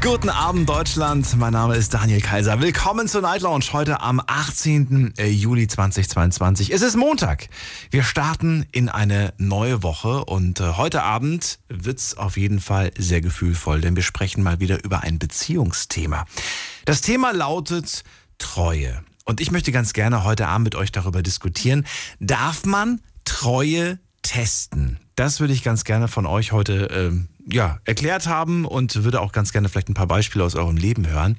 Guten Abend, Deutschland. Mein Name ist Daniel Kaiser. Willkommen zur Night Lounge heute am 18. Juli 2022. Es ist Montag. Wir starten in eine neue Woche und äh, heute Abend wird's auf jeden Fall sehr gefühlvoll, denn wir sprechen mal wieder über ein Beziehungsthema. Das Thema lautet Treue. Und ich möchte ganz gerne heute Abend mit euch darüber diskutieren. Darf man Treue testen? Das würde ich ganz gerne von euch heute ähm, ja, erklärt haben und würde auch ganz gerne vielleicht ein paar Beispiele aus eurem Leben hören.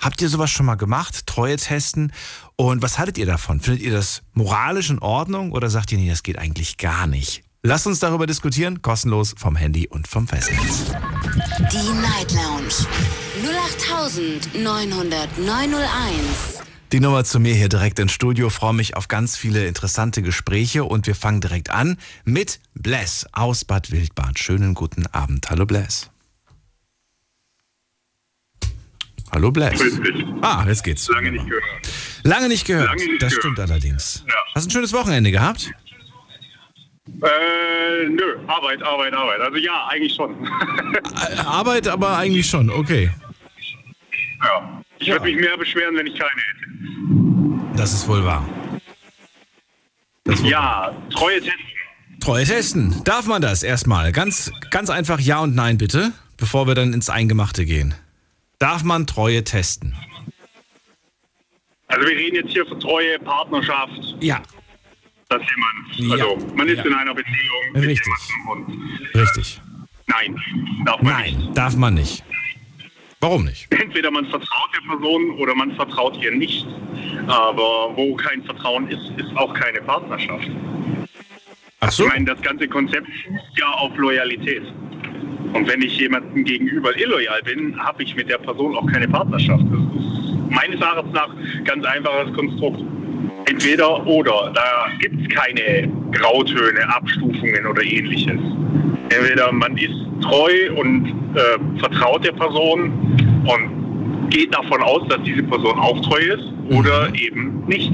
Habt ihr sowas schon mal gemacht? Treue testen? Und was haltet ihr davon? Findet ihr das moralisch in Ordnung oder sagt ihr, nee, das geht eigentlich gar nicht? Lasst uns darüber diskutieren, kostenlos vom Handy und vom Festnetz. Die Night Lounge 0890901. Die Nummer zu mir hier direkt ins Studio. Freue mich auf ganz viele interessante Gespräche und wir fangen direkt an mit Bless aus Bad Wildbad. Schönen guten Abend. Hallo Bless. Hallo Bless. Ah, jetzt geht's. Lange nicht gehört. Lange nicht gehört. Lange nicht das gehört. stimmt allerdings. Ja. Hast du ein schönes Wochenende gehabt? Äh, nö, Arbeit, Arbeit, Arbeit. Also ja, eigentlich schon. Äh, Arbeit aber eigentlich schon, okay. ja. Ich würde mich mehr beschweren, wenn ich keine hätte. Das ist wohl wahr. Ist wohl wahr. Ja, treue Testen. Treue testen. Darf man das erstmal? Ganz, ganz einfach Ja und Nein bitte, bevor wir dann ins Eingemachte gehen. Darf man Treue testen? Also wir reden jetzt hier von treue Partnerschaft, Ja, dass jemand, Ja. also man ist Ja. in einer Beziehung Richtig. und richtig. nein, darf man nicht. Nein, darf man nicht. Warum nicht? Entweder man vertraut der Person oder man vertraut ihr nicht. Aber wo kein Vertrauen ist, ist auch keine Partnerschaft. Ach so? Ich meine, das ganze Konzept fußt ja auf Loyalität. Und wenn ich jemandem gegenüber illoyal bin, habe ich mit der Person auch keine Partnerschaft. Das ist meines Erachtens nach ganz einfaches Konstrukt. Entweder oder. Da gibt es keine Grautöne, Abstufungen oder ähnliches. Entweder man ist treu und äh, vertraut der Person und geht davon aus, dass diese Person auch treu ist oder eben nicht.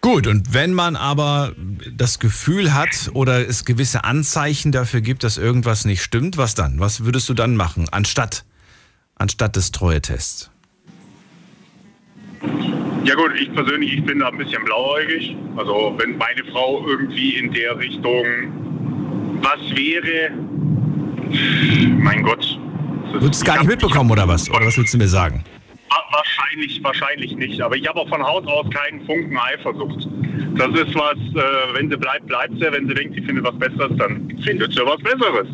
Gut, und wenn man aber das Gefühl hat oder es gewisse Anzeichen dafür gibt, dass irgendwas nicht stimmt, was dann? Was würdest du dann machen, anstatt, anstatt des Treue-Tests? Ja gut, ich persönlich, ich bin da ein bisschen blauäugig. Also wenn meine Frau irgendwie in der Richtung was wäre, mein Gott. Würdest du es gar nicht mitbekommen oder was? Oder was willst du mir sagen? Wa- Wahrscheinlich, wahrscheinlich nicht. Aber ich habe auch von Haus aus keinen Funken Eifersucht. Das ist was, äh, wenn sie bleibt, bleibt sie. Wenn sie denkt, sie findet was Besseres, dann findet sie was Besseres.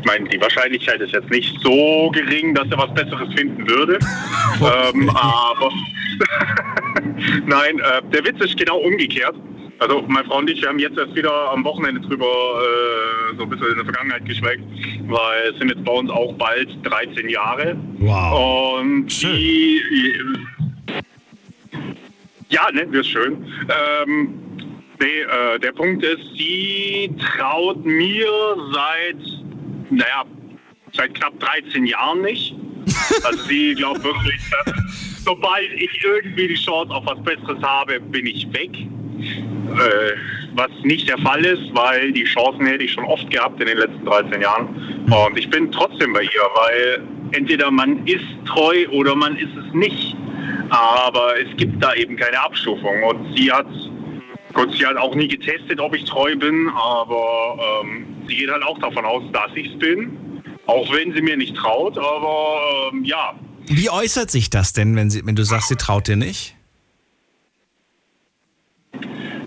Ich meine, die Wahrscheinlichkeit ist jetzt nicht so gering, dass sie was Besseres finden würde. ähm, aber nein, äh, der Witz ist genau umgekehrt. Also meine Frau und ich, wir haben jetzt erst wieder am Wochenende drüber äh, so ein bisschen in der Vergangenheit geschweckt, weil es sind jetzt bei uns auch bald 13 Jahre. Wow. Und Schön. die. Ja, ne, wird schön. Ähm, nee, äh, der Punkt ist, sie traut mir seit, naja, seit knapp 13 Jahren nicht. Also sie glaubt wirklich, dass sobald ich irgendwie die Chance auf was Besseres habe, bin ich weg. Äh, was nicht der Fall ist, weil die Chancen hätte ich schon oft gehabt in den letzten 13 Jahren. Und ich bin trotzdem bei ihr, weil entweder man ist treu oder man ist es nicht. Aber es gibt da eben keine Abstufung. Und sie hat, gut, sie hat auch nie getestet, ob ich treu bin, aber ähm, sie geht halt auch davon aus, dass ich es bin. Auch wenn sie mir nicht traut, aber ähm, ja, Wie äußert sich das denn, wenn, sie, wenn du sagst, sie traut dir nicht?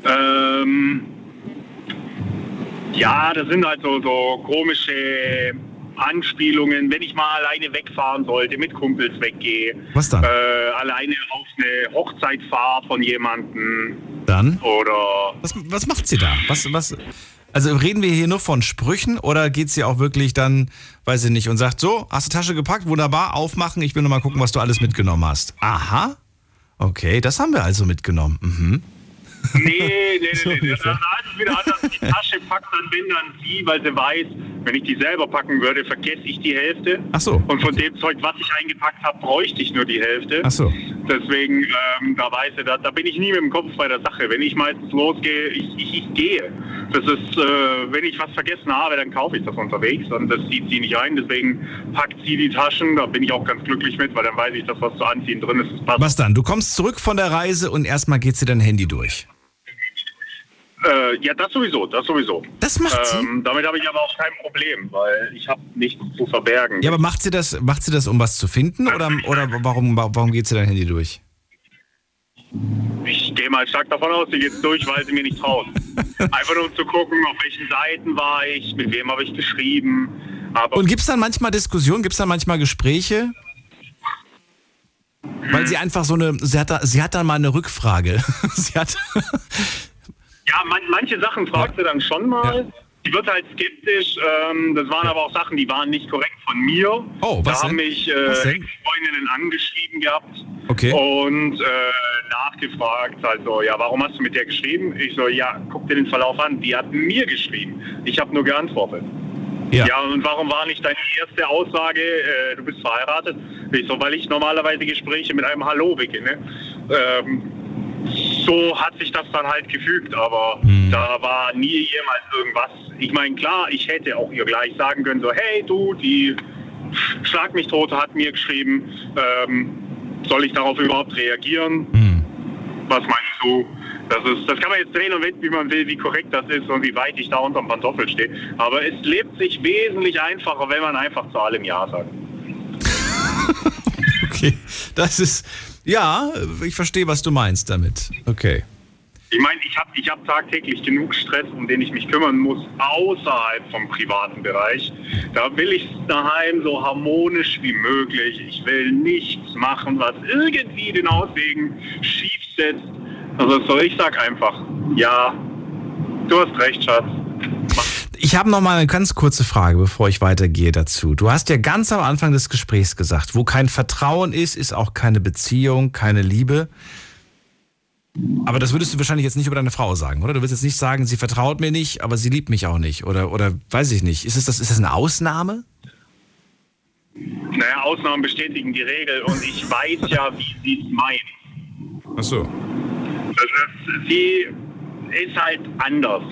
Ähm, ja, das sind halt so, so komische Anspielungen, wenn ich mal alleine wegfahren sollte, mit Kumpels weggehe. Was dann? Äh, alleine auf eine Hochzeit fahre von jemandem Dann? oder Was, was macht sie da? Was, was, also reden wir hier nur von Sprüchen oder geht sie auch wirklich dann, weiß ich nicht, und sagt so, hast du Tasche gepackt? Wunderbar, aufmachen, ich will nur mal gucken, was du alles mitgenommen hast. Aha. Okay, das haben wir also mitgenommen. Mhm. Nee, nee, So nee, nee. ungefähr. Da ist es wieder anders. Die Tasche packt dann, wenn dann sie, weil sie weiß, wenn ich die selber packen würde, vergesse ich die Hälfte. Ach so. Und von dem Zeug, was ich eingepackt habe, bräuchte ich nur die Hälfte. Ach so. Deswegen, ähm, da weiß ich, da, da bin ich nie mit dem Kopf bei der Sache. Wenn ich meistens losgehe, ich, ich, ich gehe. Das ist, äh, wenn ich was vergessen habe, dann kaufe ich das unterwegs und das zieht sie nicht ein. Deswegen packt sie die Taschen. Da bin ich auch ganz glücklich mit, weil dann weiß ich, dass was zu anziehen drin ist. Passt. Was dann? Du kommst zurück von der Reise und erstmal geht sie dein Handy durch. Äh, ja, das sowieso, das sowieso. Das macht sie? Ähm, damit habe ich aber auch kein Problem, weil ich habe nichts zu verbergen. Ja, aber macht sie das, macht sie das, um was zu finden oder, oder warum, warum geht sie dein Handy durch? Ich gehe mal stark davon aus, sie geht durch, weil sie mir nicht traut. Einfach nur um zu gucken, auf welchen Seiten war ich, mit wem habe ich geschrieben. Aber Und gibt es dann manchmal Diskussionen, gibt es dann manchmal Gespräche? Weil sie einfach so eine, sie hat, da, sie hat dann mal eine Rückfrage. sie hat, ja, man, manche Sachen fragt Ja. sie dann schon mal. Ja. Die wird halt skeptisch. Ähm, das waren aber auch Sachen, die waren nicht korrekt von mir. Oh, was da haben mich äh? Freundinnen angeschrieben gehabt. Okay. Und äh, nachgefragt, also, ja, warum hast du mit der geschrieben? Ich so, ja, guck dir den Verlauf an. Die hat mir geschrieben. Ich habe nur geantwortet. ja. Ja, und warum war nicht deine erste Aussage, äh, du bist verheiratet? Ich so, weil ich normalerweise Gespräche mit einem Hallo beginne. Ähm, so hat sich das dann halt gefügt, aber da war nie jemals irgendwas. Ich meine, klar, ich hätte auch ihr gleich sagen können, so, hey du, die Schlag mich tot hat mir geschrieben, ähm, soll ich darauf überhaupt reagieren? Hm. Was meinst du? Das, ist, das kann man jetzt drehen und wenden, wie man will, wie korrekt das ist und wie weit ich da unterm Pantoffel stehe. Aber es lebt sich wesentlich einfacher, wenn man einfach zu allem Ja sagt. Okay. Das ist, ja, ich verstehe, was du meinst damit. Okay. Ich meine, ich habe ich hab tagtäglich genug Stress, um den ich mich kümmern muss, außerhalb vom privaten Bereich. Da will ich daheim so harmonisch wie möglich. Ich will nichts machen, was irgendwie den Auswegen schief setzt. Also so, ich sag einfach, ja, du hast recht, Schatz. Ich habe noch mal eine ganz kurze Frage, bevor ich weitergehe dazu. Du hast ja ganz am Anfang des Gesprächs gesagt, wo kein Vertrauen ist, ist auch keine Beziehung, keine Liebe. Aber das würdest du wahrscheinlich jetzt nicht über deine Frau sagen, oder? Du würdest jetzt nicht sagen, sie vertraut mir nicht, aber sie liebt mich auch nicht. Oder, oder weiß ich nicht. Ist, es das, ist das eine Ausnahme? Naja, Ausnahmen bestätigen die Regel und ich weiß ja, wie sie es meint. Ach so. Ist, sie ist halt anders.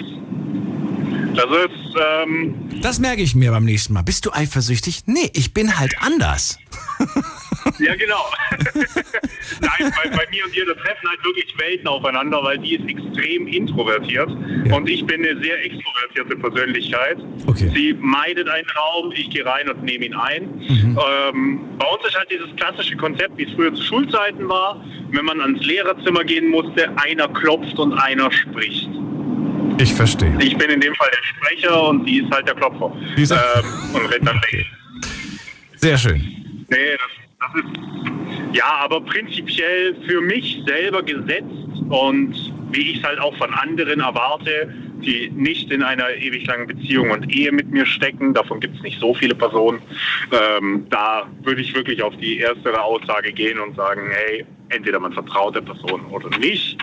Das ist, ähm, Das merke ich mir beim nächsten Mal. Bist du eifersüchtig? Nee, ich bin halt anders. ja genau. Nein, bei, bei mir und ihr, da treffen halt wirklich Welten aufeinander, weil die ist extrem introvertiert Ja. und ich bin eine sehr extrovertierte Persönlichkeit. Okay. Sie meidet einen Raum, ich gehe rein und nehme ihn ein. Mhm. Ähm, bei uns ist halt dieses klassische Konzept, wie es früher zu Schulzeiten war, wenn man ans Lehrerzimmer gehen musste, einer klopft und einer spricht. Ich verstehe. Ich bin in dem Fall der Sprecher und sie ist halt der Klopfer. Die ist- ähm, und rennt dann weg. Sehr schön. Nee, das, das ist ja, aber prinzipiell für mich selber gesetzt und wie ich es halt auch von anderen erwarte, die nicht in einer ewig langen Beziehung und Ehe mit mir stecken, davon gibt es nicht so viele Personen, ähm, da würde ich wirklich auf die erstere Aussage gehen und sagen, hey, entweder man vertraut der Person oder nicht.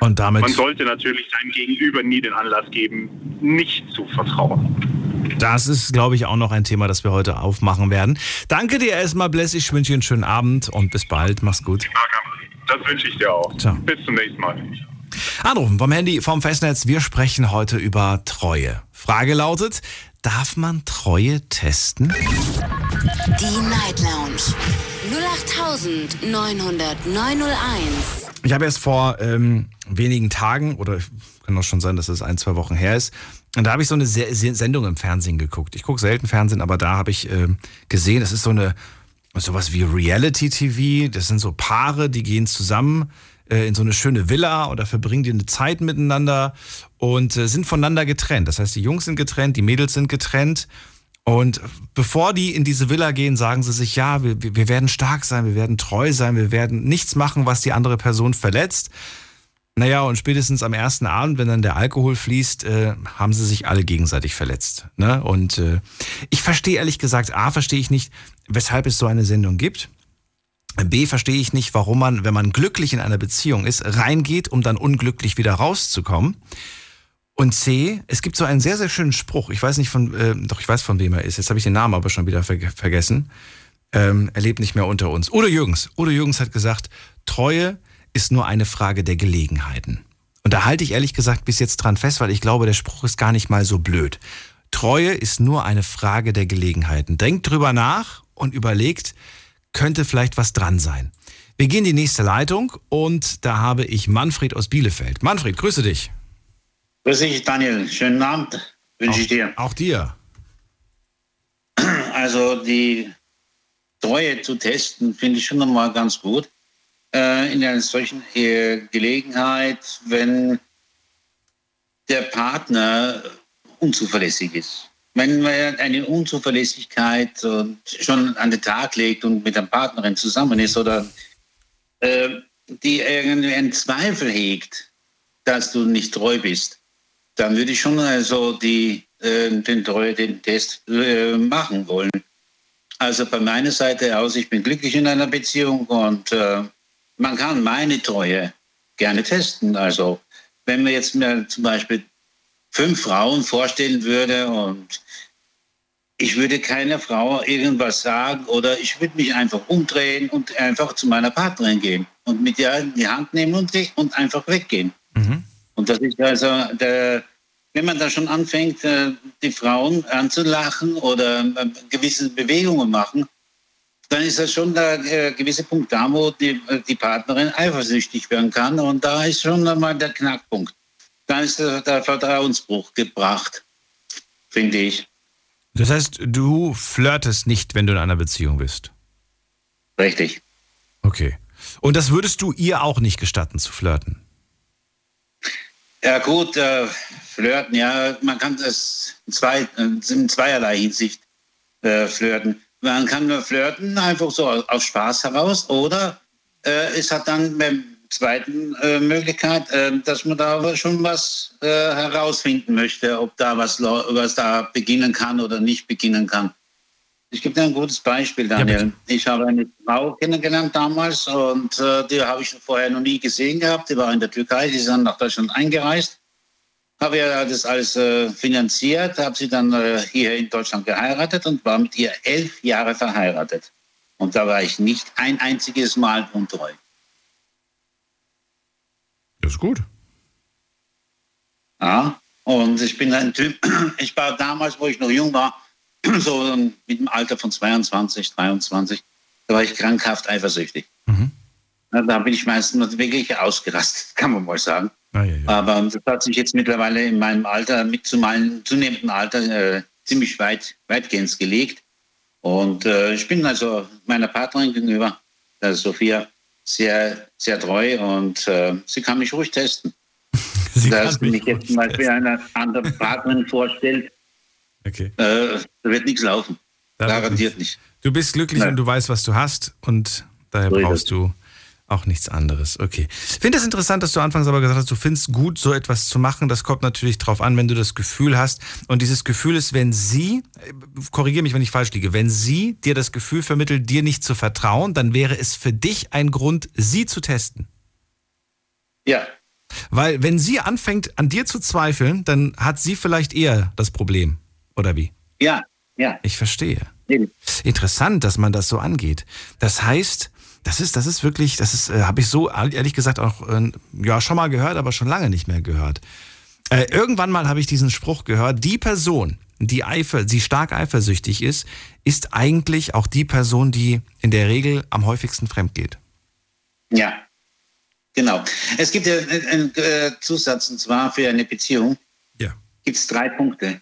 Und damit, Man sollte natürlich seinem Gegenüber nie den Anlass geben, nicht zu vertrauen. das ist, glaube ich, auch noch ein Thema, das wir heute aufmachen werden. Danke dir erstmal, Bless. Ich wünsche dir einen schönen Abend und bis bald. Mach's gut. Das wünsche ich dir auch. Ciao. Bis zum nächsten Mal. Anrufen vom Handy, vom Festnetz. Wir sprechen heute über Treue. Frage lautet, darf man Treue testen? Die Night Lounge. 08901. Ich habe erst vor ähm, wenigen Tagen, oder kann auch schon sein, dass es ein, zwei Wochen her ist, und da habe ich so eine Se Se Sendung im Fernsehen geguckt. Ich gucke selten Fernsehen, aber da habe ich ähm, gesehen, es ist so eine sowas wie Reality-TV. Das sind so Paare, die gehen zusammen äh, in so eine schöne Villa oder verbringen die eine Zeit miteinander und äh, sind voneinander getrennt. Das heißt, die Jungs sind getrennt, die Mädels sind getrennt. Und bevor die in diese Villa gehen, sagen sie sich, ja, wir, wir werden stark sein, wir werden treu sein, wir werden nichts machen, was die andere Person verletzt. Naja, und spätestens am ersten Abend, wenn dann der Alkohol fließt, äh, haben sie sich alle gegenseitig verletzt. Ne? Und äh, ich verstehe ehrlich gesagt, A, verstehe ich nicht, weshalb es so eine Sendung gibt. B verstehe ich nicht, warum man, wenn man glücklich in einer Beziehung ist, reingeht, um dann unglücklich wieder rauszukommen. Und C, es gibt so einen sehr, sehr schönen Spruch. Ich weiß nicht von, äh, doch ich weiß von wem er ist. Jetzt habe ich den Namen aber schon wieder ver vergessen. Ähm, er lebt nicht mehr unter uns. Udo Jürgens. Udo Jürgens hat gesagt, Treue ist nur eine Frage der Gelegenheiten. Und da halte ich ehrlich gesagt bis jetzt dran fest, weil ich glaube, der Spruch ist gar nicht mal so blöd. Treue ist nur eine Frage der Gelegenheiten. Denkt drüber nach und überlegt, könnte vielleicht was dran sein. Wir gehen in die nächste Leitung und da habe ich Manfred aus Bielefeld. Manfred, grüße dich. Grüße dich, Daniel. Schönen Abend wünsche ich dir. Auch dir. Also die Treue zu testen, finde ich schon nochmal ganz gut. Äh, in einer solchen Gelegenheit, wenn der Partner unzuverlässig ist. Wenn man eine Unzuverlässigkeit schon an den Tag legt und mit der Partnerin zusammen ist oder äh, die irgendwie einen Zweifel hegt, dass du nicht treu bist, dann würde ich schon also die, äh, den den Test äh, machen wollen. Also bei meiner Seite aus, ich bin glücklich in einer Beziehung und äh, man kann meine Treue gerne testen. Also wenn mir jetzt mir zum Beispiel fünf Frauen vorstellen würde und ich würde keiner Frau irgendwas sagen oder ich würde mich einfach umdrehen und einfach zu meiner Partnerin gehen und mit ihr in die Hand nehmen und, und einfach weggehen. Und das ist also, der, wenn man da schon anfängt, äh, die Frauen anzulachen oder äh, gewisse Bewegungen machen, dann ist das schon der äh, gewisse Punkt da, wo die, die Partnerin eifersüchtig werden kann. Und da ist schon einmal der Knackpunkt. Da ist der Vertrauensbruch gebracht, finde ich. Das heißt, du flirtest nicht, wenn du in einer Beziehung bist? Richtig. Okay. Und das würdest du ihr auch nicht gestatten zu flirten? Ja gut, äh, flirten, ja, man kann das in, zwei, in zweierlei Hinsicht äh, flirten. Man kann nur flirten, einfach so aus Spaß heraus, oder äh, es hat dann beim zweiten äh, Möglichkeit, äh, dass man da schon was äh, herausfinden möchte, ob da was, was da beginnen kann oder nicht beginnen kann. Ich gebe dir ein gutes Beispiel, Daniel. Ja, ich habe eine Frau kennengelernt damals und äh, die habe ich vorher noch nie gesehen gehabt. Die war in der Türkei, die ist dann nach Deutschland eingereist. Habe ja das alles äh, finanziert, habe sie dann äh, hier in Deutschland geheiratet und war mit ihr elf Jahre verheiratet. Und da war ich nicht ein einziges Mal untreu. Das ist gut. Ja, und ich bin ein Typ, ich war damals, wo ich noch jung war, so mit dem Alter von 22, 23, da war ich krankhaft eifersüchtig. Mhm. Da bin ich meistens wirklich ausgerastet, kann man mal sagen. Ah, ja, ja. Aber das hat sich jetzt mittlerweile in meinem Alter, mit zu meinem zunehmenden Alter, äh, ziemlich weit, weitgehend gelegt. Und äh, ich bin also meiner Partnerin gegenüber, der Sophia, sehr, sehr treu und äh, sie kann mich ruhig testen. sie Dass mich jetzt mal für eine andere Partnerin vorstellt, okay. äh, da wird nichts laufen. Garantiert nicht. Du bist glücklich Nein. und du weißt, was du hast und daher so brauchst du auch nichts anderes. Okay. Ich finde es das interessant, dass du anfangs aber gesagt hast, du findest gut, so etwas zu machen. Das kommt natürlich drauf an, wenn du das Gefühl hast. Und dieses Gefühl ist, wenn sie, korrigiere mich, wenn ich falsch liege, wenn sie dir das Gefühl vermittelt, dir nicht zu vertrauen, dann wäre es für dich ein Grund, sie zu testen. Ja. Weil wenn sie anfängt, an dir zu zweifeln, dann hat sie vielleicht eher das Problem. Oder wie? Ja, ja. Ich verstehe. Interessant, dass man das so angeht. Das heißt, das ist, das ist wirklich, das ist, äh, habe ich so ehrlich gesagt auch äh, ja schon mal gehört, aber schon lange nicht mehr gehört. Äh, irgendwann mal habe ich diesen Spruch gehört: Die Person, die eifer, die stark eifersüchtig ist, ist eigentlich auch die Person, die in der Regel am häufigsten fremd geht. Ja, genau. Es gibt ja einen äh, Zusatz und zwar für eine Beziehung. Ja. Gibt es drei Punkte.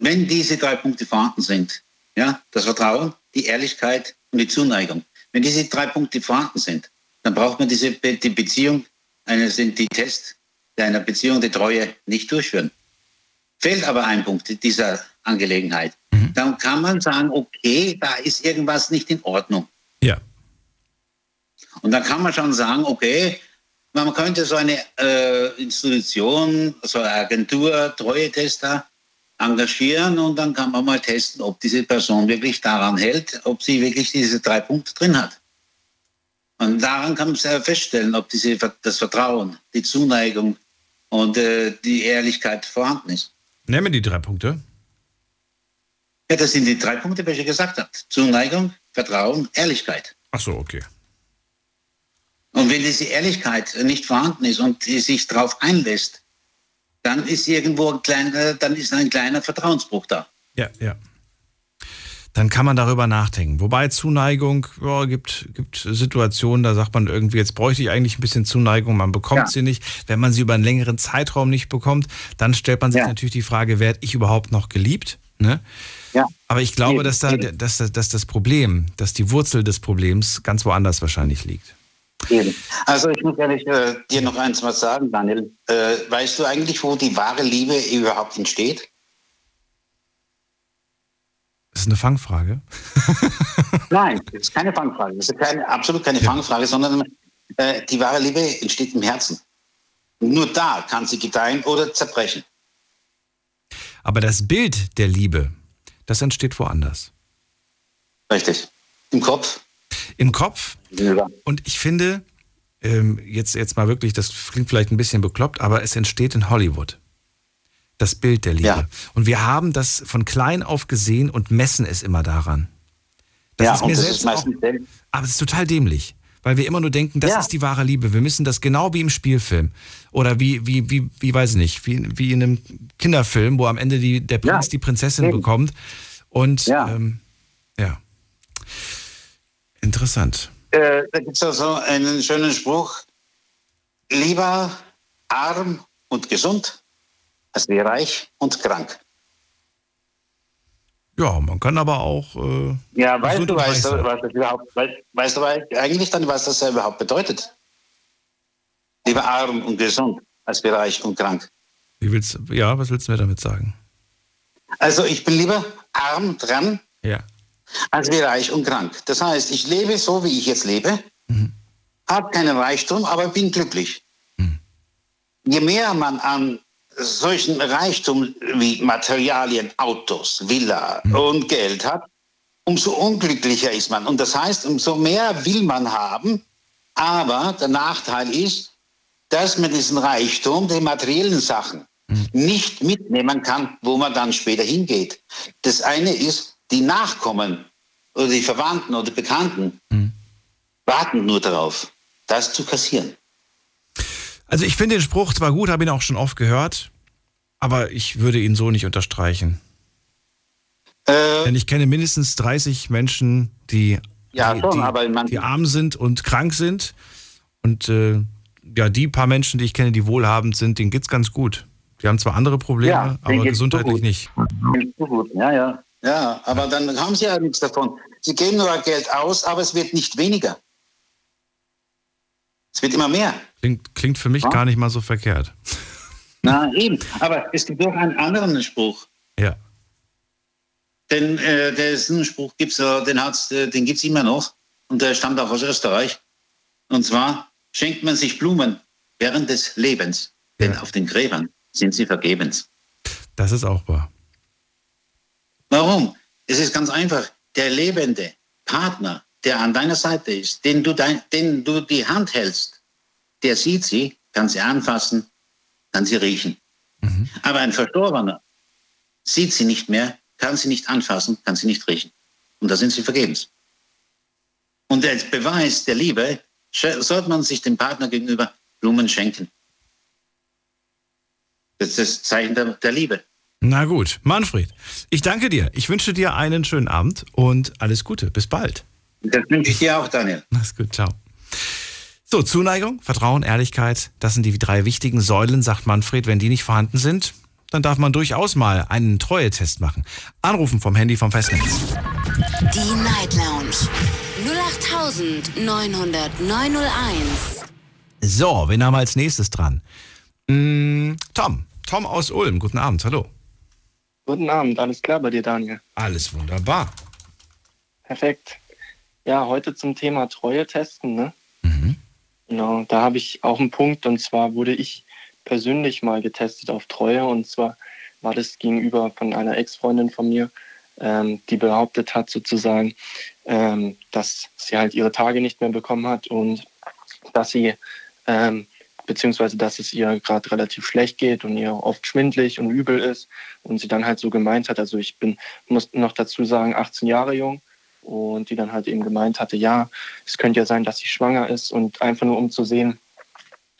Wenn diese drei Punkte vorhanden sind, ja, das Vertrauen, die Ehrlichkeit und die Zuneigung, wenn diese drei Punkte vorhanden sind, dann braucht man diese die Beziehung, eine, die Test einer Beziehung, die Treue nicht durchführen. Fehlt aber ein Punkt dieser Angelegenheit, mhm. dann kann man sagen, okay, da ist irgendwas nicht in Ordnung. Ja. Und dann kann man schon sagen, okay, man könnte so eine äh, Institution, so eine Agentur, Treue-Tester engagieren und dann kann man mal testen, ob diese Person wirklich daran hält, ob sie wirklich diese drei Punkte drin hat. Und daran kann man feststellen, ob diese, das Vertrauen, die Zuneigung und äh, die Ehrlichkeit vorhanden ist. Nehmen die drei Punkte. Ja, das sind die drei Punkte, welche ich gesagt habe. Zuneigung, Vertrauen, Ehrlichkeit. Ach so, okay. Und wenn diese Ehrlichkeit nicht vorhanden ist und die sich darauf einlässt, dann ist irgendwo ein kleiner, dann ist ein kleiner Vertrauensbruch da. Ja, ja. Dann kann man darüber nachdenken. Wobei Zuneigung, ja, gibt, gibt Situationen, da sagt man irgendwie, jetzt bräuchte ich eigentlich ein bisschen Zuneigung, man bekommt ja. sie nicht. Wenn man sie über einen längeren Zeitraum nicht bekommt, dann stellt man sich ja. natürlich die Frage, werde ich überhaupt noch geliebt? Ne? Ja. Aber ich glaube, dass, da, dass, dass das Problem, dass die Wurzel des Problems ganz woanders wahrscheinlich liegt. Also ich muss ehrlich äh, dir noch eins was sagen, Daniel. Äh, weißt du eigentlich, wo die wahre Liebe überhaupt entsteht? Das ist eine Fangfrage. Nein, das ist keine Fangfrage. Das ist keine, absolut keine ja. Fangfrage, sondern äh, die wahre Liebe entsteht im Herzen. Nur da kann sie gedeihen oder zerbrechen. Aber das Bild der Liebe, das entsteht woanders. Richtig. Im Kopf. Im Kopf. Ja. Und ich finde, ähm, jetzt, jetzt mal wirklich, das klingt vielleicht ein bisschen bekloppt, aber es entsteht in Hollywood. Das Bild der Liebe. Ja. Und wir haben das von klein auf gesehen und messen es immer daran. Das ja, ist mir selbst ist auch, aber es ist total dämlich, weil wir immer nur denken, das ja. ist die wahre Liebe. Wir müssen das genau wie im Spielfilm oder wie, wie, wie, wie weiß ich nicht, wie, wie in einem Kinderfilm, wo am Ende die, der Prinz die Prinzessin Eben. bekommt. Und ja. Ähm, ja. Interessant. Äh, da gibt es also einen schönen Spruch. Lieber arm und gesund, als wie reich und krank. Ja, man kann aber auch. Äh, ja, weißt du, weißt du, was das überhaupt, weißt du eigentlich dann, was das überhaupt bedeutet? Lieber arm und gesund, als wie reich und krank. Wie willst, ja, was willst du mir damit sagen? Also ich bin lieber arm dran, ja. Als wie reich und krank. Das heißt, ich lebe so, wie ich jetzt lebe, mhm. habe keinen Reichtum, aber bin glücklich. Mhm. Je mehr man an solchen Reichtum wie Materialien, Autos, Villa mhm. und Geld hat, umso unglücklicher ist man. Und das heißt, umso mehr will man haben, aber der Nachteil ist, dass man diesen Reichtum, die materiellen Sachen, mhm. nicht mitnehmen kann, wo man dann später hingeht. Das eine ist, die Nachkommen oder die Verwandten oder Bekannten mhm. warten nur darauf, das zu kassieren. Also ich finde den Spruch zwar gut, habe ihn auch schon oft gehört, aber ich würde ihn so nicht unterstreichen. Äh, Denn ich kenne mindestens 30 Menschen, die, ja, die, schon, die, die arm sind und krank sind. Und äh, ja, die paar Menschen, die ich kenne, die wohlhabend sind, denen geht es ganz gut. Die haben zwar andere Probleme, ja, aber gesundheitlich nicht. Ja, ja. Ja, aber dann haben sie ja nichts davon. Sie geben nur Geld aus, aber es wird nicht weniger. Es wird immer mehr. Klingt, klingt für mich ja? gar nicht mal so verkehrt. Na eben, aber es gibt doch einen anderen Spruch. Ja. Denn äh, diesen Spruch gibt's, den, äh, den gibt es immer noch und der stammt auch aus Österreich. Und zwar schenkt man sich Blumen während des Lebens, denn ja. auf den Gräbern sind sie vergebens. Das ist auch wahr. Warum? Es ist ganz einfach. Der lebende Partner, der an deiner Seite ist, den du, dein, den du die Hand hältst, der sieht sie, kann sie anfassen, kann sie riechen. Mhm. Aber ein Verstorbener sieht sie nicht mehr, kann sie nicht anfassen, kann sie nicht riechen. Und da sind sie vergebens. Und als Beweis der Liebe sollte man sich dem Partner gegenüber Blumen schenken. Das ist das Zeichen der, der Liebe. Na gut, Manfred, ich danke dir. Ich wünsche dir einen schönen Abend und alles Gute. Bis bald. Das wünsche ich dir auch, Daniel. Mach's gut, ciao. So, Zuneigung, Vertrauen, Ehrlichkeit, das sind die drei wichtigen Säulen, sagt Manfred. Wenn die nicht vorhanden sind, dann darf man durchaus mal einen Treue-Test machen. Anrufen vom Handy vom Festnetz. Die Night Lounge 0890901. So, wen haben wir als nächstes dran? Mm, Tom. Tom aus Ulm. Guten Abend, hallo. Guten Abend, alles klar bei dir, Daniel? Alles wunderbar. Perfekt. Ja, heute zum Thema Treue testen, ne? Mhm. Genau, da habe ich auch einen Punkt und zwar wurde ich persönlich mal getestet auf Treue und zwar war das gegenüber von einer Ex-Freundin von mir, ähm, die behauptet hat sozusagen, ähm, dass sie halt ihre Tage nicht mehr bekommen hat und dass sie ähm, beziehungsweise dass es ihr gerade relativ schlecht geht und ihr oft schwindlig und übel ist und sie dann halt so gemeint hat, also ich bin, muss noch dazu sagen, 18 Jahre jung und die dann halt eben gemeint hatte, ja, es könnte ja sein, dass sie schwanger ist und einfach nur um zu sehen,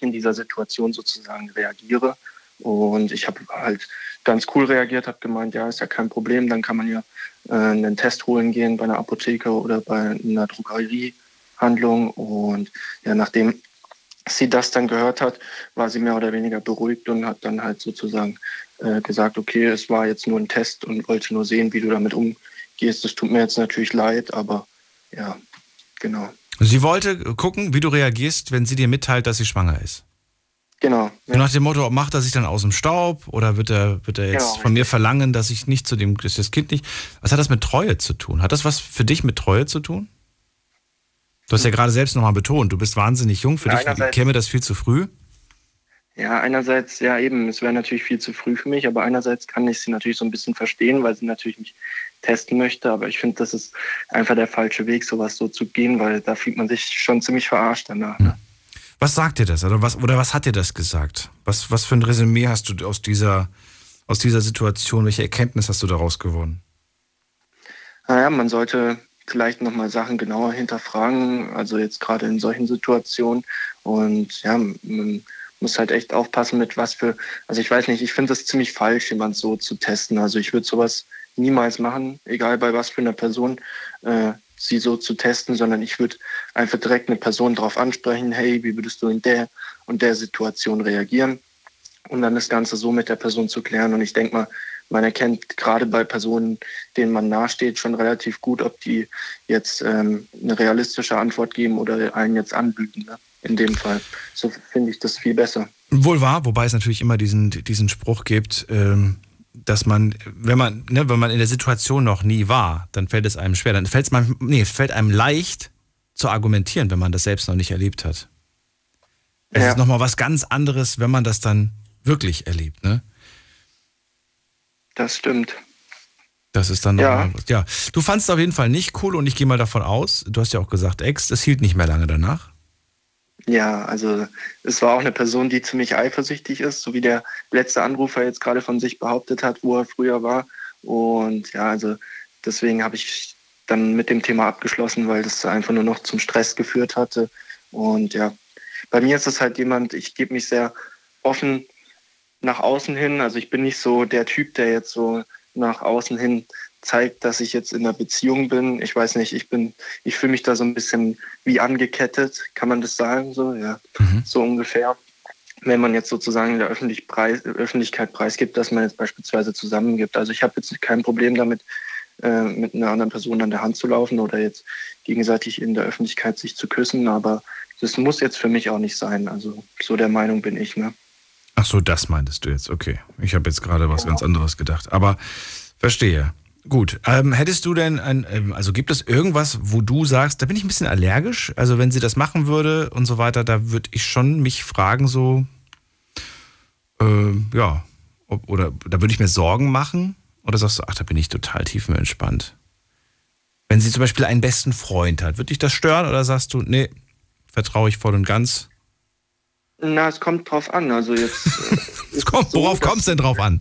in dieser Situation sozusagen reagiere. Und ich habe halt ganz cool reagiert, habe gemeint, ja, ist ja kein Problem, dann kann man ja äh, einen Test holen gehen bei einer Apotheke oder bei einer Drogeriehandlung. Und ja, nachdem sie das dann gehört hat, war sie mehr oder weniger beruhigt und hat dann halt sozusagen äh, gesagt, okay, es war jetzt nur ein Test und wollte nur sehen, wie du damit umgehst. Das tut mir jetzt natürlich leid, aber ja, genau. Sie wollte gucken, wie du reagierst, wenn sie dir mitteilt, dass sie schwanger ist. Genau. Ja. Nach dem Motto, macht er sich dann aus dem Staub oder wird er, wird er jetzt genau, von mir verlangen, dass ich nicht zu dem, das Kind nicht. Was hat das mit Treue zu tun? Hat das was für dich mit Treue zu tun? Du hast ja gerade selbst nochmal betont, du bist wahnsinnig jung. Für ja, dich käme das viel zu früh? Ja, einerseits, ja eben, es wäre natürlich viel zu früh für mich, aber einerseits kann ich sie natürlich so ein bisschen verstehen, weil sie natürlich mich testen möchte. Aber ich finde, das ist einfach der falsche Weg, sowas so zu gehen, weil da fühlt man sich schon ziemlich verarscht danach. Ne? Was sagt dir das? Oder was, oder was hat dir das gesagt? Was, was für ein Resümee hast du aus dieser, aus dieser Situation? Welche Erkenntnis hast du daraus gewonnen? Naja, man sollte vielleicht nochmal Sachen genauer hinterfragen, also jetzt gerade in solchen Situationen. Und ja, man muss halt echt aufpassen mit was für, also ich weiß nicht, ich finde das ziemlich falsch, jemand so zu testen. Also ich würde sowas niemals machen, egal bei was für einer Person, äh, sie so zu testen, sondern ich würde einfach direkt eine Person darauf ansprechen, hey, wie würdest du in der und der Situation reagieren? Und dann das Ganze so mit der Person zu klären. Und ich denke mal, man erkennt gerade bei Personen, denen man nahesteht, schon relativ gut, ob die jetzt ähm, eine realistische Antwort geben oder einen jetzt anlügen. Ne? In dem Fall. So finde ich das viel besser. Wohl wahr, wobei es natürlich immer diesen, diesen Spruch gibt, ähm, dass man, wenn man, ne, wenn man in der Situation noch nie war, dann fällt es einem schwer. Dann fällt es man, nee, fällt einem leicht zu argumentieren, wenn man das selbst noch nicht erlebt hat. Es ja. ist nochmal was ganz anderes, wenn man das dann wirklich erlebt, ne? Das stimmt. Das ist dann ja. Mal, ja. Du fandest es auf jeden Fall nicht cool und ich gehe mal davon aus, du hast ja auch gesagt, Ex, es hielt nicht mehr lange danach. Ja, also es war auch eine Person, die ziemlich eifersüchtig ist, so wie der letzte Anrufer jetzt gerade von sich behauptet hat, wo er früher war. Und ja, also deswegen habe ich dann mit dem Thema abgeschlossen, weil das einfach nur noch zum Stress geführt hatte. Und ja, bei mir ist es halt jemand, ich gebe mich sehr offen nach außen hin. Also ich bin nicht so der Typ, der jetzt so nach außen hin zeigt, dass ich jetzt in einer Beziehung bin. Ich weiß nicht, ich bin, ich fühle mich da so ein bisschen wie angekettet, kann man das sagen, so, ja, mhm. so ungefähr. Wenn man jetzt sozusagen in der Öffentlich Preis, Öffentlichkeit preisgibt, dass man jetzt beispielsweise zusammengibt. Also ich habe jetzt kein Problem damit, äh, mit einer anderen Person an der Hand zu laufen oder jetzt gegenseitig in der Öffentlichkeit sich zu küssen, aber das muss jetzt für mich auch nicht sein. Also so der Meinung bin ich, ne? Ach so, das meintest du jetzt, okay. Ich habe jetzt gerade was genau. ganz anderes gedacht. Aber verstehe. Gut. Ähm, hättest du denn ein, ähm, also gibt es irgendwas, wo du sagst, da bin ich ein bisschen allergisch? Also wenn sie das machen würde und so weiter, da würde ich schon mich fragen, so, äh, ja, ob, oder da würde ich mir Sorgen machen? Oder sagst du, ach, da bin ich total tiefenentspannt? Wenn sie zum Beispiel einen besten Freund hat, würde dich das stören oder sagst du, nee, vertraue ich voll und ganz? Na, es kommt drauf an. Also jetzt. es kommt, worauf so, kommt es denn drauf an?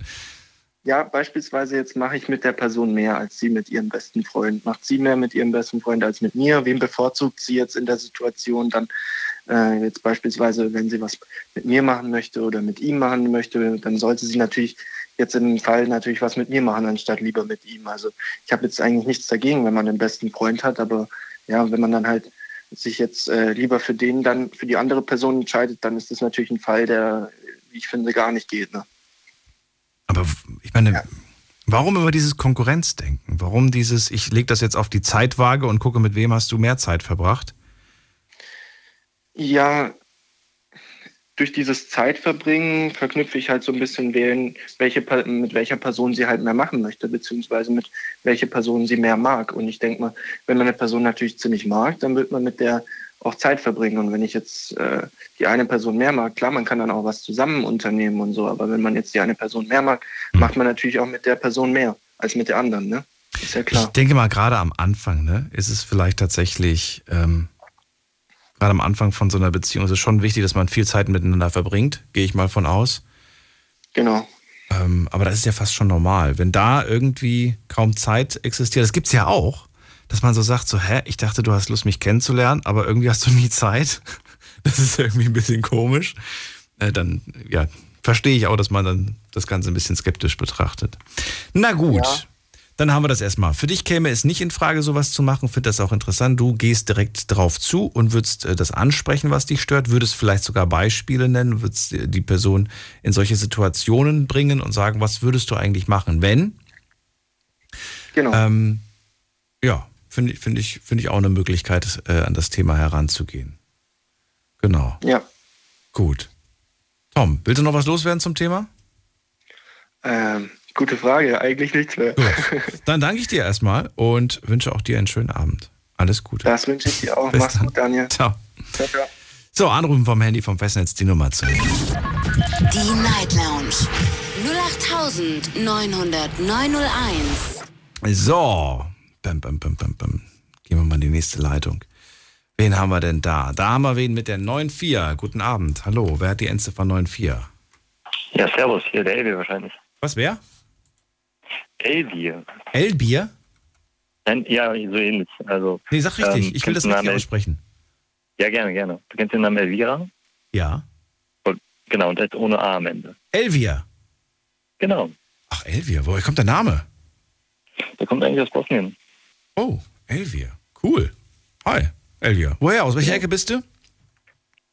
Ja, beispielsweise jetzt mache ich mit der Person mehr als sie mit ihrem besten Freund. Macht sie mehr mit ihrem besten Freund als mit mir? Wem bevorzugt sie jetzt in der Situation dann? Äh, jetzt beispielsweise, wenn sie was mit mir machen möchte oder mit ihm machen möchte, dann sollte sie natürlich jetzt in dem Fall natürlich was mit mir machen, anstatt lieber mit ihm. Also ich habe jetzt eigentlich nichts dagegen, wenn man einen besten Freund hat, aber ja, wenn man dann halt sich jetzt äh, lieber für den dann, für die andere Person entscheidet, dann ist das natürlich ein Fall, der, wie ich finde, gar nicht geht. Ne? Aber ich meine, ja. warum immer dieses Konkurrenzdenken? Warum dieses, ich lege das jetzt auf die Zeitwaage und gucke, mit wem hast du mehr Zeit verbracht? Ja, durch dieses Zeitverbringen verknüpfe ich halt so ein bisschen, wählen, welche, mit welcher Person sie halt mehr machen möchte, beziehungsweise mit welcher Person sie mehr mag. Und ich denke mal, wenn man eine Person natürlich ziemlich mag, dann wird man mit der auch Zeit verbringen. Und wenn ich jetzt äh, die eine Person mehr mag, klar, man kann dann auch was zusammen unternehmen und so, aber wenn man jetzt die eine Person mehr mag, mhm. macht man natürlich auch mit der Person mehr als mit der anderen, ne? Ist ja klar. Ich denke mal, gerade am Anfang, ne, ist es vielleicht tatsächlich, ähm, gerade am Anfang von so einer Beziehung ist es schon wichtig, dass man viel Zeit miteinander verbringt, gehe ich mal von aus. Genau. Ähm, aber das ist ja fast schon normal. Wenn da irgendwie kaum Zeit existiert, das gibt es ja auch, dass man so sagt, so, hä, ich dachte, du hast Lust, mich kennenzulernen, aber irgendwie hast du nie Zeit. Das ist irgendwie ein bisschen komisch. Äh, dann, ja, verstehe ich auch, dass man dann das Ganze ein bisschen skeptisch betrachtet. Na gut. Ja. Dann haben wir das erstmal. Für dich käme es nicht in Frage, sowas zu machen. Finde das auch interessant. Du gehst direkt drauf zu und würdest äh, das ansprechen, was dich stört. Würdest vielleicht sogar Beispiele nennen, würdest die Person in solche Situationen bringen und sagen, was würdest du eigentlich machen, wenn? Genau. Ähm, ja, finde find ich, find ich auch eine Möglichkeit, äh, an das Thema heranzugehen. Genau. Ja. Gut. Tom, willst du noch was loswerden zum Thema? Ähm, Gute Frage, eigentlich nichts mehr. Gut. Dann danke ich dir erstmal und wünsche auch dir einen schönen Abend. Alles Gute. Das wünsche ich dir auch. Bis Mach's dann. gut, Daniel. Ciao. ciao, ciao. So, anrufen vom Handy vom Festnetz die Nummer zu. Die Night Lounge 0890901. So, bam, bam, bam, bam, bam. Gehen wir mal in die nächste Leitung. Wen haben wir denn da? Da haben wir wen mit der 94. Guten Abend. Hallo, wer hat die Endziffer 94? Ja, servus, hier der Elvi wahrscheinlich. Was, wer? Elbier. Elbier? Ja, so ähnlich. Also, nee, sag richtig. Ähm, ich will das Namen aussprechen. Ja, gerne, gerne. Du kennst den Namen Elvira? Ja. Und, genau, und das ohne A am Ende. Elvia? Genau. Ach, Elvia. Woher kommt der Name? Der kommt eigentlich aus Bosnien. Oh, Elvia. Cool. Hi, Elvia. Woher? Aus welcher ja. Ecke bist du?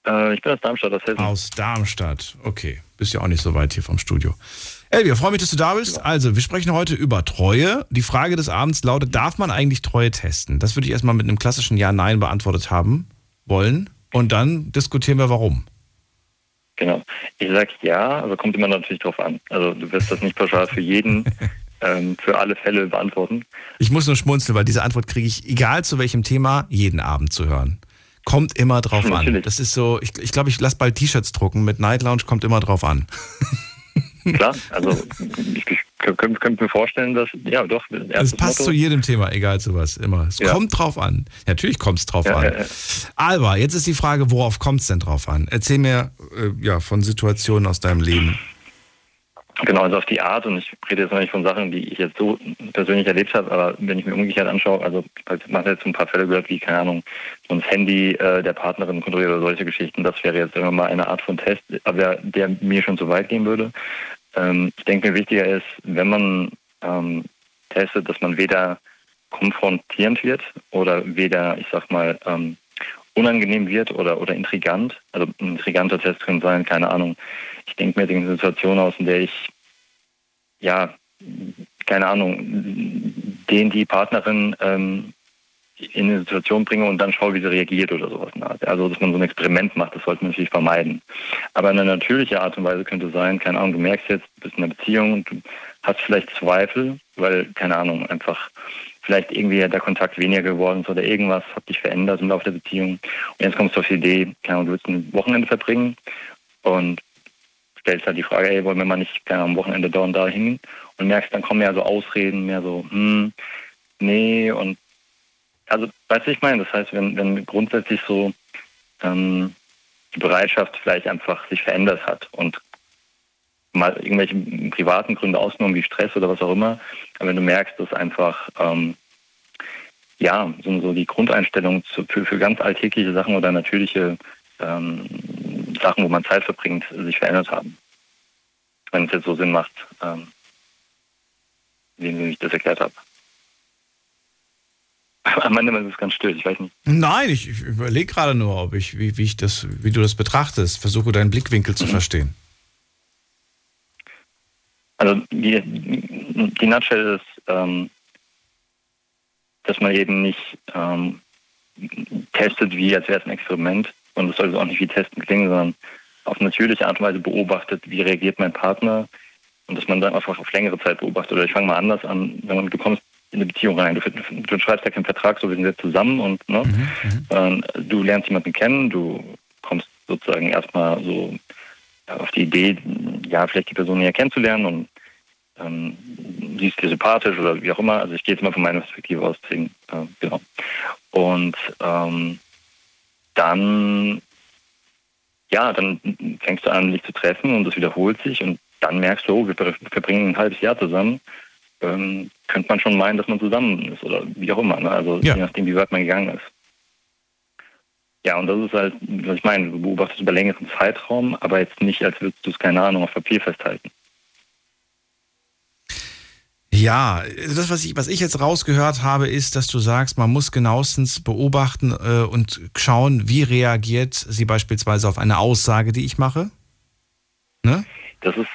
Äh, ich bin aus Darmstadt, aus Hessen. Aus Darmstadt. Okay. Bist ja auch nicht so weit hier vom Studio. Elvia, freue mich, dass du da bist. Also, wir sprechen heute über Treue. Die Frage des Abends lautet, darf man eigentlich Treue testen? Das würde ich erstmal mit einem klassischen Ja-Nein beantwortet haben wollen. Und dann diskutieren wir, warum. Genau. Ich sage ja, aber kommt immer natürlich drauf an. Also du wirst das nicht pauschal für jeden, ähm, für alle Fälle beantworten. Ich muss nur schmunzeln, weil diese Antwort kriege ich, egal zu welchem Thema, jeden Abend zu hören. Kommt immer drauf natürlich. an. Das ist so, ich glaube, ich, glaub, ich lasse bald T-Shirts drucken mit Night Lounge, kommt immer drauf an. Klar, also ich, ich könnte könnt mir vorstellen, dass, ja doch. Es passt Motto. zu jedem Thema, egal zu was, immer. Es ja. kommt drauf an. Natürlich kommt es drauf ja, an. Ja, Alba, jetzt ist die Frage, worauf kommt es denn drauf an? Erzähl mir äh, ja, von Situationen aus deinem Leben. Genau, also auf die Art, und ich rede jetzt noch nicht von Sachen, die ich jetzt so persönlich erlebt habe, aber wenn ich mir umgekehrt anschaue, also man hat jetzt ein paar Fälle gehört, wie, keine Ahnung, so ein Handy äh, der Partnerin kontrolliert oder solche Geschichten, das wäre jetzt immer mal eine Art von Test, aber der mir schon zu weit gehen würde. Ähm, ich denke, wichtiger ist, wenn man ähm, testet, dass man weder konfrontierend wird oder weder, ich sag mal, ähm, unangenehm wird oder, oder intrigant. Also ein intriganter Test könnte sein, keine Ahnung. Ich denke mir die Situation aus, in der ich, ja, keine Ahnung, den die Partnerin ähm, in eine Situation bringe und dann schaue, wie sie reagiert oder sowas. Also, dass man so ein Experiment macht, das sollte man natürlich vermeiden. Aber eine natürliche Art und Weise könnte sein, keine Ahnung, du merkst jetzt, du bist in einer Beziehung und du hast vielleicht Zweifel, weil, keine Ahnung, einfach vielleicht irgendwie der Kontakt weniger geworden ist oder irgendwas hat dich verändert im Laufe der Beziehung. Und jetzt kommst du auf die Idee, keine Ahnung, du willst ein Wochenende verbringen und stellst halt die Frage, ey, wollen wir mal nicht, keine Ahnung, am Wochenende da und da hin? Und merkst, dann kommen mehr so Ausreden, mehr so, hm, nee, und also, weißt du, ich meine, das heißt, wenn, wenn grundsätzlich so ähm, die Bereitschaft vielleicht einfach sich verändert hat und mal irgendwelche privaten Gründe ausgenommen, wie Stress oder was auch immer, aber wenn du merkst, dass einfach ähm, ja, so, so die Grundeinstellung zu, für, für ganz alltägliche Sachen oder natürliche ähm, Sachen, wo man Zeit verbringt, sich verändert haben. Wenn es jetzt so Sinn macht, ähm, wie ich das erklärt habe. Am Ende ist es ganz still, ich weiß nicht. Nein, ich, ich überlege gerade nur, ob ich, wie, wie, ich das, wie du das betrachtest. Versuche deinen Blickwinkel zu mhm. verstehen. Also die, die Nutshell ist, ähm, dass man eben nicht ähm, testet, wie als wäre es ein Experiment. Und es sollte auch nicht wie Testen klingen, sondern auf natürliche Art und Weise beobachtet, wie reagiert mein Partner. Und dass man dann einfach auf längere Zeit beobachtet. Oder ich fange mal anders an, wenn man, du kommst in eine Beziehung rein. Du, du schreibst ja keinen Vertrag, so wir sind jetzt zusammen und ne, mhm, du lernst jemanden kennen, du kommst sozusagen erstmal so auf die Idee, ja, vielleicht die Person näher kennenzulernen und ähm, siehst dir sympathisch oder wie auch immer. Also ich gehe jetzt mal von meiner Perspektive aus, deswegen, äh, genau. Und ähm, dann, ja, dann fängst du an, dich zu treffen und das wiederholt sich und dann merkst du, oh, wir verbringen ein halbes Jahr zusammen. Ähm, könnte man schon meinen, dass man zusammen ist oder wie auch immer. Ne? Also ja. je nachdem, wie weit man gegangen ist. Ja, und das ist halt, was ich meine, du beobachtest über längeren Zeitraum, aber jetzt nicht, als würdest du es, keine Ahnung, auf Papier festhalten. Ja, das, was ich, was ich jetzt rausgehört habe, ist, dass du sagst, man muss genauestens beobachten äh, und schauen, wie reagiert sie beispielsweise auf eine Aussage, die ich mache. Ne? Das ist,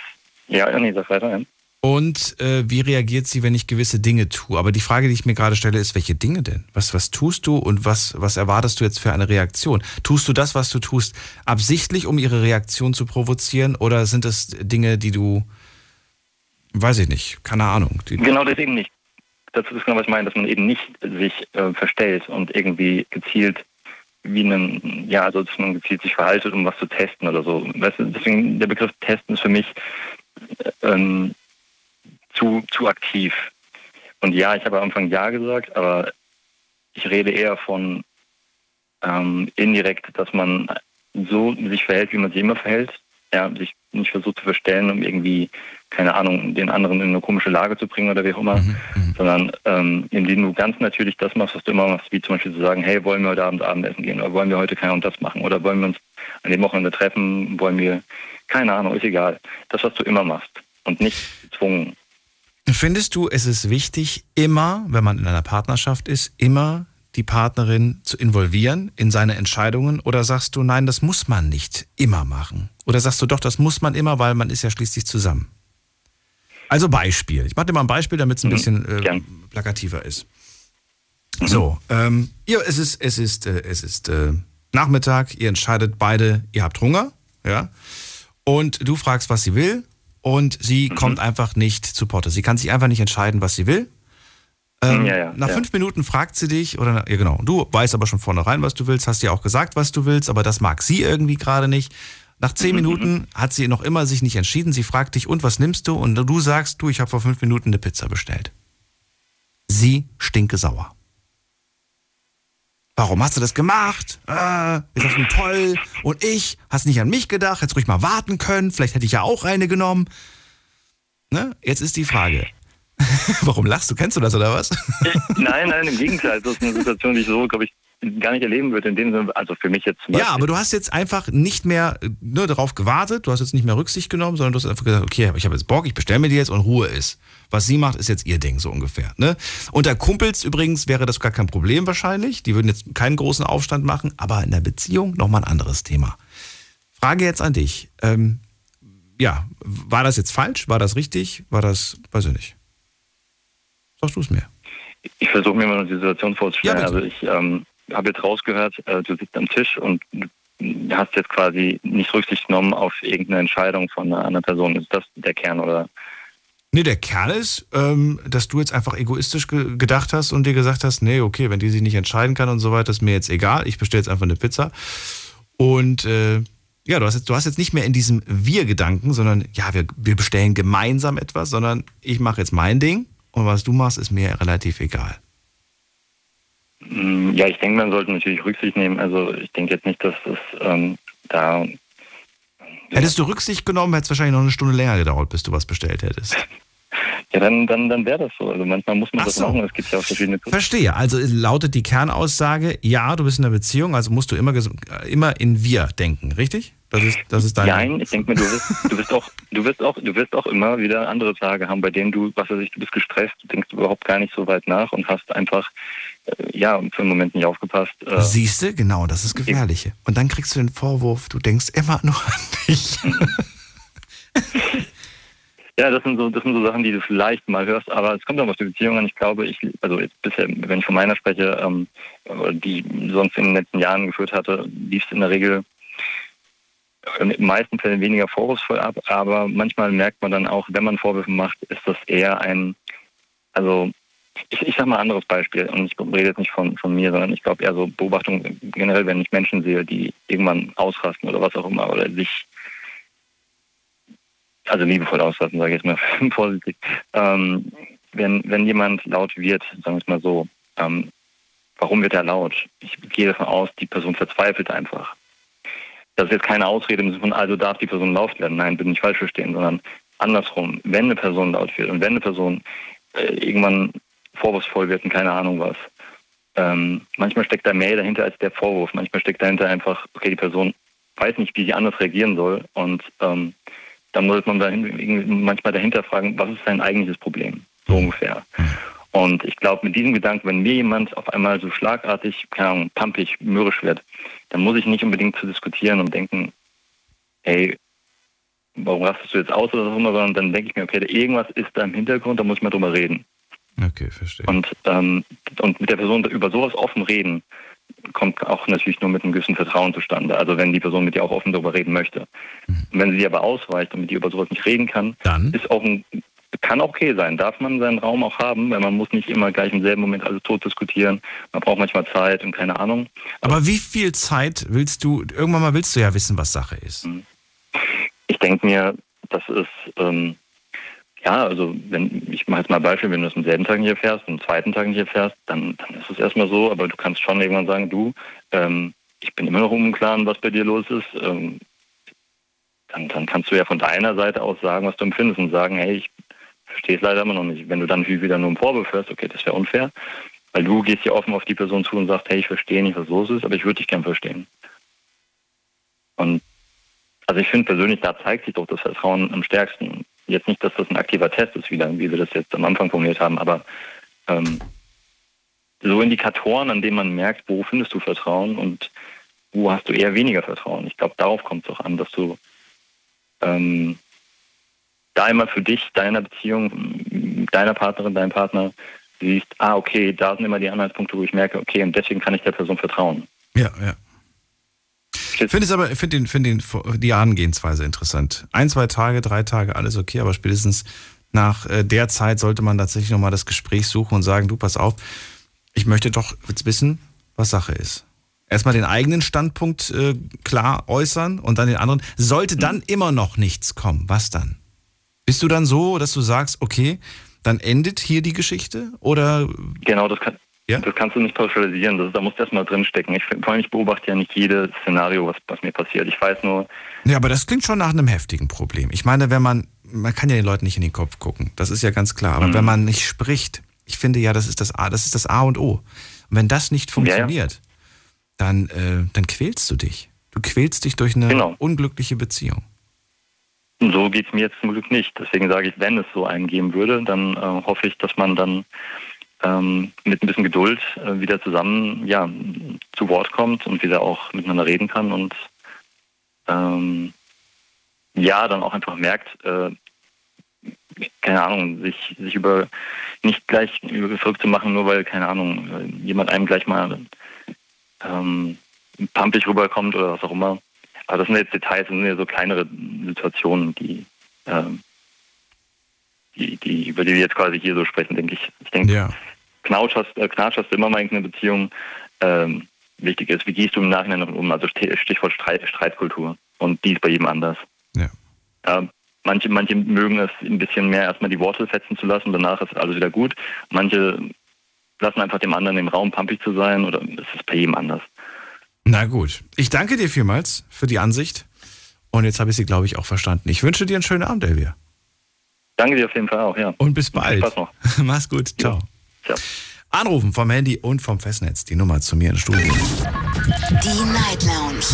ja, nee, sag weiter, ja. Und äh, wie reagiert sie, wenn ich gewisse Dinge tue? Aber die Frage, die ich mir gerade stelle, ist, welche Dinge denn? Was, was tust du und was, was erwartest du jetzt für eine Reaktion? Tust du das, was du tust, absichtlich, um ihre Reaktion zu provozieren? Oder sind es Dinge, die du Weiß ich nicht, keine Ahnung. Genau deswegen nicht. Das ist genau, was ich meine, dass man eben nicht sich äh, verstellt und irgendwie gezielt wie einen, ja, also dass man gezielt sich verhaltet, um was zu testen oder so. Weißt du, deswegen der Begriff testen ist für mich ähm, zu, zu aktiv. Und ja, ich habe am Anfang ja gesagt, aber ich rede eher von ähm, indirekt, dass man so sich verhält, wie man sich immer verhält. Ja, sich nicht versucht zu verstellen, um irgendwie keine Ahnung, den anderen in eine komische Lage zu bringen oder wie auch immer, mhm, mhm. sondern ähm, indem du ganz natürlich das machst, was du immer machst, wie zum Beispiel zu sagen, hey, wollen wir heute Abend Abendessen gehen oder wollen wir heute kein und das machen oder wollen wir uns an dem Wochenende treffen, wollen wir, keine Ahnung, ist egal. Das, was du immer machst und nicht gezwungen. Findest du, es ist wichtig, immer, wenn man in einer Partnerschaft ist, immer die Partnerin zu involvieren in seine Entscheidungen oder sagst du, nein, das muss man nicht immer machen? Oder sagst du doch, das muss man immer, weil man ist ja schließlich zusammen? Also Beispiel. Ich mache dir mal ein Beispiel, damit es ein mhm. bisschen äh, plakativer ist. Mhm. So, ähm, ihr, es ist, es ist, äh, es ist äh, Nachmittag, ihr entscheidet beide, ihr habt Hunger, ja, und du fragst, was sie will, und sie mhm. kommt einfach nicht zu Potte. Sie kann sich einfach nicht entscheiden, was sie will. Ähm, ja, ja, nach ja. fünf Minuten fragt sie dich, oder ja genau, du weißt aber schon vornherein, was du willst, hast dir auch gesagt, was du willst, aber das mag sie irgendwie gerade nicht. Nach zehn mhm, Minuten mhm. hat sie noch immer sich nicht entschieden. Sie fragt dich, und was nimmst du? Und du sagst, du, ich habe vor fünf Minuten eine Pizza bestellt. Sie stinke sauer. Warum hast du das gemacht? Äh, ist das denn toll? Und ich? Hast nicht an mich gedacht? Hättest ruhig mal warten können. Vielleicht hätte ich ja auch eine genommen. Ne? Jetzt ist die Frage. Warum lachst du? Kennst du das oder was? nein, nein, im Gegenteil. Das ist eine Situation, die ich so, glaube ich, gar nicht erleben würde, in dem Sinne, also für mich jetzt. Ja, aber du hast jetzt einfach nicht mehr nur darauf gewartet, du hast jetzt nicht mehr Rücksicht genommen, sondern du hast einfach gesagt, okay, ich habe jetzt Bock, ich bestelle mir die jetzt und Ruhe ist. Was sie macht, ist jetzt ihr Ding, so ungefähr. Ne? Unter Kumpels übrigens wäre das gar kein Problem wahrscheinlich. Die würden jetzt keinen großen Aufstand machen, aber in der Beziehung nochmal ein anderes Thema. Frage jetzt an dich. Ähm, ja, war das jetzt falsch? War das richtig? War das, weiß ich nicht. Sagst du es mir? Ich versuche mir mal die Situation vorzustellen. Ja, also ich ähm, habe jetzt rausgehört, äh, du sitzt am Tisch und hast jetzt quasi nicht Rücksicht genommen auf irgendeine Entscheidung von einer anderen Person. Ist das der Kern oder? Nee, der Kern ist, ähm, dass du jetzt einfach egoistisch ge gedacht hast und dir gesagt hast, nee, okay, wenn die sich nicht entscheiden kann und so weiter, ist mir jetzt egal. Ich bestelle jetzt einfach eine Pizza. Und äh, ja, du hast, jetzt, du hast jetzt nicht mehr in diesem Wir-Gedanken, sondern ja, wir, wir bestellen gemeinsam etwas, sondern ich mache jetzt mein Ding und was du machst, ist mir relativ egal. Mm, ja, ich denke, man sollte natürlich Rücksicht nehmen. Also ich denke jetzt nicht, dass es ähm, da. Hättest du Rücksicht genommen, hätte es wahrscheinlich noch eine Stunde länger gedauert, bis du was bestellt hättest. Ja, dann, dann, dann wäre das so. Also manchmal muss man Ach das so. machen. Es gibt ja auch verschiedene. Verstehe. Also lautet die Kernaussage, ja, du bist in einer Beziehung, also musst du immer, immer in wir denken, richtig? Das ist, das ist dein. Nein, ich denke mir, du wirst, du wirst auch, du wirst auch, du wirst auch immer wieder andere Tage haben, bei denen du, was weiß ich, du bist gestresst, du denkst überhaupt gar nicht so weit nach und hast einfach, äh, ja, für einen Moment nicht aufgepasst. Äh, Siehst du, genau, das ist gefährliche. Und dann kriegst du den Vorwurf, du denkst immer nur an dich. Ja, das sind so, das sind so Sachen, die du vielleicht mal hörst, aber es kommt auch auf die Beziehung an. Ich glaube, ich, also jetzt bisher, wenn ich von meiner spreche, ähm, die sonst in den letzten Jahren geführt hatte, lief es in der Regel in den meisten Fällen weniger vorwurfsvoll ab, aber manchmal merkt man dann auch, wenn man Vorwürfe macht, ist das eher ein, also ich, ich sage mal ein anderes Beispiel und ich rede jetzt nicht von, von mir, sondern ich glaube eher so Beobachtung generell, wenn ich Menschen sehe, die irgendwann ausrasten oder was auch immer oder sich also liebevoll auslassen, sage ich jetzt mal vorsichtig. Ähm, wenn, wenn jemand laut wird, sagen wir es mal so, ähm, warum wird er laut? Ich gehe davon aus, die Person verzweifelt einfach. Das ist jetzt keine Ausrede von, also darf die Person laut werden. Nein, bitte nicht falsch verstehen, sondern andersrum. Wenn eine Person laut wird und wenn eine Person äh, irgendwann vorwurfsvoll wird und keine Ahnung was, ähm, manchmal steckt da mehr dahinter als der Vorwurf. Manchmal steckt dahinter einfach, okay, die Person weiß nicht, wie sie anders reagieren soll und ähm, dann muss man dahin, manchmal dahinter fragen, was ist sein eigentliches Problem? So ungefähr. Und ich glaube, mit diesem Gedanken, wenn mir jemand auf einmal so schlagartig, keine Ahnung, pampig, mürrisch wird, dann muss ich nicht unbedingt zu diskutieren und denken, hey, warum rastest du jetzt aus oder so, sondern dann denke ich mir, okay, irgendwas ist da im Hintergrund, da muss ich mal drüber reden. Okay, verstehe. Und, ähm, und mit der Person über sowas offen reden, kommt auch natürlich nur mit einem gewissen Vertrauen zustande. Also wenn die Person mit dir auch offen darüber reden möchte. Mhm. wenn sie aber ausweicht und mit dir über sowas nicht reden kann, dann ist auch ein kann auch okay sein, darf man seinen Raum auch haben, weil man muss nicht immer gleich im selben Moment alles tot diskutieren. Man braucht manchmal Zeit und keine Ahnung. Aber, Aber wie viel Zeit willst du, irgendwann mal willst du ja wissen, was Sache ist. Mhm. Ich denke mir, das ist, ähm, ja, also wenn, ich mache jetzt mal Beispiel, wenn du es am selben Tag nicht erfährst, am zweiten Tag nicht erfährst, dann, dann ist es erstmal so, aber du kannst schon irgendwann sagen, du, ähm, ich bin immer noch unklaren, was bei dir los ist. Ähm, dann, dann kannst du ja von deiner Seite aus sagen, was du empfindest und sagen, hey, ich verstehe es leider immer noch nicht. Wenn du dann wieder nur einen Vorwurf hörst, okay, das wäre unfair, weil du gehst ja offen auf die Person zu und sagst, hey, ich verstehe nicht, was los ist, aber ich würde dich gern verstehen. Und also ich finde persönlich, da zeigt sich doch das Vertrauen am stärksten. Jetzt nicht, dass das ein aktiver Test ist, wieder, wie wir das jetzt am Anfang formuliert haben, aber ähm, so Indikatoren, an denen man merkt, wo findest du Vertrauen und wo hast du eher weniger Vertrauen. Ich glaube, darauf kommt es auch an, dass du ähm, da immer für dich, deiner Beziehung, deiner Partnerin, deinem Partner siehst, ah, okay, da sind immer die Anhaltspunkte, wo ich merke, okay, und deswegen kann ich der Person vertrauen. Ja, ja. Ich finde es aber, finde den, find den, die Angehensweise interessant. Ein, zwei Tage, drei Tage, alles okay, aber spätestens nach äh, der Zeit sollte man tatsächlich nochmal das Gespräch suchen und sagen, du, pass auf, ich möchte doch jetzt wissen, was Sache ist. Erstmal den eigenen Standpunkt äh, klar äußern und dann den anderen. Sollte dann mhm. immer noch nichts kommen, was dann? Bist du dann so, dass du sagst, okay, dann endet hier die Geschichte? Oder? Genau, das kann, ja? Das kannst du nicht pauschalisieren. Das, da muss erstmal drinstecken. Ich, vor allem, ich beobachte ja nicht jedes Szenario, was, was mir passiert. Ich weiß nur. Ja, aber das klingt schon nach einem heftigen Problem. Ich meine, wenn man, man kann ja den Leuten nicht in den Kopf gucken. Das ist ja ganz klar. Aber mhm. wenn man nicht spricht, ich finde ja, das ist das A, das ist das A und O. Und wenn das nicht funktioniert, ja, ja. Dann, äh, dann quälst du dich. Du quälst dich durch eine genau. unglückliche Beziehung. So geht es mir jetzt zum Glück nicht. Deswegen sage ich, wenn es so einen geben würde, dann äh, hoffe ich, dass man dann ähm, mit ein bisschen Geduld äh, wieder zusammen ja, zu Wort kommt und wieder auch miteinander reden kann und ähm, ja, dann auch einfach merkt, äh, keine Ahnung, sich, sich über nicht gleich verrückt zu machen, nur weil, keine Ahnung, äh, jemand einem gleich mal ähm, pampig rüberkommt oder was auch immer. Aber das sind jetzt Details, das sind ja so kleinere Situationen, die, ähm, die, die, über die wir jetzt quasi hier so sprechen, denke ich. Ich denke, ja. Knatsch, hast, äh, Knatsch hast du immer mal in einer Beziehung. Ähm, wichtig ist, wie gehst du im Nachhinein um? Also Stichwort Streit, Streitkultur. Und die ist bei jedem anders. Ja. Äh, manche, manche mögen es ein bisschen mehr erstmal die Worte fetzen zu lassen, danach ist alles wieder gut. Manche lassen einfach dem anderen den Raum pampig zu sein oder es ist bei jedem anders. Na gut. Ich danke dir vielmals für die Ansicht. Und jetzt habe ich sie, glaube ich, auch verstanden. Ich wünsche dir einen schönen Abend, Elvia. Danke dir auf jeden Fall auch, ja. Und bis bald. Spaß noch. Mach's gut. Ciao. Ja. Anrufen vom Handy und vom Festnetz. Die Nummer zu mir in Studio. Die Night Lounge.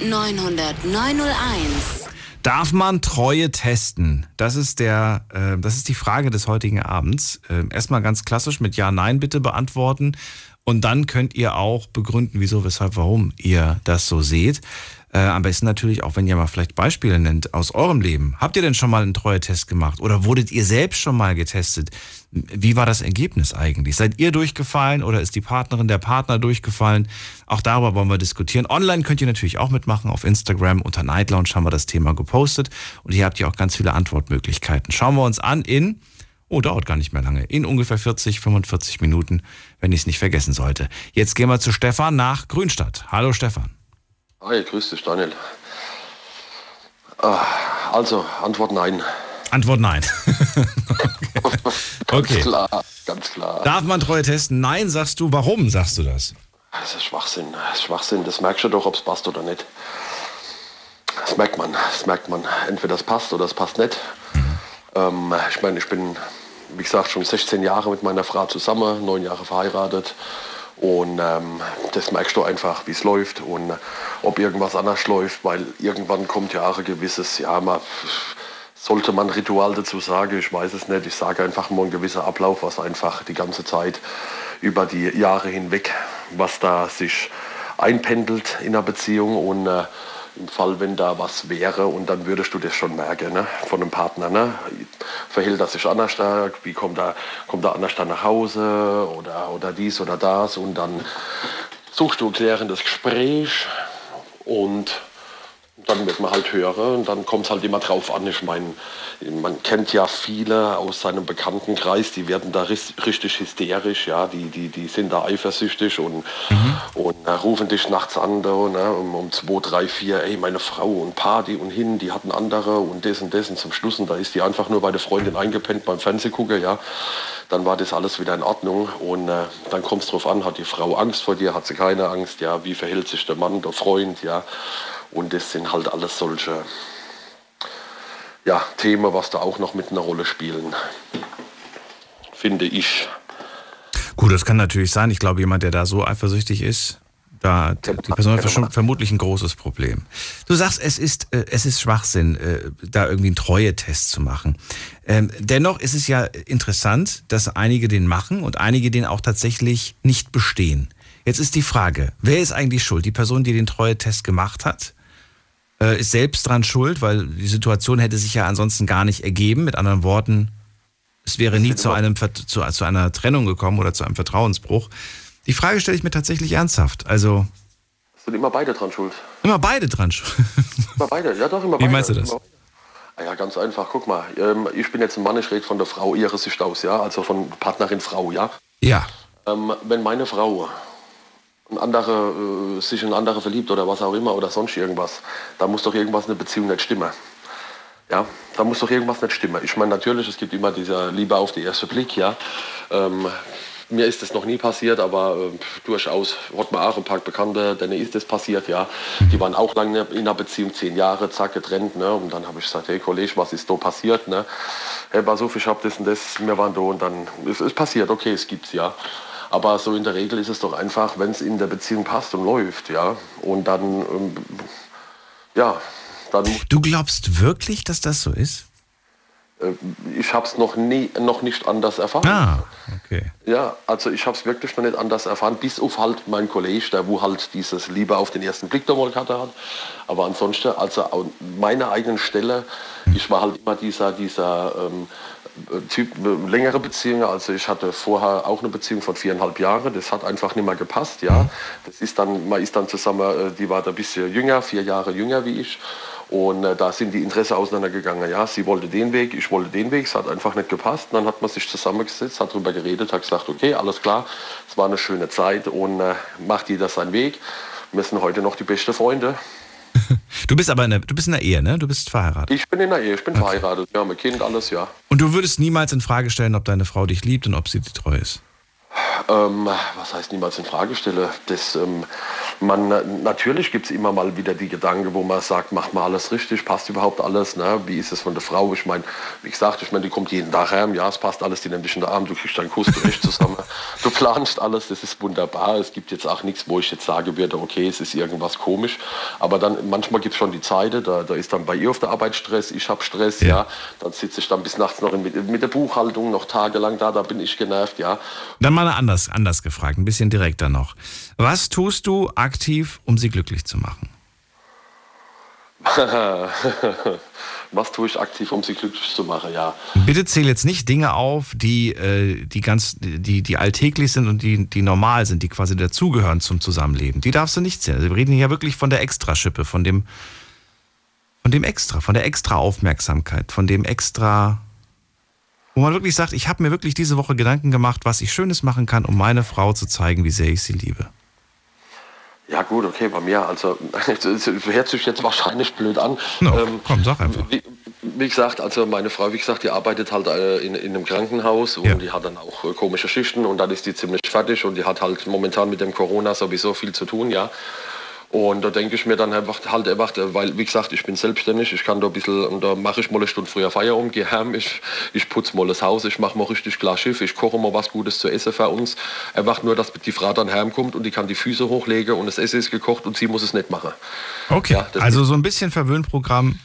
0890901. Darf man Treue testen? Das ist der, äh, das ist die Frage des heutigen Abends. Äh, erstmal ganz klassisch mit Ja, Nein bitte beantworten. Und dann könnt ihr auch begründen, wieso, weshalb, warum ihr das so seht. Äh, am besten natürlich auch, wenn ihr mal vielleicht Beispiele nennt aus eurem Leben. Habt ihr denn schon mal einen Treue-Test gemacht oder wurdet ihr selbst schon mal getestet? Wie war das Ergebnis eigentlich? Seid ihr durchgefallen oder ist die Partnerin, der Partner durchgefallen? Auch darüber wollen wir diskutieren. Online könnt ihr natürlich auch mitmachen. Auf Instagram unter Night Lounge haben wir das Thema gepostet und hier habt ihr auch ganz viele Antwortmöglichkeiten. Schauen wir uns an in Oh, dauert gar nicht mehr lange. In ungefähr 40, 45 Minuten, wenn ich es nicht vergessen sollte. Jetzt gehen wir zu Stefan nach Grünstadt. Hallo Stefan. Hi, grüß dich Daniel. Ah, Also, Antwort nein. Antwort nein. ganz okay. klar, ganz klar. Darf man Treue testen? Nein, sagst du. Warum sagst du das? Das ist Schwachsinn. Das ist Schwachsinn. Das merkst du doch, ob es passt oder nicht. Das merkt man. Das merkt man. Entweder das passt oder es passt nicht. Mhm. Ähm, ich meine, ich bin, wie gesagt, schon 16 Jahre mit meiner Frau zusammen, neun Jahre verheiratet. Und ähm, das merkst du einfach, wie es läuft und ob irgendwas anders läuft, weil irgendwann kommt ja auch ein gewisses, ja, man, sollte man Ritual dazu sagen, ich weiß es nicht. Ich sage einfach mal ein gewisser Ablauf, was einfach die ganze Zeit über die Jahre hinweg, was da sich einpendelt in einer Beziehung und äh, im Fall, wenn da was wäre und dann würdest du das schon merken ne, von einem Partner. Ne? Verhält er sich anders da, wie kommt er, kommt er anders da nach Hause oder, oder dies oder das und dann suchst du ein klärendes Gespräch und dann wird man halt hören und dann kommt es halt immer drauf an. Ich meine, man kennt ja viele aus seinem Bekanntenkreis, die werden da richtig hysterisch, ja, die, die, die sind da eifersüchtig und, mhm. und äh, rufen dich nachts an, da, ne, um, um 2, 3, 4, ey, meine Frau und Party und hin, die hatten andere und das und das und zum Schluss und da ist die einfach nur bei der Freundin eingepennt beim Fernsehgucker, ja. Dann war das alles wieder in Ordnung und äh, dann kommt es drauf an, hat die Frau Angst vor dir, hat sie keine Angst, ja, wie verhält sich der Mann, der Freund, ja. Und das sind halt alles solche ja, Themen, was da auch noch mit einer Rolle spielen, finde ich. Gut, das kann natürlich sein. Ich glaube, jemand, der da so eifersüchtig ist, da die Person hat vermutlich ein großes Problem. Du sagst, es ist, äh, es ist Schwachsinn, äh, da irgendwie einen Treue-Test zu machen. Ähm, dennoch ist es ja interessant, dass einige den machen und einige den auch tatsächlich nicht bestehen. Jetzt ist die Frage, wer ist eigentlich schuld? Die Person, die den Treue-Test gemacht hat? Äh, ist selbst dran schuld, weil die Situation hätte sich ja ansonsten gar nicht ergeben. Mit anderen Worten, es wäre nie zu, einem, zu, zu einer Trennung gekommen oder zu einem Vertrauensbruch. Die Frage stelle ich mir tatsächlich ernsthaft. Also. Sind immer beide dran schuld. Immer beide dran schuld. immer beide, ja doch, immer beide. Wie meinst du das? Ah ja, ganz einfach. Guck mal, ähm, ich bin jetzt ein Mann, ich rede von der Frau ihrer Sicht aus, ja, also von Partnerin Frau, ja. Ja. Ähm, wenn meine Frau ein anderer, äh, sich in andere verliebt oder was auch immer oder sonst irgendwas, da muss doch irgendwas in der Beziehung nicht stimmen. Ja, da muss doch irgendwas nicht stimmen. Ich meine, natürlich, es gibt immer diese Liebe auf den ersten Blick, ja. Ähm, mir ist das noch nie passiert, aber äh, durchaus hat man auch ein paar Bekannte, denen ist das passiert, ja. Die waren auch lange in einer Beziehung, zehn Jahre, zack, getrennt, ne. Und dann habe ich gesagt, hey Kollege, was ist da passiert, ne? Hey, pass auf, ich habe das und das, wir waren da und dann, es ist passiert, okay, es gibt's, ja. Aber so in der Regel ist es doch einfach, wenn es in der Beziehung passt und läuft, ja. Und dann, ähm, ja, dann. Du glaubst wirklich, dass das so ist? Äh, ich habe es noch nie, noch nicht anders erfahren. Ah, okay. Ja, also ich habe es wirklich noch nicht anders erfahren, bis auf halt mein Kollege, der wo halt dieses Liebe auf den ersten Blick mal hatte hat. Aber ansonsten, also an meiner eigenen Stelle, ich war halt immer dieser, dieser ähm, Typ längere Beziehungen. Also ich hatte vorher auch eine Beziehung von viereinhalb Jahren. Das hat einfach nicht mehr gepasst. Ja, das ist dann, man ist dann zusammen. Äh, die war da ein bisschen jünger, vier Jahre jünger wie ich. Und äh, da sind die Interesse auseinandergegangen. Ja, sie wollte den Weg, ich wollte den Weg. Es hat einfach nicht gepasst. Und dann hat man sich zusammengesetzt, hat darüber geredet, hat gesagt, okay, alles klar, es war eine schöne Zeit und äh, macht jeder seinen Weg. Wir sind heute noch die besten Freunde. Du bist aber in der, du bist in der Ehe, ne? Du bist verheiratet. Ich bin in der Ehe, ich bin okay. verheiratet. Ja, mit Kind, alles, ja. Und du würdest niemals in Frage stellen, ob deine Frau dich liebt und ob sie dir treu ist? Ähm, was heißt niemals in Frage stelle? Das, ähm, man, natürlich gibt es immer mal wieder die Gedanken, wo man sagt, macht mal alles richtig, passt überhaupt alles, ne? wie ist es von der Frau? Ich meine, wie gesagt, ich meine, die kommt jeden Tag heim, ja, es passt alles, die nimmt dich in den Arm, du kriegst deinen Kuss, du zusammen, du planst alles, das ist wunderbar. Es gibt jetzt auch nichts, wo ich jetzt sage würde, okay, es ist irgendwas komisch, aber dann manchmal gibt es schon die Zeit, da, da ist dann bei ihr auf der Arbeit Stress, ich habe Stress, ja. ja. dann sitze ich dann bis nachts noch mit, mit der Buchhaltung, noch tagelang da, da bin ich genervt, ja. Dann mal anders, anders gefragt, ein bisschen direkter noch. Was tust du aktiv, um sie glücklich zu machen? Was tue ich aktiv, um sie glücklich zu machen? Ja. Bitte zähl jetzt nicht Dinge auf, die, äh, die ganz, die, die alltäglich sind und die, die normal sind, die quasi dazugehören zum Zusammenleben. Die darfst du nicht zählen. Wir reden hier wirklich von der Extraschippe, von dem, von dem Extra, von der extra Aufmerksamkeit, von dem extra wo man wirklich sagt, ich habe mir wirklich diese Woche Gedanken gemacht, was ich Schönes machen kann, um meine Frau zu zeigen, wie sehr ich sie liebe. Ja gut, okay, bei mir, also das hört sich jetzt wahrscheinlich blöd an. No, ähm, komm, sag einfach. Wie, wie gesagt, also meine Frau, wie gesagt, die arbeitet halt äh, in, in einem Krankenhaus und Ja. die hat dann auch äh, komische Schichten und dann ist die ziemlich fertig und die hat halt momentan mit dem Corona sowieso viel zu tun, ja. Und da denke ich mir dann einfach halt einfach, weil wie gesagt, ich bin selbstständig, ich kann da ein bisschen, und da mache ich mal eine Stunde früher Feierabend, gehe heim, ich, ich putze mal das Haus, ich mache mal richtig klar Schiff, ich koche mal was Gutes zu essen für uns. Einfach nur, dass die Frau dann heimkommt und die kann die Füße hochlegen und das Essen ist gekocht und sie muss es nicht machen. Okay, Ja, also so ein bisschen Verwöhnprogramm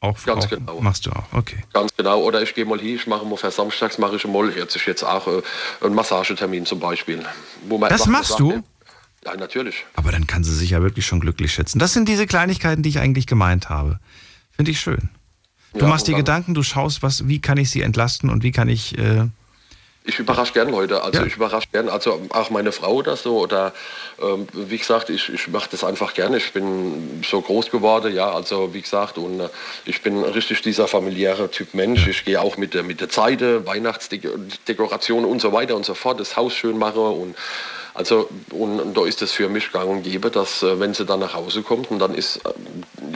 auch, Ganz auch genau. machst du auch. Okay. Ganz genau. Oder ich gehe mal hier, ich mache mal für samstags mache ich mal, jetzt ist jetzt auch äh, einen Massagetermin zum Beispiel. Wo man Das machst sagt, du? Ja, natürlich. Aber dann kann sie sich ja wirklich schon glücklich schätzen. Das sind diese Kleinigkeiten, die ich eigentlich gemeint habe. Finde ich schön. Du Ja, machst dir Gedanken, du schaust, was, wie kann ich sie entlasten und wie kann ich. Äh, Ich überrasche gern Leute, also Ja. ich überrasche gern, also auch meine Frau oder so, oder ähm, wie gesagt, ich, ich mache das einfach gerne. Ich bin so groß geworden, ja, also wie gesagt, und äh, ich bin richtig dieser familiäre Typ Mensch. Ich gehe auch mit der, mit der Zeit, Weihnachtsdekoration und so weiter und so fort, das Haus schön mache und also und, und da ist es für mich gang und gäbe, dass äh, wenn sie dann nach Hause kommt und dann ist, äh,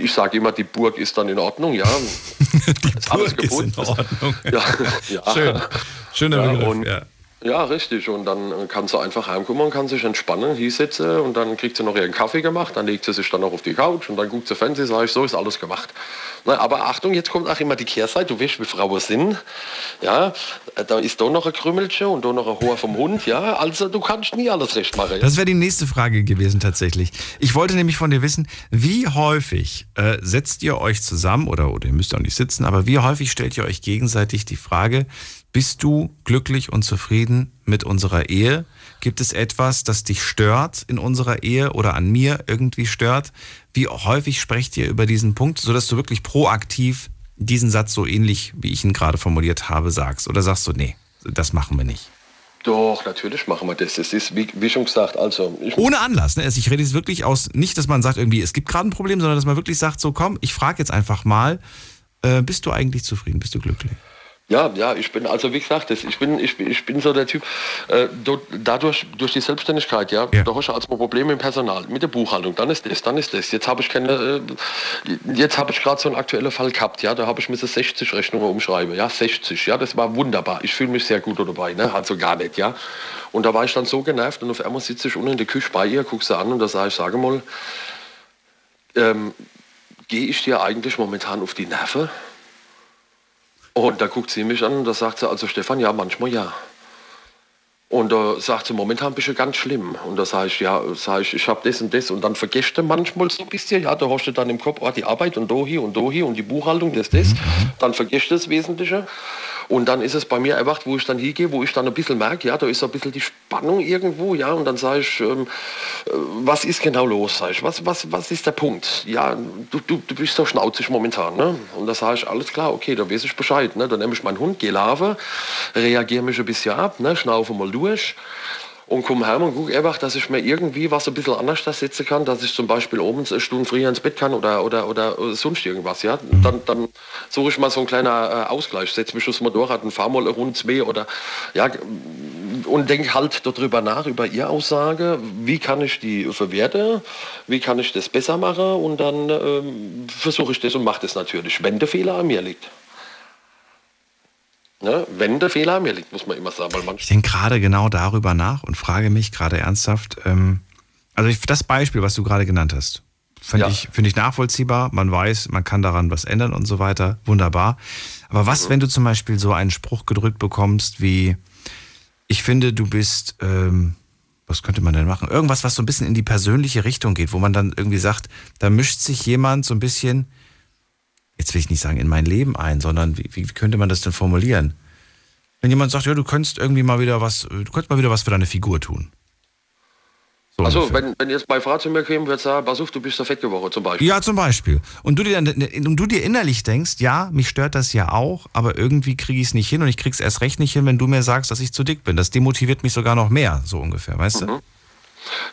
ich sage immer, die Burg ist dann in Ordnung, ja. ist alles Burg ist in. Ordnung. Ja, ja. Schön. Schöner Ja, Begriff. und- ja. Ja, richtig. Und dann äh, kann sie einfach heimkommen und kann sich entspannen, hier sitzen und dann kriegt sie noch ihren Kaffee gemacht, dann legt sie sich dann noch auf die Couch und dann guckt sie Fernsehen, sage ich, so ist alles gemacht. Na, aber Achtung, jetzt kommt auch immer die Kehrseite, du weißt, wie Frauen sind. Ja, äh, da ist da noch ein Krümmelchen und da noch ein Hoher vom Hund. Ja, also du kannst nie alles recht machen. Das wäre die nächste Frage gewesen tatsächlich. Ich wollte nämlich von dir wissen, wie häufig äh, setzt ihr euch zusammen oder, oder ihr müsst auch nicht sitzen, aber wie häufig stellt ihr euch gegenseitig die Frage, bist du glücklich und zufrieden mit unserer Ehe? Gibt es etwas, das dich stört in unserer Ehe oder an mir irgendwie stört? Wie häufig sprecht ihr über diesen Punkt, sodass du wirklich proaktiv diesen Satz so ähnlich, wie ich ihn gerade formuliert habe, sagst? Oder sagst du, nee, das machen wir nicht? Doch, natürlich machen wir das. Es ist, wie, wie schon gesagt, also Ohne Anlass. Ne? Also ich rede jetzt wirklich aus, nicht, dass man sagt, irgendwie, es gibt gerade ein Problem, sondern dass man wirklich sagt, so komm, ich frage jetzt einfach mal, äh, bist du eigentlich zufrieden, bist du glücklich? Ja, ja, ich bin, also wie gesagt, ich, bin, ich, ich bin so der Typ, äh, dadurch, durch die Selbstständigkeit, ja, Ja. da hast du als Probleme im Personal, mit der Buchhaltung, dann ist das, dann ist das. Jetzt habe ich keine, äh, jetzt habe ich gerade so einen aktuellen Fall gehabt, ja, da habe ich mir so 60 Rechnungen umschreiben, ja, 60, ja, das war wunderbar. Ich fühle mich sehr gut dabei, ne, also gar nicht, ja. Und da war ich dann so genervt und auf einmal sitze ich unten in der Küche bei ihr, guck sie an und da sage ich, sage mal, ähm, gehe ich dir eigentlich momentan auf die Nerven? Und da guckt sie mich an und da sagt sie, also Stefan, ja, manchmal ja. Und da sagt sie, momentan bist du ganz schlimm. Und da sage ich, ja, sag ich, ich habe das und das. Und dann vergisst du manchmal so ein bisschen, ja, da hast du dann im Kopf, oh, die Arbeit und da hier und da hier und die Buchhaltung, das, das. Dann vergisst du das Wesentliche. Und dann ist es bei mir einfach, wo ich dann hingehe, wo ich dann ein bisschen merke, ja, da ist ein bisschen die Spannung irgendwo, ja, und dann sage ich, ähm, äh, was ist genau los, sag ich, was, was, was ist der Punkt? Ja, du, du, du bist so schnauzig momentan, ne? Und da sage ich, alles klar, okay, da weiß ich Bescheid, ne? Dann nehme ich meinen Hund, gehe laufen, reagiere mich ein bisschen ab, ne? Schnaufe mal durch und komme heim und gucke einfach, dass ich mir irgendwie was ein bisschen anders da setzen kann, dass ich zum Beispiel oben eine Stunde früher ins Bett kann oder, oder, oder sonst irgendwas. Ja? Dann, dann suche ich mal so einen kleinen äh, Ausgleich, setze mich aufs Motorrad und fahre mal eine Runde zwei oder ja, und denke halt darüber nach, über ihre Aussage, wie kann ich die verwerten, wie kann ich das besser machen und dann ähm, versuche ich das und mache das natürlich, wenn der Fehler an mir liegt. Ne? Wenn der Fehler an mir liegt, muss man immer sagen, weil man Ich denke gerade genau darüber nach und frage mich gerade ernsthaft, ähm, also ich, das Beispiel, was du gerade genannt hast, finde Ja. ich, finde ich nachvollziehbar. Man weiß, man kann daran was ändern und so weiter. Wunderbar. Aber was, wenn du zum Beispiel so einen Spruch gedrückt bekommst wie, ich finde, du bist, ähm, was könnte man denn machen? Irgendwas, was so ein bisschen in die persönliche Richtung geht, wo man dann irgendwie sagt, da mischt sich jemand so ein bisschen, jetzt will ich nicht sagen in mein Leben ein, sondern wie, wie könnte man das denn formulieren? Wenn jemand sagt, ja, du könntest irgendwie mal wieder was, du könntest mal wieder was für deine Figur tun. So Also, wenn, wenn jetzt meine Frau zu mir käme und würde sagen, pass auf, du bist der fett geworden zum Beispiel. ja, zum Beispiel. Und du dir dann, und du dir innerlich denkst, ja, mich stört das ja auch, aber irgendwie kriege ich es nicht hin und ich krieg's erst recht nicht hin, wenn du mir sagst, dass ich zu dick bin. Das demotiviert mich sogar noch mehr, so ungefähr, weißt du?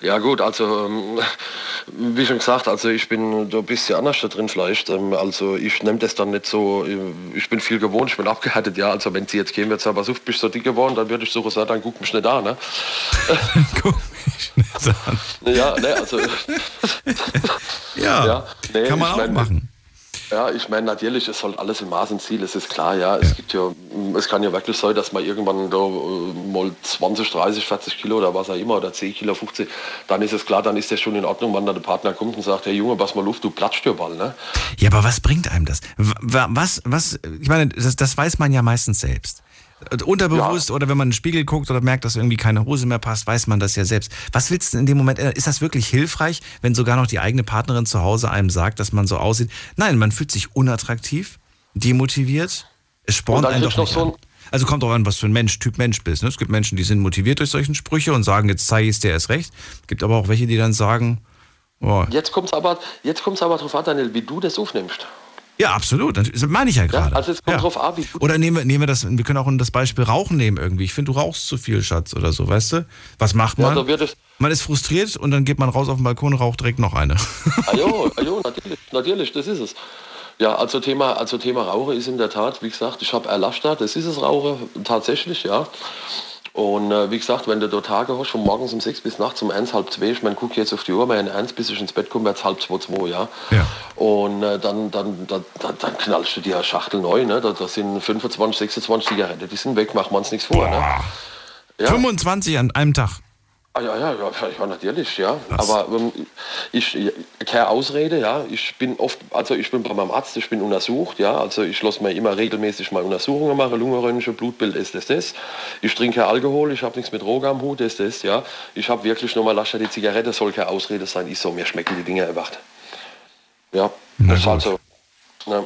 Ja gut, also ähm, wie schon gesagt, also ich bin da ein bisschen anders da drin vielleicht. Ähm, also ich nehme das dann nicht so, äh, ich bin viel gewohnt, ich bin abgehärtet, ja. Also wenn sie jetzt käme, wird sagen, pass auf, bist du so dick geworden, dann würde ich so sagen, dann guck mich nicht an, ne? Guck mich nicht an. Ja, ne, also Ja, Ja, nee, kann man ich auch mein, machen. Ja, ich meine, natürlich, es soll alles im Maß und Ziel, es ist klar, ja. Es gibt ja, es kann ja wirklich sein, dass man irgendwann da äh, mal 20, 30, 40 Kilo oder was auch immer oder 10 Kilo, 50, dann ist es klar, dann ist das schon in Ordnung, wenn da der Partner kommt und sagt, hey Junge, pass mal Luft, du platscht dir Ball, ne? Ja, aber was bringt einem das? Was, was, ich meine, das, das weiß man ja meistens selbst. Unterbewusst ja. oder wenn man in den Spiegel guckt oder merkt, dass irgendwie keine Hose mehr passt, weiß man das ja selbst. Was willst du in dem Moment ändern? Ist das wirklich hilfreich, wenn sogar noch die eigene Partnerin zu Hause einem sagt, dass man so aussieht? Nein, man fühlt sich unattraktiv, demotiviert, es spornt einen doch nicht so Also kommt auch an, was für ein Mensch, Typ Mensch bist. Ne? Es gibt Menschen, die sind motiviert durch solchen Sprüche und sagen, jetzt zeige ich es dir erst recht. Es gibt aber auch welche, die dann sagen, oh. Jetzt kommt es aber, aber darauf an, Daniel, wie du das aufnimmst. Ja, absolut. Das meine ich ja gerade. Ja, also es kommt ja. drauf an, wie Oder nehmen wir, nehmen wir das, wir können auch das Beispiel Rauchen nehmen irgendwie. Ich finde, du rauchst zu viel, Schatz, oder so, weißt du? Was macht man? Ja, man ist frustriert und dann geht man raus auf den Balkon und raucht direkt noch eine. Ajo, ah, ajo, ah, natürlich, natürlich, das ist es. Ja, also Thema, also Thema Rauchen ist in der Tat, wie gesagt, ich habe Erlaschter, das ist es Rauchen, tatsächlich, ja. Und äh, wie gesagt, wenn du da Tage hast, von morgens um sechs bis nachts um eins, halb zwei, ich meine, guck jetzt auf die Uhr, mein eins, bis ich ins Bett komme, jetzt halb zwei, zwei, ja. ja. Und äh, dann, dann, dann, dann, knallst du dir Schachtel neu, ne? Da, da sind 25, 26 Zigaretten, die sind weg, machen wir uns nichts vor, ne? Ja. 25 an einem Tag. Ah, ja, ja, ja, ja, natürlich, ja. Was? Aber ähm, ich, keine Ausrede, ja. Ich bin oft, also ich bin bei meinem Arzt, ich bin untersucht, ja. Also ich lasse mir immer regelmäßig mal Untersuchungen machen, Lungenröntgen, Blutbild, ist das, das. Ich trinke Alkohol, ich habe nichts mit Drogen am Hut, ist das, ja. Ich habe wirklich nochmal lascher die Zigarette, soll keine Ausrede sein. Ich so, mir schmecken die Dinge erwacht. Ja, Na das ist halt so. Ja.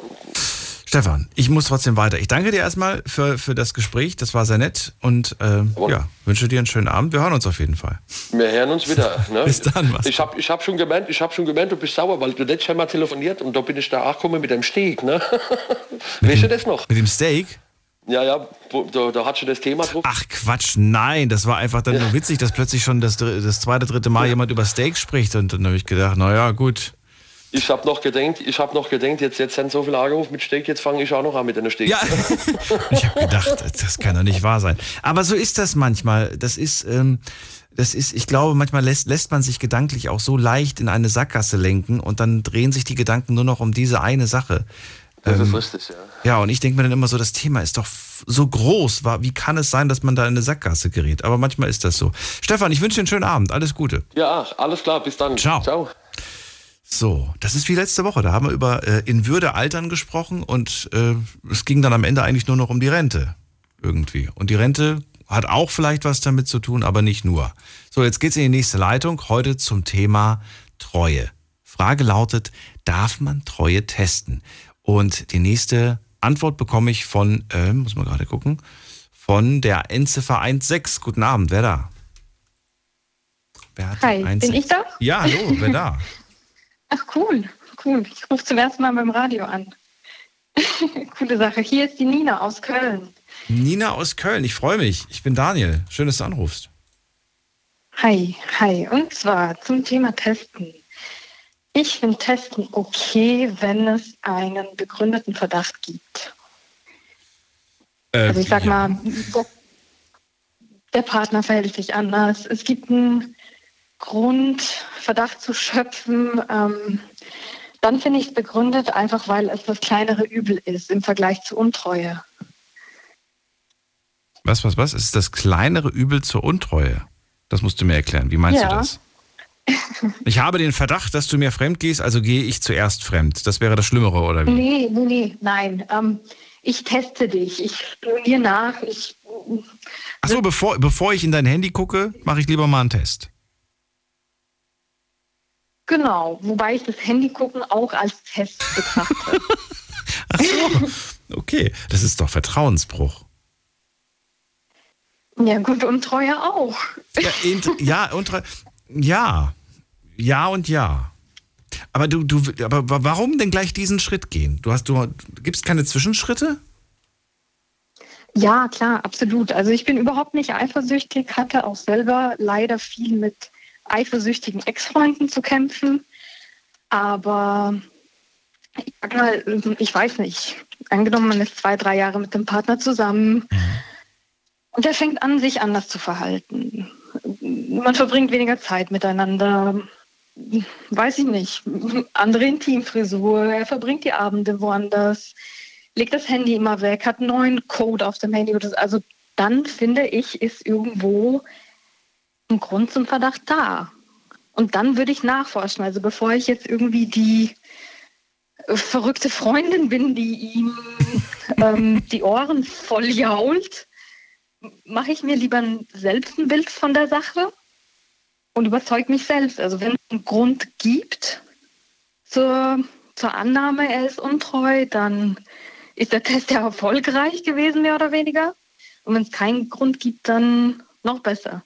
Stefan, ich muss trotzdem weiter. Ich danke dir erstmal für, für das Gespräch. Das war sehr nett und äh, ja, wünsche dir einen schönen Abend. Wir hören uns auf jeden Fall. Wir hören uns wieder. Ne? Bis dann. Was. Ich habe ich hab schon gemeint, ich habe schon gemeint, du bist sauer, weil du letztes Mal telefoniert und da bin ich da auch gekommen mit dem Steak. Ne? weißt du das noch? Mit dem Steak? Ja, ja, da, da hat schon das Thema drauf. Ach Quatsch, nein, das war einfach dann ja. nur witzig, dass plötzlich schon das, das zweite, dritte Mal ja. jemand über Steak spricht und dann habe ich gedacht, naja, gut. Ich habe noch gedenkt, ich habe noch gedenkt, jetzt, jetzt sind so viele angerufen mit Steak, jetzt fange ich auch noch an mit einer Steak. Ja, ich habe gedacht, das kann doch nicht wahr sein. Aber so ist das manchmal. Das ist, ähm, das ist, ich glaube, manchmal lässt, lässt man sich gedanklich auch so leicht in eine Sackgasse lenken und dann drehen sich die Gedanken nur noch um diese eine Sache. Das ähm, ist richtig, ja. Ja, und ich denke mir dann immer so, das Thema ist doch so groß. Wie kann es sein, dass man da in eine Sackgasse gerät? Aber manchmal ist das so. Stefan, ich wünsche dir einen schönen Abend. Alles Gute. Ja, alles klar. Bis dann. Ciao. Ciao. So, das ist wie letzte Woche. Da haben wir über äh, in Würde altern gesprochen und äh, es ging dann am Ende eigentlich nur noch um die Rente. Irgendwie. Und die Rente hat auch vielleicht was damit zu tun, aber nicht nur. So, jetzt geht's in die nächste Leitung. Heute zum Thema Treue. Frage lautet, darf man Treue testen? Und die nächste Antwort bekomme ich von, äh, muss man gerade gucken, von der Endziffer 16. Guten Abend, wer da? Wer hat Hi, 16? bin ich da? Ja, hallo, wer da? Ach cool, cool. Ich rufe zum ersten Mal beim Radio an. Coole Sache. Hier ist die Nina aus Köln. Nina aus Köln, ich freue mich. Ich bin Daniel. Schön, dass du anrufst. Hi, hi. Und zwar zum Thema Testen. Ich finde Testen okay, wenn es einen begründeten Verdacht gibt. Äh, also ich sag ja. mal, der, der Partner verhält sich anders. Es gibt einen Grund, Verdacht zu schöpfen, ähm, dann finde ich es begründet, einfach weil es das kleinere Übel ist im Vergleich zu Untreue. Was, was, was? Ist das kleinere Übel zur Untreue? Das musst du mir erklären. Wie meinst ja. du das? Ich habe den Verdacht, dass du mir fremd gehst, also gehe ich zuerst fremd. Das wäre das Schlimmere, oder wie? Nee, nee, nee, nein. Ähm, ich teste dich. Ich dir nach. Ich. Achso, bevor, bevor ich in dein Handy gucke, mache ich lieber mal einen Test. Genau, wobei ich das Handy gucken auch als Test betrachte. Ach so, okay. Das ist doch Vertrauensbruch. Ja, gut, Untreue auch. Ja, ja, Untreue. Ja. Ja und ja. Aber du, du, aber warum denn gleich diesen Schritt gehen? Du hast, du, gibst keine Zwischenschritte? Ja, klar, absolut. Also ich bin überhaupt nicht eifersüchtig, hatte auch selber leider viel mit eifersüchtigen Ex-Freunden zu kämpfen. Aber ich sag mal, ich weiß nicht. Angenommen, man ist zwei, drei Jahre mit dem Partner zusammen mhm. und er fängt an, sich anders zu verhalten. Man verbringt weniger Zeit miteinander. weiß ich nicht, andere Intimfrisur, er verbringt die Abende woanders, legt das Handy immer weg, hat einen neuen Code auf dem Handy. Also dann finde ich, ist irgendwo ein Grund zum Verdacht da. Und dann würde ich nachforschen. Also bevor ich jetzt irgendwie die äh, verrückte Freundin bin, die ihm ähm, die Ohren voll jault, mache ich mir lieber selbst ein Bild von der Sache und überzeuge mich selbst. Also wenn es einen Grund gibt zur, zur Annahme, er ist untreu, dann ist der Test ja erfolgreich gewesen, mehr oder weniger. Und wenn es keinen Grund gibt, dann noch besser.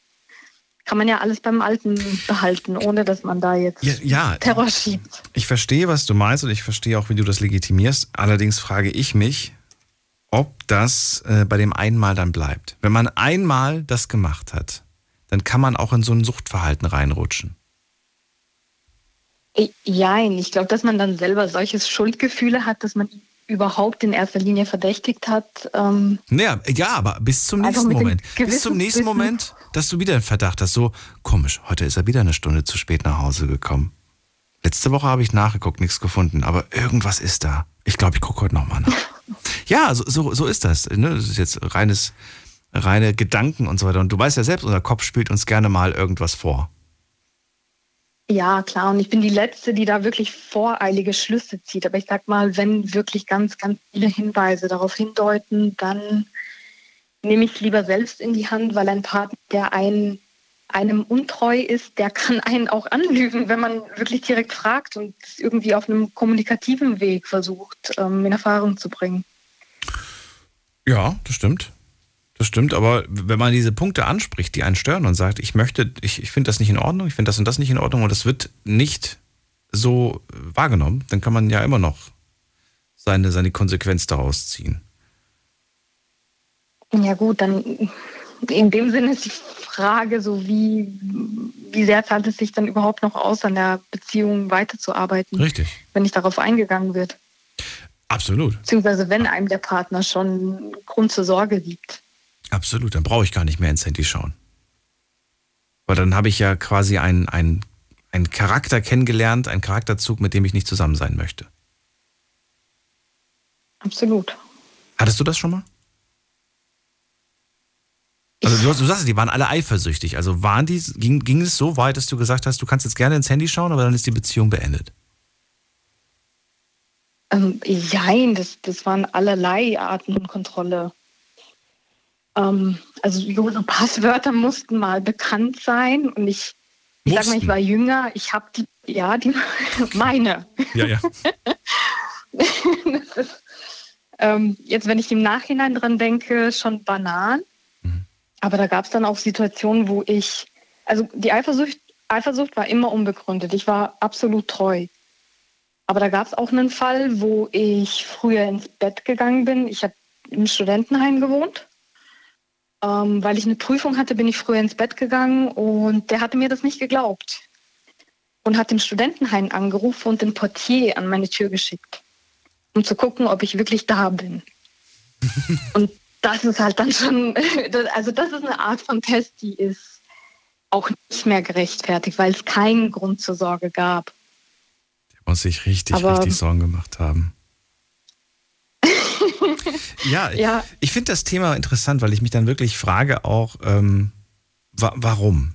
Kann man ja alles beim Alten behalten, ohne dass man da jetzt ja, ja, Terror schiebt. Ich verstehe, was du meinst und ich verstehe auch, wie du das legitimierst. Allerdings frage ich mich, ob das äh, bei dem einmal dann bleibt. Wenn man einmal das gemacht hat, dann kann man auch in so ein Suchtverhalten reinrutschen. Nein, ich glaube, dass man dann selber solches Schuldgefühle hat, dass man überhaupt in erster Linie verdächtigt hat. Ähm, naja, ja, aber bis zum nächsten Moment. Bis zum nächsten Wissen. Moment, dass du wieder einen Verdacht hast. So, komisch, heute ist er wieder eine Stunde zu spät nach Hause gekommen. Letzte Woche habe ich nachgeguckt, nichts gefunden, aber irgendwas ist da. Ich glaube, ich gucke heute nochmal nach. ja, so, so, so ist das. Ne? Das ist jetzt reines, reine Gedanken und so weiter. Und du weißt ja selbst, unser Kopf spielt uns gerne mal irgendwas vor. Ja, klar. Und ich bin die Letzte, die da wirklich voreilige Schlüsse zieht. Aber ich sag mal, wenn wirklich ganz, ganz viele Hinweise darauf hindeuten, dann nehme ich es lieber selbst in die Hand, weil ein Partner, der einen, einem untreu ist, der kann einen auch anlügen, wenn man wirklich direkt fragt und es irgendwie auf einem kommunikativen Weg versucht, ähm, in Erfahrung zu bringen. Ja, das stimmt. Das stimmt, aber wenn man diese Punkte anspricht, die einen stören und sagt, ich möchte, ich, ich finde das nicht in Ordnung, ich finde das und das nicht in Ordnung und das wird nicht so wahrgenommen, dann kann man ja immer noch seine, seine Konsequenz daraus ziehen. Ja gut, dann in dem Sinne ist die Frage so, wie, wie sehr zahlt es sich dann überhaupt noch aus, an der Beziehung weiterzuarbeiten? Richtig. Wenn nicht darauf eingegangen wird. Absolut. Beziehungsweise wenn einem der Partner schon Grund zur Sorge gibt. Absolut, dann brauche ich gar nicht mehr ins Handy schauen. Weil dann habe ich ja quasi einen, einen, einen Charakter kennengelernt, einen Charakterzug, mit dem ich nicht zusammen sein möchte. Absolut. Hattest du das schon mal? Also du, du sagst, die waren alle eifersüchtig. Also waren die, ging, ging es so weit, dass du gesagt hast, du kannst jetzt gerne ins Handy schauen, aber dann ist die Beziehung beendet? Ähm, nein, das, das waren allerlei Arten Kontrolle. Ähm, also so Passwörter mussten mal bekannt sein und ich, ich sag mal, ich war jünger, ich habe die, ja, die meine. Ja, ja. ist, ähm, jetzt, wenn ich im Nachhinein dran denke, schon Banan. Aber da gab es dann auch Situationen, wo ich, also die Eifersucht, Eifersucht war immer unbegründet. Ich war absolut treu. Aber da gab es auch einen Fall, wo ich früher ins Bett gegangen bin. Ich habe im Studentenheim gewohnt ähm, weil ich eine Prüfung hatte, bin ich früher ins Bett gegangen und der hatte mir das nicht geglaubt und hat im Studentenheim angerufen und den Portier an meine Tür geschickt, um zu gucken, ob ich wirklich da bin. und das ist halt dann schon, also das ist eine Art von Test, die ist auch nicht mehr gerechtfertigt, weil es keinen Grund zur Sorge gab. Der muss sich richtig, Aber, richtig Sorgen gemacht haben. ja, ja, ich finde das Thema interessant, weil ich mich dann wirklich frage auch, ähm, wa warum?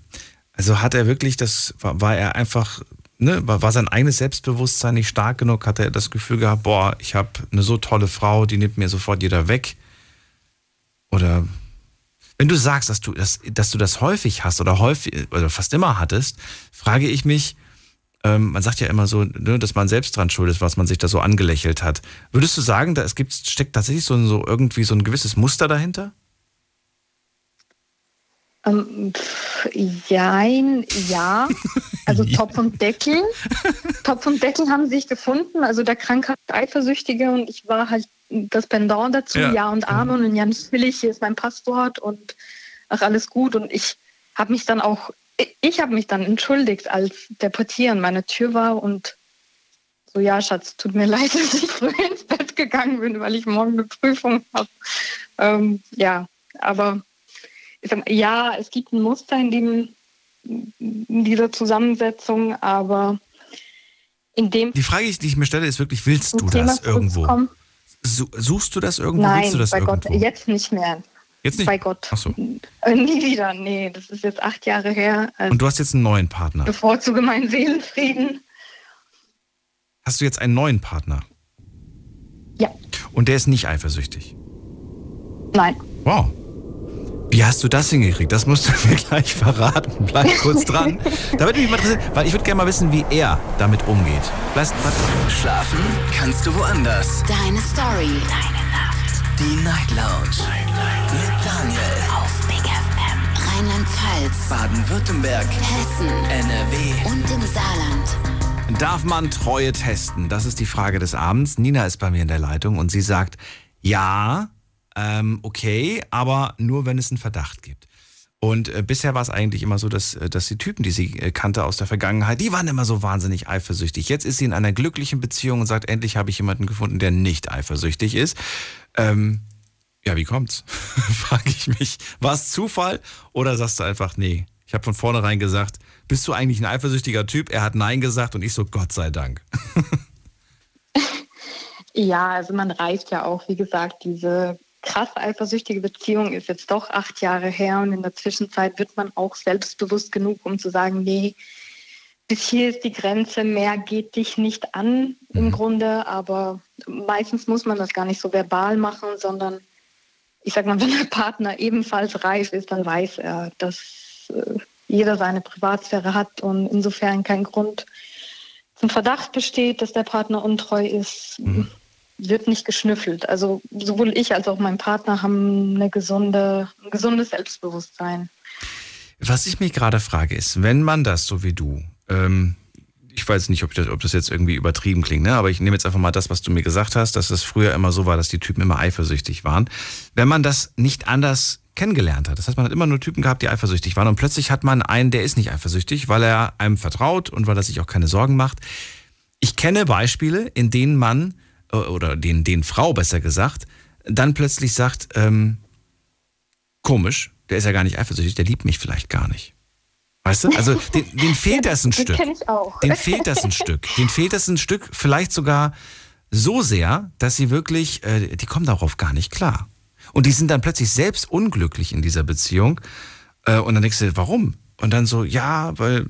Also hat er wirklich das, war, war er einfach, ne, war, war sein eigenes Selbstbewusstsein nicht stark genug? Hat er das Gefühl gehabt, boah, ich habe eine so tolle Frau, die nimmt mir sofort jeder weg? Oder wenn du sagst, dass du das, dass du das häufig hast oder häufig oder fast immer hattest, frage ich mich, ähm, man sagt ja immer so, ne, dass man selbst dran schuld ist, was man sich da so angelächelt hat. Würdest du sagen, da es gibt, steckt tatsächlich so, so irgendwie so ein gewisses Muster dahinter? Ähm, jein, ja. Also. Topf und Deckel. Topf und Deckel haben sich gefunden. Also der krankhafte Eifersüchtige und ich war halt das Pendant dazu, ja, ja und Amen und ja natürlich, hier ist mein Passwort und ach, alles gut. Und ich habe mich dann auch ich habe mich dann entschuldigt, als der Portier an meiner Tür war und so, ja, Schatz, tut mir leid, dass ich früh ins Bett gegangen bin, weil ich morgen eine Prüfung habe. Ähm, ja, aber sag, ja, es gibt ein Muster, in dem in dieser Zusammensetzung, aber in dem. Die Frage, die ich mir stelle, ist wirklich, willst du das irgendwo? Suchst du das irgendwo? Nein, du das bei irgendwo? Gott, jetzt nicht mehr. Jetzt nicht? Bei Gott. Ach so. Äh, nie wieder, nee, das ist jetzt acht Jahre her. Also Und du hast jetzt einen neuen Partner. bevorzuge meinen Seelenfrieden. Hast du jetzt einen neuen Partner? Ja. Und der ist nicht eifersüchtig? Nein. Wow. Wie hast du das hingekriegt? Das musst du mir gleich verraten. Bleib kurz dran. Da würde mich mal interessieren, weil ich würde gerne mal wissen, wie er damit umgeht. Bleib, bleib dran. Schlafen kannst du woanders. Deine Story. Deine Nacht. Die Night Lounge. Mit Daniel. Auf Big FM. Rheinland-Pfalz. Baden-Württemberg. Hessen. NRW. Und im Saarland. Darf man Treue testen? Das ist die Frage des Abends. Nina ist bei mir in der Leitung und sie sagt, ja, ähm, okay, aber nur wenn es einen Verdacht gibt. Und äh, bisher war es eigentlich immer so, dass, äh, dass die Typen, die sie äh, kannte aus der Vergangenheit, die waren immer so wahnsinnig eifersüchtig. Jetzt ist sie in einer glücklichen Beziehung und sagt, endlich habe ich jemanden gefunden, der nicht eifersüchtig ist. Ähm, ja, wie kommt's? Frage ich mich. War es Zufall oder sagst du einfach, nee, ich habe von vornherein gesagt, bist du eigentlich ein eifersüchtiger Typ? Er hat Nein gesagt und ich so, Gott sei Dank. Ja, also man reift ja auch, wie gesagt, diese krass eifersüchtige Beziehung ist jetzt doch acht Jahre her und in der Zwischenzeit wird man auch selbstbewusst genug, um zu sagen, nee, bis hier ist die Grenze, mehr geht dich nicht an im Mhm. Grunde, aber meistens muss man das gar nicht so verbal machen, sondern ich sag mal, wenn der Partner ebenfalls reif ist, dann weiß er, dass äh, jeder seine Privatsphäre hat und insofern kein Grund zum Verdacht besteht, dass der Partner untreu ist, wird nicht geschnüffelt. Also sowohl ich als auch mein Partner haben eine gesunde, ein gesundes Selbstbewusstsein. Was ich mich gerade frage ist, wenn man das so wie du, ähm, ich weiß nicht, ob das, ob das jetzt irgendwie übertrieben klingt, ne? aber ich nehme jetzt einfach mal das, was du mir gesagt hast, dass es früher immer so war, dass die Typen immer eifersüchtig waren. Wenn man das nicht anders kennengelernt hat, das heißt, man hat immer nur Typen gehabt, die eifersüchtig waren und plötzlich hat man einen, der ist nicht eifersüchtig, weil er einem vertraut und weil er sich auch keine Sorgen macht. Ich kenne Beispiele, in denen man, oder den, den Frau besser gesagt, dann plötzlich sagt, ähm, komisch, der ist ja gar nicht eifersüchtig, der liebt mich vielleicht gar nicht. Weißt du? Also den, den fehlt das ein Stück. kenne ich auch. Den fehlt das ein Stück. Den fehlt das ein Stück, vielleicht sogar so sehr, dass sie wirklich, äh, die kommen darauf gar nicht klar. Und die sind dann plötzlich selbst unglücklich in dieser Beziehung. Äh, und dann denkst du, warum? Und dann so, ja, weil,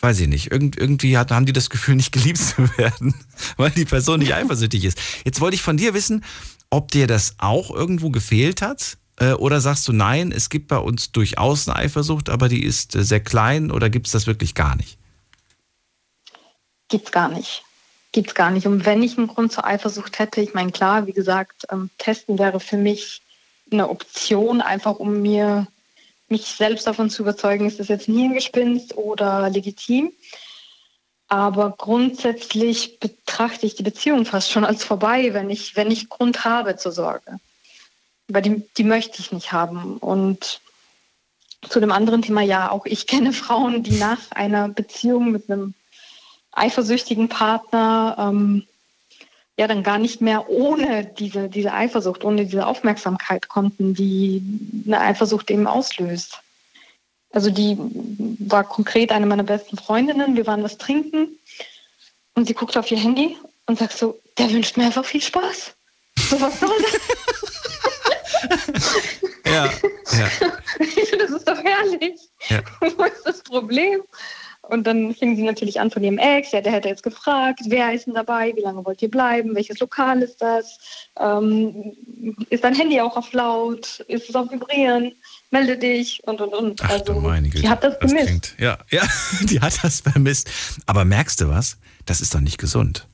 weiß ich nicht, irgend, irgendwie hat, haben die das Gefühl, nicht geliebt zu werden, weil die Person nicht eifersüchtig ist. Jetzt wollte ich von dir wissen, ob dir das auch irgendwo gefehlt hat. Äh, oder sagst du, nein, es gibt bei uns durchaus eine Eifersucht, aber die ist äh, sehr klein oder gibt es das wirklich gar nicht? Gibt's gar nicht. Gibt's gar nicht. Und wenn ich einen Grund zur Eifersucht hätte, ich meine, klar, wie gesagt, ähm, testen wäre für mich eine Option, einfach um mir mich selbst davon zu überzeugen, ist das jetzt ein Hirngespinst oder legitim. Aber grundsätzlich betrachte ich die Beziehung fast schon als vorbei, wenn ich, wenn ich Grund habe zur Sorge. Weil die, die möchte ich nicht haben. Und zu dem anderen Thema, ja, auch ich kenne Frauen, die nach einer Beziehung mit einem eifersüchtigen Partner ähm, ja dann gar nicht mehr ohne diese, diese Eifersucht, ohne diese Aufmerksamkeit konnten, die eine Eifersucht eben auslöst. Also die war konkret eine meiner besten Freundinnen, wir waren was trinken und sie guckt auf ihr Handy und sagt so, der wünscht mir einfach viel Spaß. So was soll das? Ja, ja. das ist doch herrlich. Ja. Wo ist das Problem? Und dann fing sie natürlich an von ihrem Ex. Ja, der hätte jetzt gefragt, wer ist denn dabei? Wie lange wollt ihr bleiben? Welches Lokal ist das? Ähm, ist dein Handy auch auf laut? Ist es auf Vibrieren? Melde dich und und und. Ach du meine Güte. die hat das gemisst. klingt, ja, ja, die hat das vermisst. Aber merkst du was? Das ist doch nicht gesund.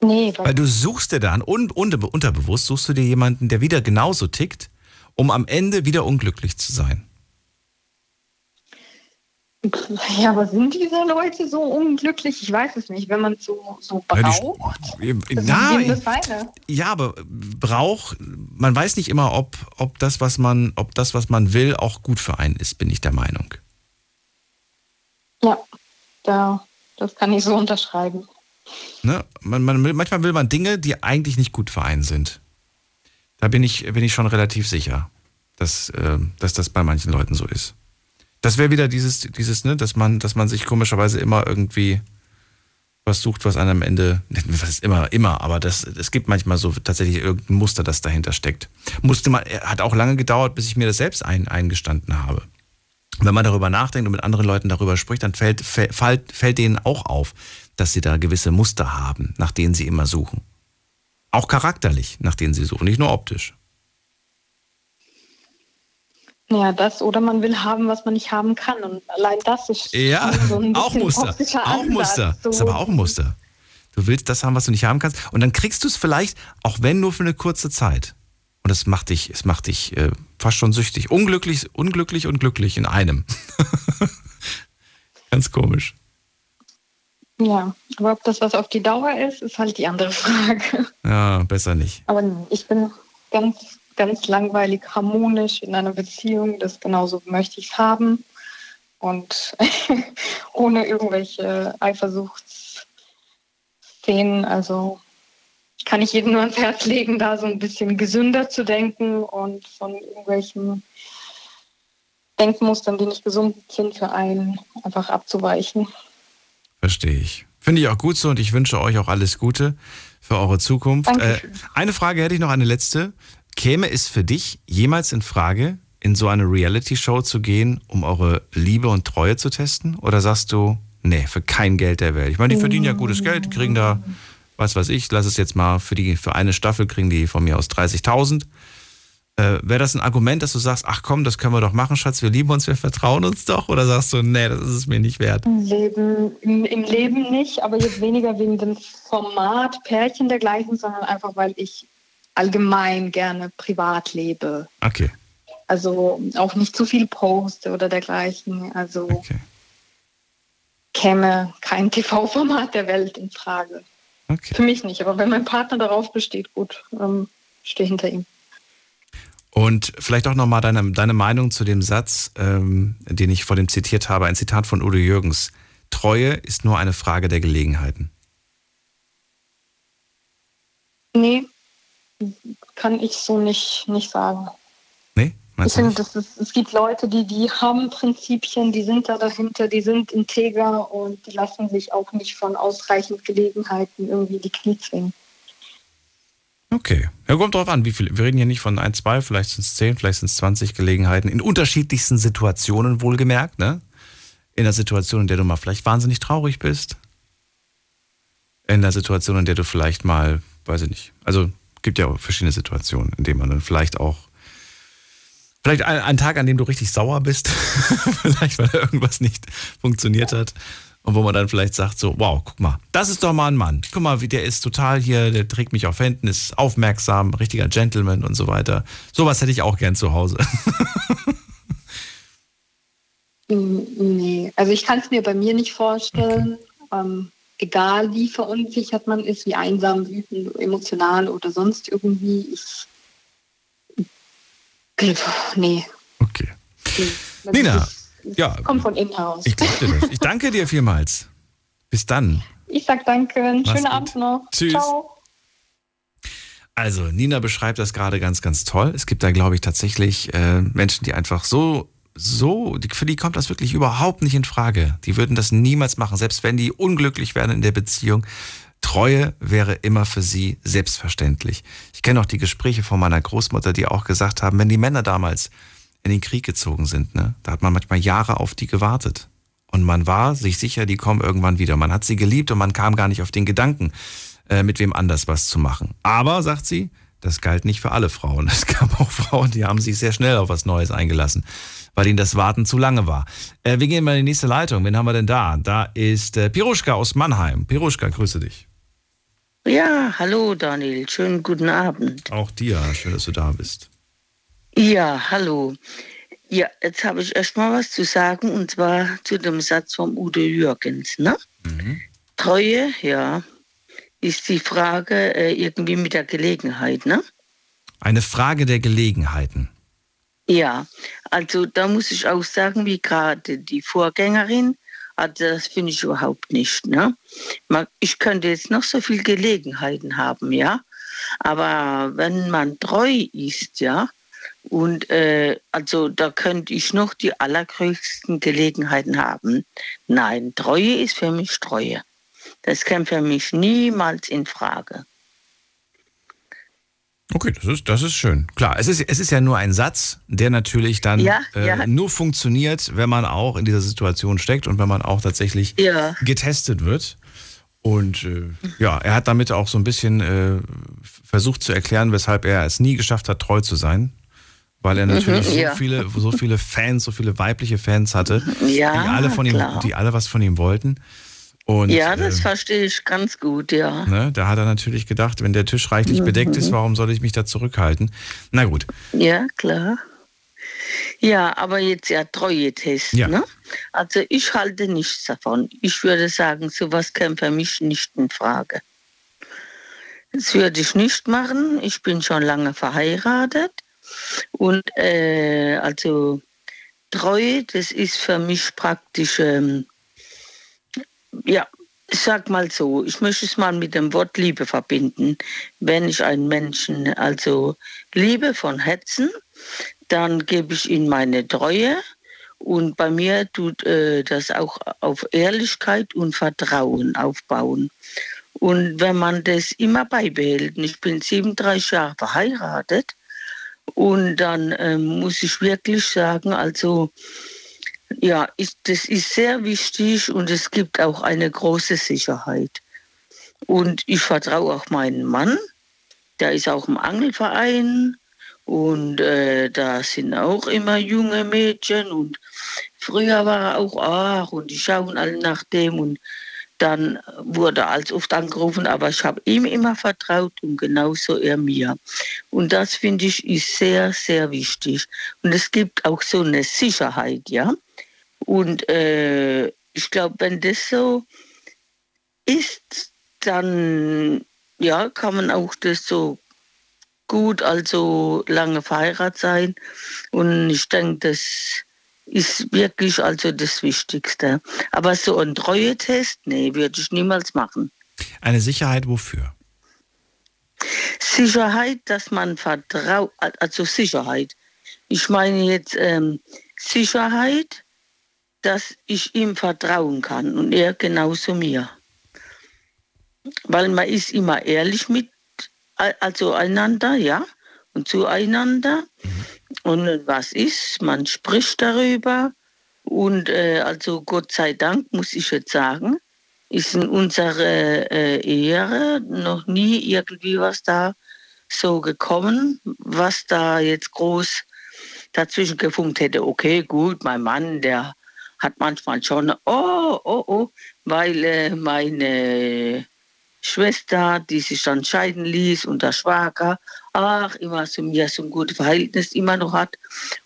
Nee, weil, Weil du suchst dir dann, un, unter, unterbewusst suchst du dir jemanden, der wieder genauso tickt, um am Ende wieder unglücklich zu sein. ja, aber sind diese Leute so unglücklich? Ich weiß es nicht. Wenn man es so, so Ja, die- braucht, das Na, ja, aber Brauch, man weiß nicht immer, ob, ob, das, was man, ob das, was man will, auch gut für einen ist, bin ich der Meinung. Ja, da, das kann ich so unterschreiben. Ne? Man, man, manchmal will man Dinge, die eigentlich nicht gut für einen sind. Da bin ich, bin ich schon relativ sicher, dass, äh, dass das bei manchen Leuten so ist. Das wäre wieder dieses, dieses, ne, dass man, dass man sich komischerweise immer irgendwie was sucht, was einem am Ende, was immer, immer, aber das, es gibt manchmal so tatsächlich irgendein Muster, das dahinter steckt. Musste man, hat auch lange gedauert, bis ich mir das selbst ein, eingestanden habe. Wenn man darüber nachdenkt und mit anderen Leuten darüber spricht, dann fällt, fällt, fällt denen auch auf, dass sie da gewisse Muster haben, nach denen sie immer suchen. Auch charakterlich, nach denen sie suchen, nicht nur optisch. Ja, das oder man will haben, was man nicht haben kann. Und allein das ist ja, so ein auch Muster. Auch Muster. So. Das ist aber auch ein Muster. Du willst das haben, was du nicht haben kannst. Und dann kriegst du es vielleicht, auch wenn nur für eine kurze Zeit. Und es macht dich, es macht dich äh, fast schon süchtig. Unglücklich, unglücklich und glücklich in einem. Ganz komisch. Ja, aber ob das was auf die Dauer ist, ist halt die andere Frage. Ja, besser nicht. Aber ich bin ganz ganz langweilig harmonisch in einer Beziehung. Das genauso möchte ich es haben. Und ohne irgendwelche Eifersuchtsszenen. Also kann ich jedem nur ans Herz legen, da so ein bisschen gesünder zu denken und von irgendwelchen Denkmustern, die nicht gesund sind, für einen einfach abzuweichen. Verstehe ich. Finde ich auch gut so und ich wünsche euch auch alles Gute für eure Zukunft. Äh, eine Frage hätte ich noch, eine letzte. Käme es für dich jemals in Frage, in so eine Reality-Show zu gehen, um eure Liebe und Treue zu testen? Oder sagst du, nee, für kein Geld der Welt? Ich meine, die verdienen ja gutes Geld, kriegen da, was weiß ich, lass es jetzt mal, für, die, für eine Staffel kriegen die von mir aus 30.000. Äh, Wäre das ein Argument, dass du sagst, ach komm, das können wir doch machen, Schatz, wir lieben uns, wir vertrauen uns doch? Oder sagst du, nee, das ist es mir nicht wert? Im Leben, im, im Leben nicht, aber jetzt weniger wegen dem Format Pärchen dergleichen, sondern einfach, weil ich allgemein gerne privat lebe. Okay. Also auch nicht zu viel poste oder dergleichen. Also okay. käme kein TV-Format der Welt in Frage. Okay. Für mich nicht, aber wenn mein Partner darauf besteht, gut, ähm, stehe hinter ihm. Und vielleicht auch nochmal deine, deine Meinung zu dem Satz, ähm, den ich vor dem zitiert habe, ein Zitat von Udo Jürgens. Treue ist nur eine Frage der Gelegenheiten. Nee, kann ich so nicht, nicht sagen. Nee? Ich finde, es gibt Leute, die, die haben Prinzipien, die sind da dahinter, die sind integer und die lassen sich auch nicht von ausreichend Gelegenheiten irgendwie die Knie zwingen. Okay. Ja, kommt drauf an, wie viel. Wir reden hier nicht von ein, zwei, vielleicht sind es zehn, vielleicht sind es 20 Gelegenheiten. In unterschiedlichsten Situationen wohlgemerkt, ne? In der Situation, in der du mal vielleicht wahnsinnig traurig bist. In der Situation, in der du vielleicht mal, weiß ich nicht, also gibt ja auch verschiedene Situationen, in denen man dann vielleicht auch, vielleicht ein, ein Tag, an dem du richtig sauer bist, vielleicht weil irgendwas nicht funktioniert hat. Und wo man dann vielleicht sagt so, wow, guck mal, das ist doch mal ein Mann. Guck mal, wie der ist total hier, der trägt mich auf Händen, ist aufmerksam, richtiger Gentleman und so weiter. Sowas hätte ich auch gern zu Hause. nee, also ich kann es mir bei mir nicht vorstellen. Okay. Ähm, egal wie verunsichert man ist, wie einsam, wütend, emotional oder sonst irgendwie. Ich, nee. Okay. Nina, ist, ja. Kommt von innen heraus. Ich, ich danke dir vielmals. Bis dann. Ich sag danke. Einen schönen Abend noch. Tschüss. Ciao. Also, Nina beschreibt das gerade ganz, ganz toll. Es gibt da, glaube ich, tatsächlich äh, Menschen, die einfach so so, für die kommt das wirklich überhaupt nicht in Frage. Die würden das niemals machen, selbst wenn die unglücklich wären in der Beziehung. Treue wäre immer für sie selbstverständlich. Ich kenne auch die Gespräche von meiner Großmutter, die auch gesagt haben, wenn die Männer damals in den Krieg gezogen sind, ne, da hat man manchmal Jahre auf die gewartet. Und man war sich sicher, die kommen irgendwann wieder. Man hat sie geliebt und man kam gar nicht auf den Gedanken, äh, mit wem anders was zu machen. Aber, sagt sie, das galt nicht für alle Frauen. Es gab auch Frauen, die haben sich sehr schnell auf was Neues eingelassen weil ihnen das Warten zu lange war. Äh, wir gehen mal in die nächste Leitung. Wen haben wir denn da? Da ist äh, Piruschka aus Mannheim. Piruschka, grüße dich. Ja, hallo Daniel, schönen guten Abend. Auch dir, schön, dass du da bist. Ja, hallo. Ja, jetzt habe ich erst mal was zu sagen und zwar zu dem Satz vom Udo Jürgens. Ne? Mhm. Treue, ja, ist die Frage äh, irgendwie mit der Gelegenheit. Ne? Eine Frage der Gelegenheiten. Ja, also da muss ich auch sagen, wie gerade die Vorgängerin, also das finde ich überhaupt nicht. Ne? Ich könnte jetzt noch so viele Gelegenheiten haben, ja. Aber wenn man treu ist, ja, Und äh, also da könnte ich noch die allergrößten Gelegenheiten haben. Nein, Treue ist für mich Treue. Das käme für mich niemals in Frage. Okay, das ist, das ist schön. Klar, es ist, es ist ja nur ein Satz, der natürlich dann Ja, äh, ja. nur funktioniert, wenn man auch in dieser Situation steckt und wenn man auch tatsächlich Ja. getestet wird. Und äh, ja, er hat damit auch so ein bisschen äh, versucht zu erklären, weshalb er es nie geschafft hat, treu zu sein. Weil er natürlich Mhm, so, viele, so viele Fans, so viele weibliche Fans hatte, die alle von ihm, die alle was von ihm wollten. Und, ja, das äh, verstehe ich ganz gut, ja. Ne, da hat er natürlich gedacht, wenn der Tisch reichlich bedeckt ist, Mhm. warum soll ich mich da zurückhalten? Na gut. Ja, klar. Ja, aber jetzt ja Treue-Test, Ja. ne? Also ich halte nichts davon. Ich würde sagen, sowas käme für mich nicht in Frage. Das würde ich nicht machen. Ich bin schon lange verheiratet. Und äh, also Treue, das ist für mich praktisch, ähm, ja, ich sag mal so, ich möchte es mal mit dem Wort Liebe verbinden. Wenn ich einen Menschen also liebe von Herzen, dann gebe ich ihm meine Treue. Und bei mir tut äh, das auch auf Ehrlichkeit und Vertrauen aufbauen. Und wenn man das immer beibehält, ich bin 37 Jahre verheiratet, und dann ähm, muss ich wirklich sagen, also ja, ist, das ist sehr wichtig und es gibt auch eine große Sicherheit. Und ich vertraue auch meinen Mann, der ist auch im Angelverein und äh, da sind auch immer junge Mädchen und früher war er auch, ach, und die schauen alle nach dem und dann wurde als oft angerufen, aber ich habe ihm immer vertraut und genauso er mir. Und das finde ich ist sehr, sehr wichtig. Und es gibt auch so eine Sicherheit, ja. Und äh, ich glaube, wenn das so ist, dann ja, kann man auch das so gut, also lange verheiratet sein. Und ich denke, das ist wirklich also das Wichtigste. Aber so ein Treue-Test, nee, würde ich niemals machen. Eine Sicherheit wofür? Sicherheit, dass man vertraut, also Sicherheit. Ich meine jetzt ähm, Sicherheit, dass ich ihm vertrauen kann und er genauso mir. Weil man ist immer ehrlich mit, also einander, ja, und zueinander. Und was ist? Man spricht darüber. Und äh, also Gott sei Dank, muss ich jetzt sagen, ist in unserer äh, Ehe noch nie irgendwie was da so gekommen, was da jetzt groß dazwischen gefunkt hätte. Okay, gut, mein Mann, der hat manchmal schon, oh, oh, oh, weil äh, meine Schwester, die sich dann scheiden ließ und der Schwager, ach, immer zu mir so ein gutes Verhältnis immer noch hat.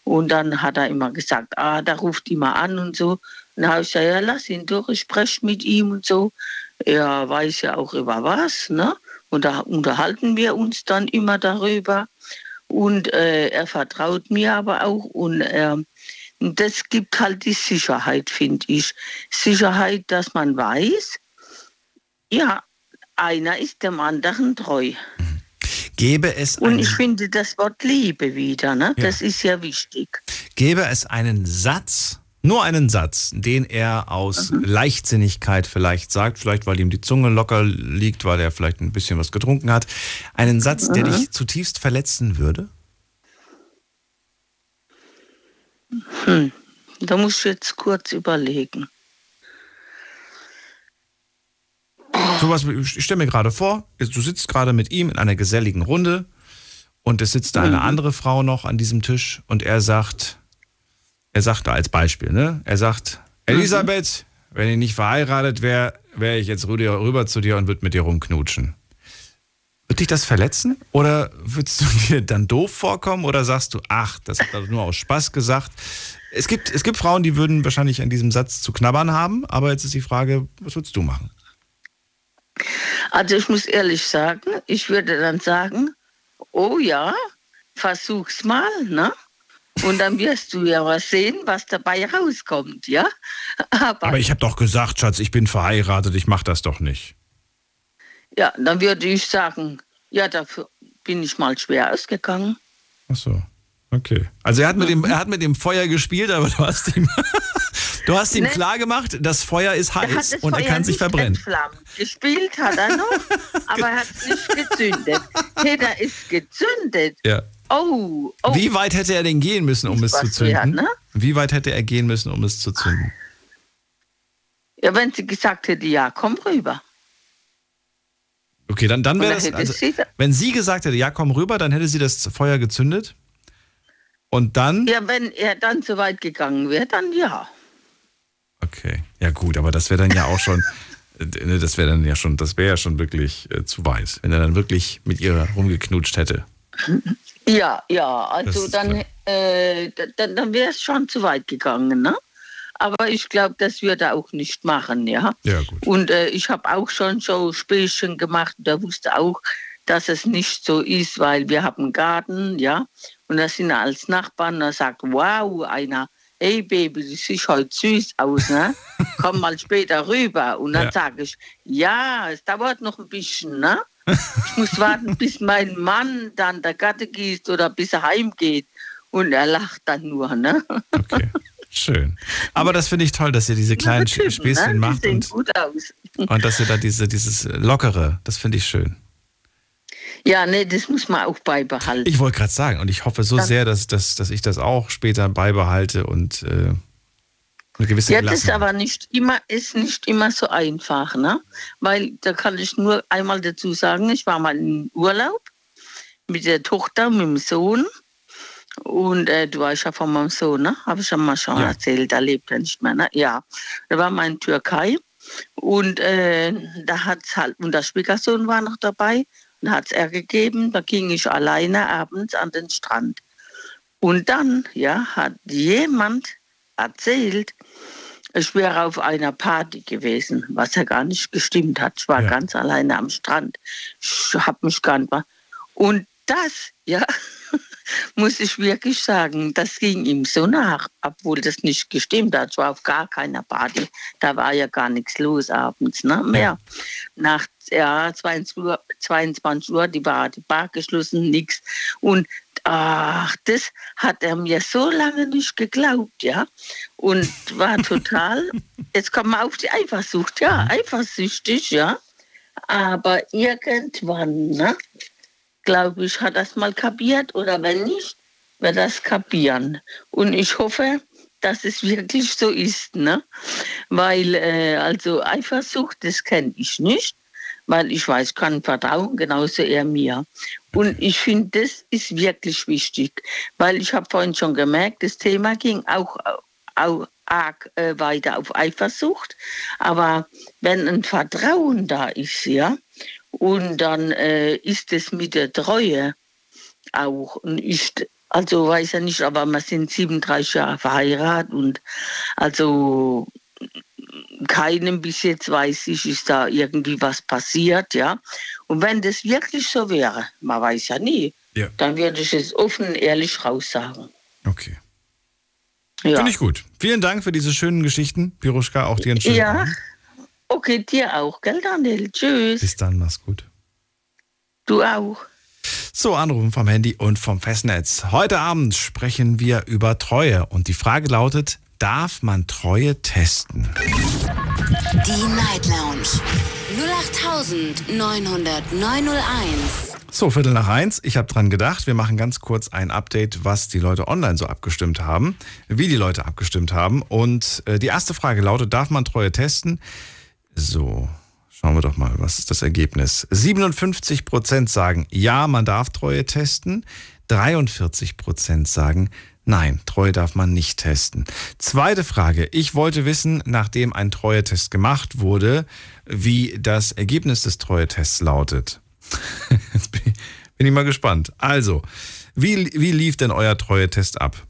Und dann hat er immer gesagt, ah, da ruft immer an und so. Und dann habe ich gesagt, ja, lass ihn doch, ich spreche mit ihm und so. Er weiß ja auch über was, ne? Und da unterhalten wir uns dann immer darüber. Und äh, er vertraut mir aber auch und und das gibt halt die Sicherheit, finde ich. Sicherheit, dass man weiß, ja, einer ist dem anderen treu. Gäbe es, Und ich finde das Wort Liebe wieder, ne? Ja. Das ist ja wichtig. gäbe es einen Satz, nur einen Satz, den er aus Leichtsinnigkeit vielleicht sagt, vielleicht weil ihm die Zunge locker liegt, weil er vielleicht ein bisschen was getrunken hat, einen Satz, der Mhm. dich zutiefst verletzen würde? Hm. Da muss ich jetzt kurz überlegen. Sowas, ich stelle mir gerade vor, du sitzt gerade mit ihm in einer geselligen Runde und es sitzt da eine Mhm. andere Frau noch an diesem Tisch und er sagt, er sagt da als Beispiel, ne? Er sagt, Elisabeth, wenn ich nicht verheiratet wäre, wäre ich jetzt rüber, rüber zu dir und würde mit dir rumknutschen. Wird dich das verletzen? Oder würdest du dir dann doof vorkommen? Oder sagst du, ach, das hat er nur aus Spaß gesagt? Es gibt, es gibt Frauen, die würden wahrscheinlich an diesem Satz zu knabbern haben, aber jetzt ist die Frage, was würdest du machen? Also ich muss ehrlich sagen, ich würde dann sagen, oh ja, versuch's mal, ne? Und dann wirst du ja was sehen, was dabei rauskommt, ja? Aber, Aber ich habe doch gesagt, Schatz, ich bin verheiratet, ich mache das doch nicht. ja, dann würde ich sagen, ja, dafür bin ich mal schwer ausgegangen. Ach so. Okay. Also er hat mit dem, er hat mit dem Feuer gespielt, aber du hast ihm, du hast ihm Ne? klar gemacht, das Feuer ist Er hat heiß und er Feuer kann sich verbrennen. entflammt. Gespielt hat er noch, aber er hat es nicht gezündet. Peter ist gezündet. Ja. Oh, oh. Wie weit hätte er denn gehen müssen, um es zu zünden? wert, ne? Wie weit hätte er gehen müssen, um es zu zünden? Ja, wenn sie gesagt hätte, ja, komm rüber. Okay, dann, dann wäre das. Also, sie wenn sie gesagt hätte, ja, komm rüber, dann hätte sie das Feuer gezündet. Und dann. Ja, wenn er dann so weit gegangen wäre, dann ja. Okay. Ja, gut, aber das wäre dann ja auch schon. ne, Das wäre dann ja schon, das wäre ja schon wirklich äh, zu weit, wenn er dann wirklich mit ihr rumgeknutscht hätte. Ja, ja, also dann, äh, da- dann, dann wäre es schon zu weit gegangen, ne? Aber ich glaube, das wird er auch nicht machen, ja. Ja, gut. Und äh, ich habe auch schon so Spielchen gemacht. Der wusste auch, dass es nicht so ist, weil wir haben einen Garten, ja. Und da sind er als Nachbarn, da sagt, wow, einer, hey Baby, du siehst heute süß aus, ne? Komm mal später rüber. Und dann Ja. sage ich, ja, es dauert noch ein bisschen, ne? Ich muss warten, bis mein Mann dann der Gatte gießt oder bis er heimgeht. Und er lacht dann nur, ne? Schön. Aber das finde ich toll, dass ihr diese kleinen Typen, Späßchen ne? macht und, gut aus. und dass ihr da diese, dieses Lockere, das finde ich schön. Ja, nee, das muss man auch beibehalten. Ich wollte gerade sagen, und ich hoffe so Dann- sehr, dass, dass, dass ich das auch später beibehalte und äh, eine gewisse Ja, das ist aber nicht immer, ist nicht immer so einfach, ne? Weil da kann ich nur einmal dazu sagen, ich war mal in Urlaub mit der Tochter, mit dem Sohn. Und äh, du weißt ja von meinem Sohn, ne? Habe ich ja mal schon Ja. erzählt, da lebt er nicht mehr, ne? Ja. Da war man in Türkei und äh, da hat's halt, und der Schwiegersohn war noch dabei hat es er gegeben, da ging ich alleine abends an den Strand. Und dann, ja, hat jemand erzählt, ich wäre auf einer Party gewesen, was ja gar nicht gestimmt hat. Ich war ganz alleine am Strand. Ich habe mich gar nicht. mal- Und das, ja, muss ich wirklich sagen, das ging ihm so nach, obwohl das nicht gestimmt hat. Ich war auf gar keiner Party. Da war ja gar nichts los abends, ne? Mehr. Nach ja, 22 Uhr, 22 Uhr die Bar, die Bar geschlossen, nichts. Und ach, das hat er mir so lange nicht geglaubt, ja. Und war total, jetzt kommen wir auf die Eifersucht, ja, eifersüchtig, ja. Aber irgendwann, ne, glaube ich, hat das mal kapiert oder wenn nicht, wird das kapieren. Und ich hoffe, dass es wirklich so ist, ne? Weil, äh, also Eifersucht, das kenne ich nicht, weil ich weiß, kann vertrauen, genauso er mir. Und ich finde, das ist wirklich wichtig, weil ich habe vorhin schon gemerkt, das Thema ging auch, auch arg äh, weiter auf Eifersucht. Aber wenn ein Vertrauen da ist, ja, und dann äh, ist es mit der Treue auch. Und ich, also weiß ja nicht, aber wir sind 37 Jahre verheiratet und also keinem bis jetzt weiß ich, ist da irgendwie was passiert, ja. Und wenn das wirklich so wäre, man weiß ja nie, Ja. dann würde ich es offen und ehrlich raussagen. Okay. Ja. Finde ich gut. Vielen Dank für diese schönen Geschichten. Piruschka, auch dir einen schönen Ja, Abend. okay, dir auch, gell, Daniel? Tschüss. Bis dann, mach's gut. Du auch. So, Anrufen vom Handy und vom Festnetz. Heute Abend sprechen wir über Treue und die Frage lautet, darf man Treue testen? Die Night Lounge 0890901. So, Viertel nach eins. Ich habe dran gedacht, wir machen ganz kurz ein Update, was die Leute online so abgestimmt haben, wie die Leute abgestimmt haben. Und äh, die erste Frage lautet, darf man Treue testen? So, schauen wir doch mal, was ist das Ergebnis? 57 Prozent sagen, ja, man darf Treue testen. 43 Prozent sagen, nein, Treue darf man nicht testen. Zweite Frage. Ich wollte wissen, nachdem ein Treue-Test gemacht wurde, wie das Ergebnis des Treue-Tests lautet. Jetzt bin ich, mal gespannt. Also, wie, wie lief denn euer Treue-Test ab?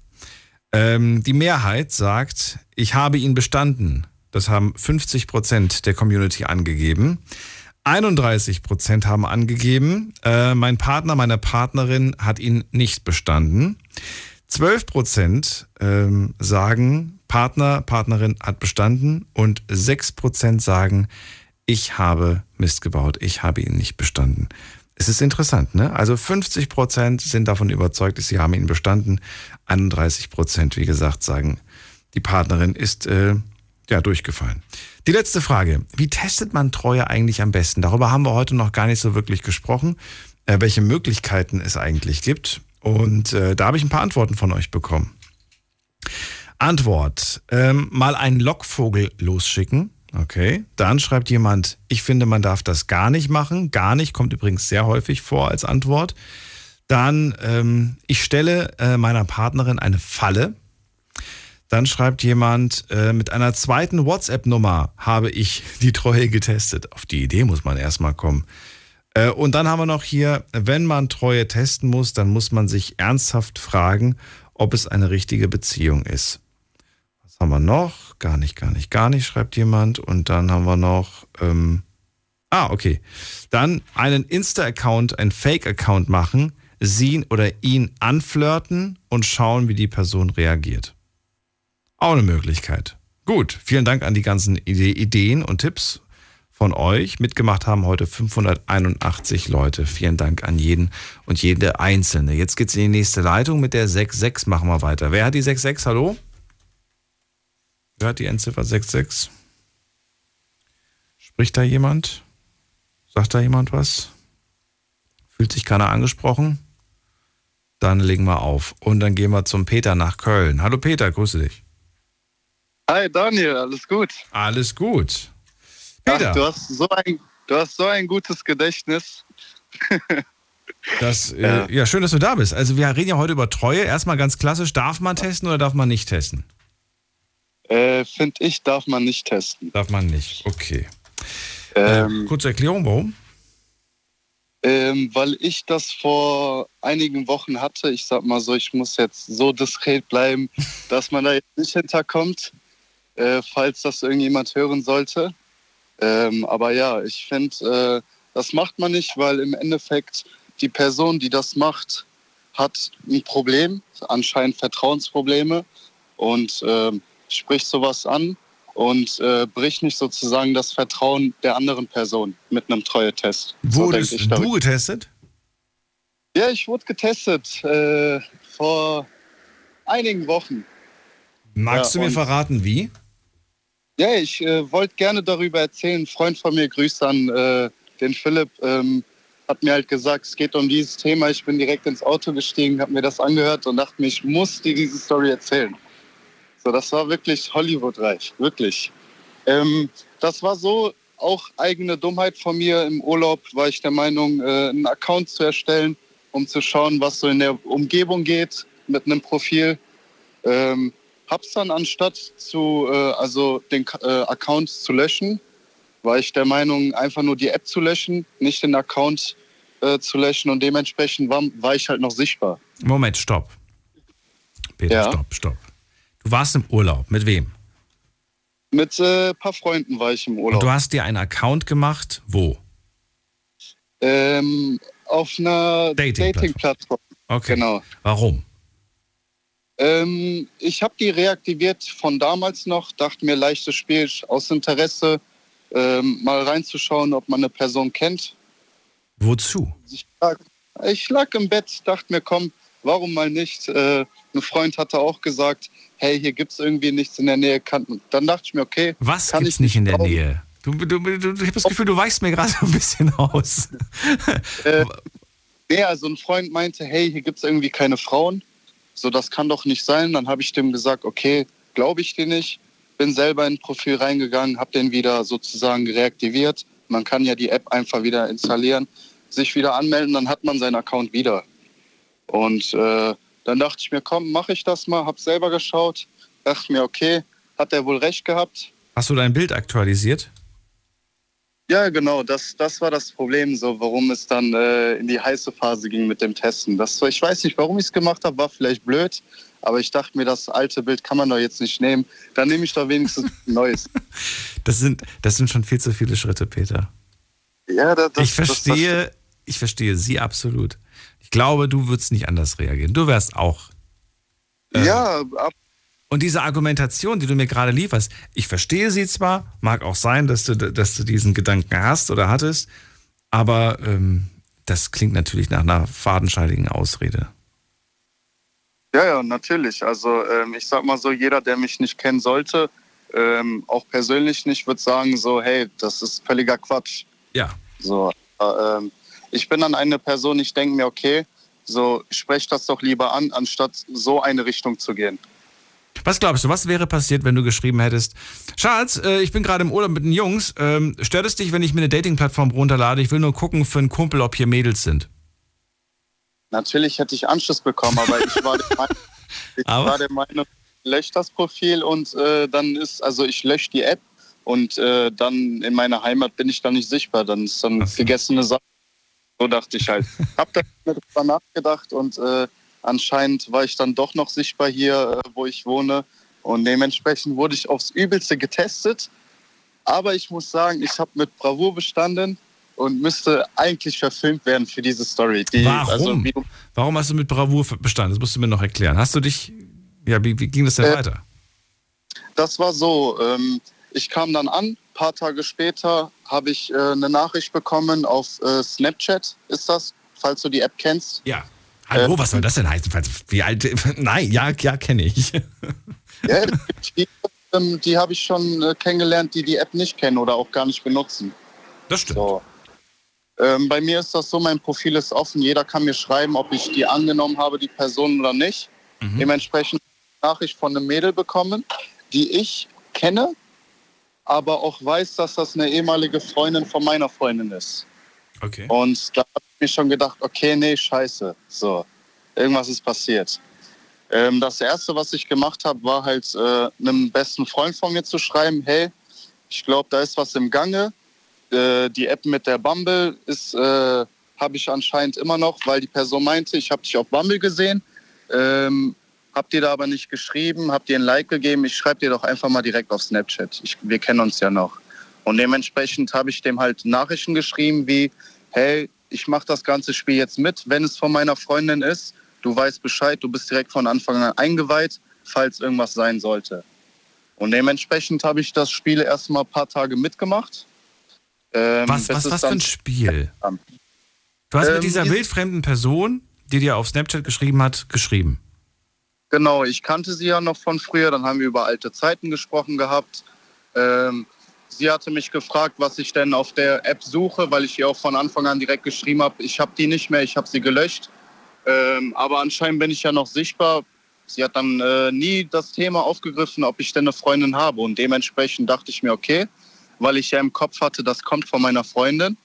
Ähm, die Mehrheit sagt, ich habe ihn bestanden. Das haben 50 Prozent der Community angegeben. 31 Prozent haben angegeben, äh, mein Partner, meine Partnerin hat ihn nicht bestanden. 12 Prozent ähm, sagen, Partner, Partnerin hat bestanden. Und 6 Prozent sagen, ich habe Mist gebaut, ich habe ihn nicht bestanden. Es ist interessant, ne? Also 50 Prozent sind davon überzeugt, sie haben ihn bestanden. 31 Prozent, wie gesagt, sagen, die Partnerin ist äh, ja durchgefallen. Die letzte Frage: Wie testet man Treue eigentlich am besten? Darüber haben wir heute noch gar nicht so wirklich gesprochen, äh, welche Möglichkeiten es eigentlich gibt. Und äh, da habe ich ein paar Antworten von euch bekommen. Antwort: ähm, Mal einen Lockvogel losschicken. Okay. Dann schreibt jemand, ich finde, man darf das gar nicht machen. Gar nicht kommt übrigens sehr häufig vor als Antwort. Dann, ähm, ich stelle äh, meiner Partnerin eine Falle. Dann schreibt jemand, äh, mit einer zweiten WhatsApp-Nummer habe ich die Treue getestet. Auf die Idee muss man erstmal kommen. Äh, und dann haben wir noch hier, wenn man Treue testen muss, dann muss man sich ernsthaft fragen, ob es eine richtige Beziehung ist. Was haben wir noch? Gar nicht, gar nicht, gar nicht, schreibt jemand. Und dann haben wir noch, ähm, ah, okay. Dann einen Insta-Account, einen Fake-Account machen, sie oder ihn anflirten und schauen, wie die Person reagiert. Auch eine Möglichkeit. Gut, vielen Dank an die ganzen Ideen und Tipps von euch. Mitgemacht haben heute 581 Leute. Vielen Dank an jeden und jede Einzelne. Jetzt geht's in die nächste Leitung mit der 66. Machen wir weiter. Wer hat die 66? Hallo? Wer hat die Endziffer 66? Spricht da jemand? Sagt da jemand was? Fühlt sich keiner angesprochen? Dann legen wir auf. Und dann gehen wir zum Peter nach Köln. Hallo Peter, grüße dich. Hi Daniel, alles gut? Alles gut. Peter. Ach, du, hast so ein, du hast so ein gutes Gedächtnis. Das, ja. Äh, ja, schön, dass du da bist. Also wir reden ja heute über Treue. Erstmal ganz klassisch, darf man testen oder darf man nicht testen? Äh, Finde ich, darf man nicht testen. Darf man nicht, okay. Ähm, äh, kurze Erklärung, warum? Ähm, weil ich das vor einigen Wochen hatte. Ich sag mal so, ich muss jetzt so diskret bleiben, dass man da jetzt nicht hinterkommt, äh, falls das irgendjemand hören sollte. Ähm, aber ja, ich finde, äh, das macht man nicht, weil im Endeffekt die Person, die das macht, hat ein Problem, anscheinend Vertrauensprobleme und äh, spricht sowas an und äh, bricht nicht sozusagen das Vertrauen der anderen Person mit einem Treue-Test. Wurdest so du getestet? Ja, ich wurde getestet äh, vor einigen Wochen. Magst ja, du mir verraten, wie? Ja, ich äh, wollte gerne darüber erzählen. Ein Freund von mir, Grüße an äh, den Philipp, ähm, hat mir halt gesagt, es geht um dieses Thema. Ich bin direkt ins Auto gestiegen, habe mir das angehört und dachte mir, ich muss dir diese Story erzählen. So, das war wirklich Hollywood-reich, wirklich. Ähm, das war so auch eigene Dummheit von mir. Im Urlaub war ich der Meinung, äh, einen Account zu erstellen, um zu schauen, was so in der Umgebung geht mit einem Profil. Ähm, Hab's dann anstatt zu, äh, also den äh, Account zu löschen, war ich der Meinung, einfach nur die App zu löschen, nicht den Account äh, zu löschen und dementsprechend war, war ich halt noch sichtbar. Moment, stopp. Peter, ja? stopp, stopp. Du warst im Urlaub. Mit wem? Mit ein äh, paar Freunden war ich im Urlaub. Und du hast dir einen Account gemacht, wo? Ähm, auf einer Dating-Plattform. Dating okay. Genau. Warum? Ähm, ich habe die reaktiviert von damals noch, dachte mir, leichtes Spiel aus Interesse, ähm, mal reinzuschauen, ob man eine Person kennt. Wozu? Ich lag, ich lag im Bett, dachte mir, komm, warum mal nicht? Äh, ein Freund hatte auch gesagt, hey, hier gibt es irgendwie nichts in der Nähe. Kann, dann dachte ich mir, okay. Was gibt es nicht in der Nähe? Du, du, du, ich habe das Gefühl, du weichst mir gerade ein bisschen aus. äh, nee, also ein Freund meinte, hey, hier gibt es irgendwie keine Frauen so das kann doch nicht sein. Dann habe ich dem gesagt, okay, glaube ich dir nicht. Bin selber in ein Profil reingegangen, habe den wieder sozusagen reaktiviert. Man kann ja die App einfach wieder installieren, sich wieder anmelden, dann hat man seinen Account wieder. Und äh, dann dachte ich mir, komm, mache ich das mal, habe selber geschaut, dachte mir, okay, hat er wohl recht gehabt. Hast du dein Bild aktualisiert? Ja, genau, das, das war das Problem, so warum es dann äh, in die heiße Phase ging mit dem Testen. Das, ich weiß nicht, warum ich es gemacht habe, war vielleicht blöd, aber ich dachte mir, das alte Bild kann man doch jetzt nicht nehmen. Dann nehme ich doch wenigstens ein neues. Das sind, das sind schon viel zu viele Schritte, Peter. Ja, das, ich verstehe, das, ich verstehe Sie absolut. Ich glaube, du würdest nicht anders reagieren. Du wärst auch. Äh, ja, ab, und diese Argumentation, die du mir gerade lieferst, ich verstehe sie zwar, mag auch sein, dass du, dass du diesen Gedanken hast oder hattest, aber ähm, das klingt natürlich nach einer fadenscheinigen Ausrede. Ja, ja, natürlich. Also ähm, ich sag mal so, jeder, der mich nicht kennen sollte, ähm, auch persönlich nicht, wird sagen so, hey, das ist völliger Quatsch. Ja. So, äh, ich bin dann eine Person, ich denke mir, okay, so sprech das doch lieber an, anstatt so eine Richtung zu gehen. Was glaubst du, was wäre passiert, wenn du geschrieben hättest, Schatz, äh, ich bin gerade im Urlaub mit den Jungs, ähm, stört es dich, wenn ich mir eine Dating-Plattform runterlade? Ich will nur gucken für einen Kumpel, ob hier Mädels sind. Natürlich hätte ich Anschluss bekommen, aber ich war der Meinung, ich war der Meinung lösche das Profil und äh, dann ist, also ich lösche die App und äh, dann in meiner Heimat bin ich dann nicht sichtbar. Dann ist dann so. gegessene Sache. So dachte ich halt. Hab da drüber nachgedacht und äh, anscheinend war ich dann doch noch sichtbar hier, äh, wo ich wohne. Und dementsprechend wurde ich aufs Übelste getestet. Aber ich muss sagen, ich habe mit Bravour bestanden und müsste eigentlich verfilmt werden für diese Story. Die, Warum? Also, Warum hast du mit Bravour bestanden? Das musst du mir noch erklären. Hast du dich, ja, wie, wie ging das denn Äh, weiter? Das war so. Ähm, ich kam dann an, ein paar Tage später habe ich äh, eine Nachricht bekommen auf äh, Snapchat, ist das, falls du die App kennst. Ja. Hallo, Äh, was soll das denn heißen? Wie alt? Nein, ja, ja, kenne ich. Ja, die, ähm, die habe ich schon äh, kennengelernt, die die App nicht kennen oder auch gar nicht benutzen. Das stimmt. So. Ähm, bei mir ist das so, mein Profil ist offen. Jeder kann mir schreiben, ob ich die angenommen habe, die Person oder nicht. Dementsprechend eine Nachricht von einem Mädel bekommen, die ich kenne, aber auch weiß, dass das eine ehemalige Freundin von meiner Freundin ist. Okay. Und da habe ich mir schon gedacht, okay, nee, scheiße. So, irgendwas ist passiert. Ähm, das Erste, was ich gemacht habe, war halt äh, einem besten Freund von mir zu schreiben, hey, ich glaube, da ist was im Gange. Äh, die App mit der Bumble äh, habe ich anscheinend immer noch, weil die Person meinte, ich habe dich auf Bumble gesehen. Ähm, hab dir da aber nicht geschrieben, hab dir ein Like gegeben. Ich schreibe dir doch einfach mal direkt auf Snapchat. Ich, wir kennen uns ja noch. Und dementsprechend habe ich dem halt Nachrichten geschrieben wie, hey, ich mache das ganze Spiel jetzt mit, wenn es von meiner Freundin ist. Du weißt Bescheid, du bist direkt von Anfang an eingeweiht, falls irgendwas sein sollte. Und dementsprechend habe ich das Spiel erstmal ein paar Tage mitgemacht. Ähm, Was, was, was für ein Spiel? Du hast mit Ähm, dieser dies- wildfremden Person, die dir auf Snapchat geschrieben hat, geschrieben. Genau, ich kannte sie ja noch von früher, dann haben wir über alte Zeiten gesprochen gehabt. Ähm, sie hatte mich gefragt, was ich denn auf der App suche, weil ich ihr auch von Anfang an direkt geschrieben habe, ich habe die nicht mehr, ich habe sie gelöscht. Ähm, aber anscheinend bin ich ja noch sichtbar. Sie hat dann äh, nie das Thema aufgegriffen, ob ich denn eine Freundin habe. Und dementsprechend dachte ich mir, okay, weil ich ja im Kopf hatte, das kommt von meiner Freundin.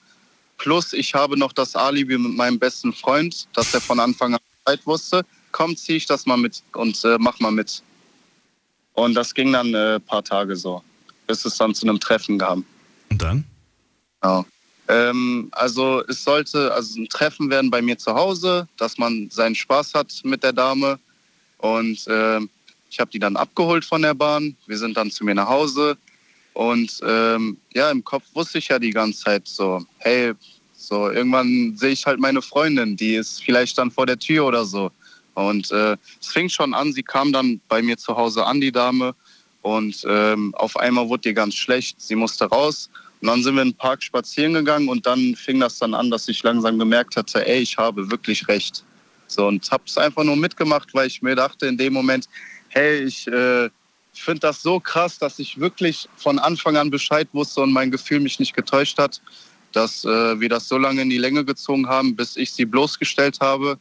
Plus ich habe noch das Alibi mit meinem besten Freund, dass er von Anfang an Bescheid wusste. Komm, zieh ich das mal mit und äh, mach mal mit. Und das ging dann ein äh, paar Tage so, bis es dann zu einem Treffen kam. Und dann? Ja. Ähm, also es sollte also ein Treffen werden bei mir zu Hause, dass man seinen Spaß hat mit der Dame. Und ähm, ich habe die dann abgeholt von der Bahn. Wir sind dann zu mir nach Hause. Und ähm, ja, im Kopf wusste ich ja die ganze Zeit so, hey, so irgendwann sehe ich halt meine Freundin, die ist vielleicht dann vor der Tür oder so. Und äh, es fing schon an, sie kam dann bei mir zu Hause an, die Dame. Und ähm, auf einmal wurde ihr ganz schlecht, sie musste raus. Und dann sind wir in den Park spazieren gegangen und dann fing das dann an, dass ich langsam gemerkt hatte, ey, ich habe wirklich recht. So, und habe es einfach nur mitgemacht, weil ich mir dachte in dem Moment, hey, ich äh, finde das so krass, dass ich wirklich von Anfang an Bescheid wusste und mein Gefühl mich nicht getäuscht hat, dass äh, wir das so lange in die Länge gezogen haben, bis ich sie bloßgestellt habe,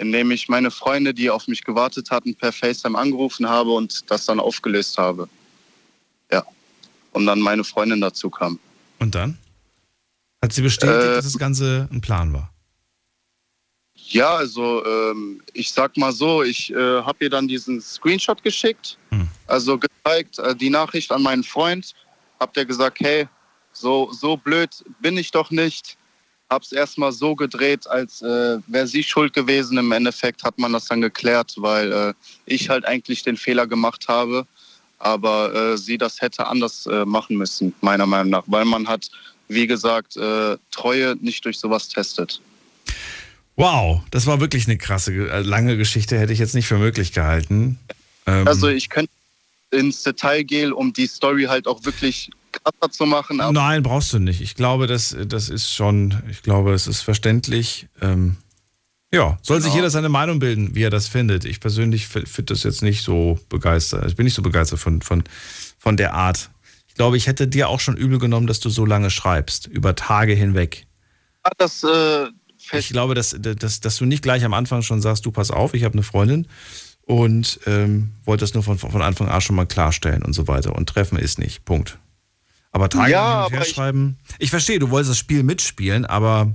indem ich meine Freunde, die auf mich gewartet hatten, per FaceTime angerufen habe und das dann aufgelöst habe. Ja. Und dann meine Freundin dazu kam. Und dann? Hat sie bestätigt, Äh, dass das Ganze ein Plan war? Ja, also ähm, ich sag mal so, ich äh, habe ihr dann diesen Screenshot geschickt, also gezeigt, äh, die Nachricht an meinen Freund, hab der gesagt, hey, so, so blöd bin ich doch nicht. Hab's erstmal so gedreht, als äh, wäre sie schuld gewesen. Im Endeffekt hat man das dann geklärt, weil äh, ich halt eigentlich den Fehler gemacht habe, aber äh, sie das hätte anders äh, machen müssen, meiner Meinung nach, weil man hat, wie gesagt, äh, Treue nicht durch sowas testet. Wow, das war wirklich eine krasse, äh, lange Geschichte, hätte ich jetzt nicht für möglich gehalten. Ähm, Also ich könnte ins Detail gehen, um die Story halt auch wirklich krasser zu machen. Nein, brauchst du nicht. Ich glaube, das, das ist schon, ich glaube, es ist verständlich. Ähm, ja, soll genau. sich jeder seine Meinung bilden, wie er das findet. Ich persönlich finde das jetzt nicht so begeistert. Ich bin nicht so begeistert von, von, von der Art. Ich glaube, ich hätte dir auch schon übel genommen, dass du so lange schreibst, über Tage hinweg. Das, äh, ich glaube, dass, dass, dass du nicht gleich am Anfang schon sagst, du pass auf, ich habe eine Freundin und ähm, wollte das nur von, von Anfang an schon mal klarstellen und so weiter. Und Treffen ist nicht. Punkt. Aber Tage ja, hin und schreiben. Ich, ich verstehe, du wolltest das Spiel mitspielen, aber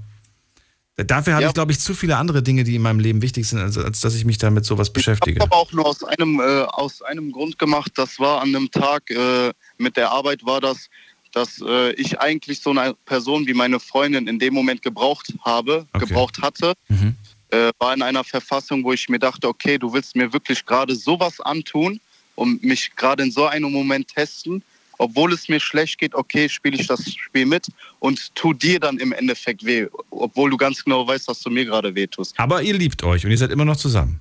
Dafür habe ja. ich, glaube ich, zu viele andere Dinge, die in meinem Leben wichtig sind, als, als dass ich mich damit sowas beschäftige. Ich habe aber auch nur aus einem, äh, aus einem Grund gemacht. Das war an einem Tag äh, mit der Arbeit, war das, dass äh, ich eigentlich so eine Person wie meine Freundin in dem Moment gebraucht habe, okay. gebraucht hatte. Mhm. Äh, war in einer Verfassung, wo ich mir dachte, okay, du willst mir wirklich gerade sowas antun und mich gerade in so einem Moment testen obwohl es mir schlecht geht, okay, spiele ich das Spiel mit und tu dir dann im Endeffekt weh, obwohl du ganz genau weißt, dass du mir gerade weh tust. Aber ihr liebt euch und ihr seid immer noch zusammen.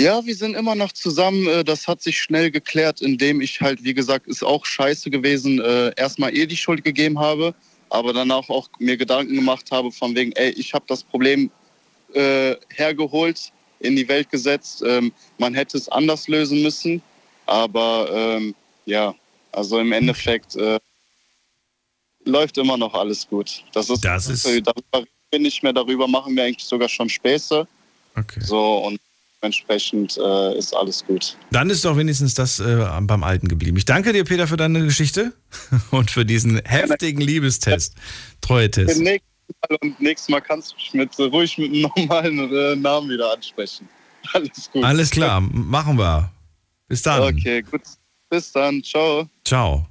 Ja, wir sind immer noch zusammen. Äh, das hat sich schnell geklärt, indem ich halt, wie gesagt, ist auch scheiße gewesen, äh, erstmal ihr die Schuld gegeben habe, aber danach auch mir Gedanken gemacht habe von wegen, ey, ich habe das Problem äh, hergeholt, in die Welt gesetzt. Ähm, man hätte es anders lösen müssen, aber ähm, ja, also im Endeffekt äh, läuft immer noch alles gut. Das ist, das ist darüber bin ich mehr darüber, machen wir eigentlich sogar schon Späße. Okay. So und entsprechend äh, ist alles gut. Dann ist doch wenigstens das äh, beim Alten geblieben. Ich danke dir, Peter, für deine Geschichte und für diesen heftigen Liebestest, Treue-Test. Nächstes Mal und nächstes Mal kannst du mich mit, ruhig mit einem normalen äh, Namen wieder ansprechen. Alles gut. Alles klar, machen wir. Bis dann. Okay, gut. Bis dann. Ciao. Ciao.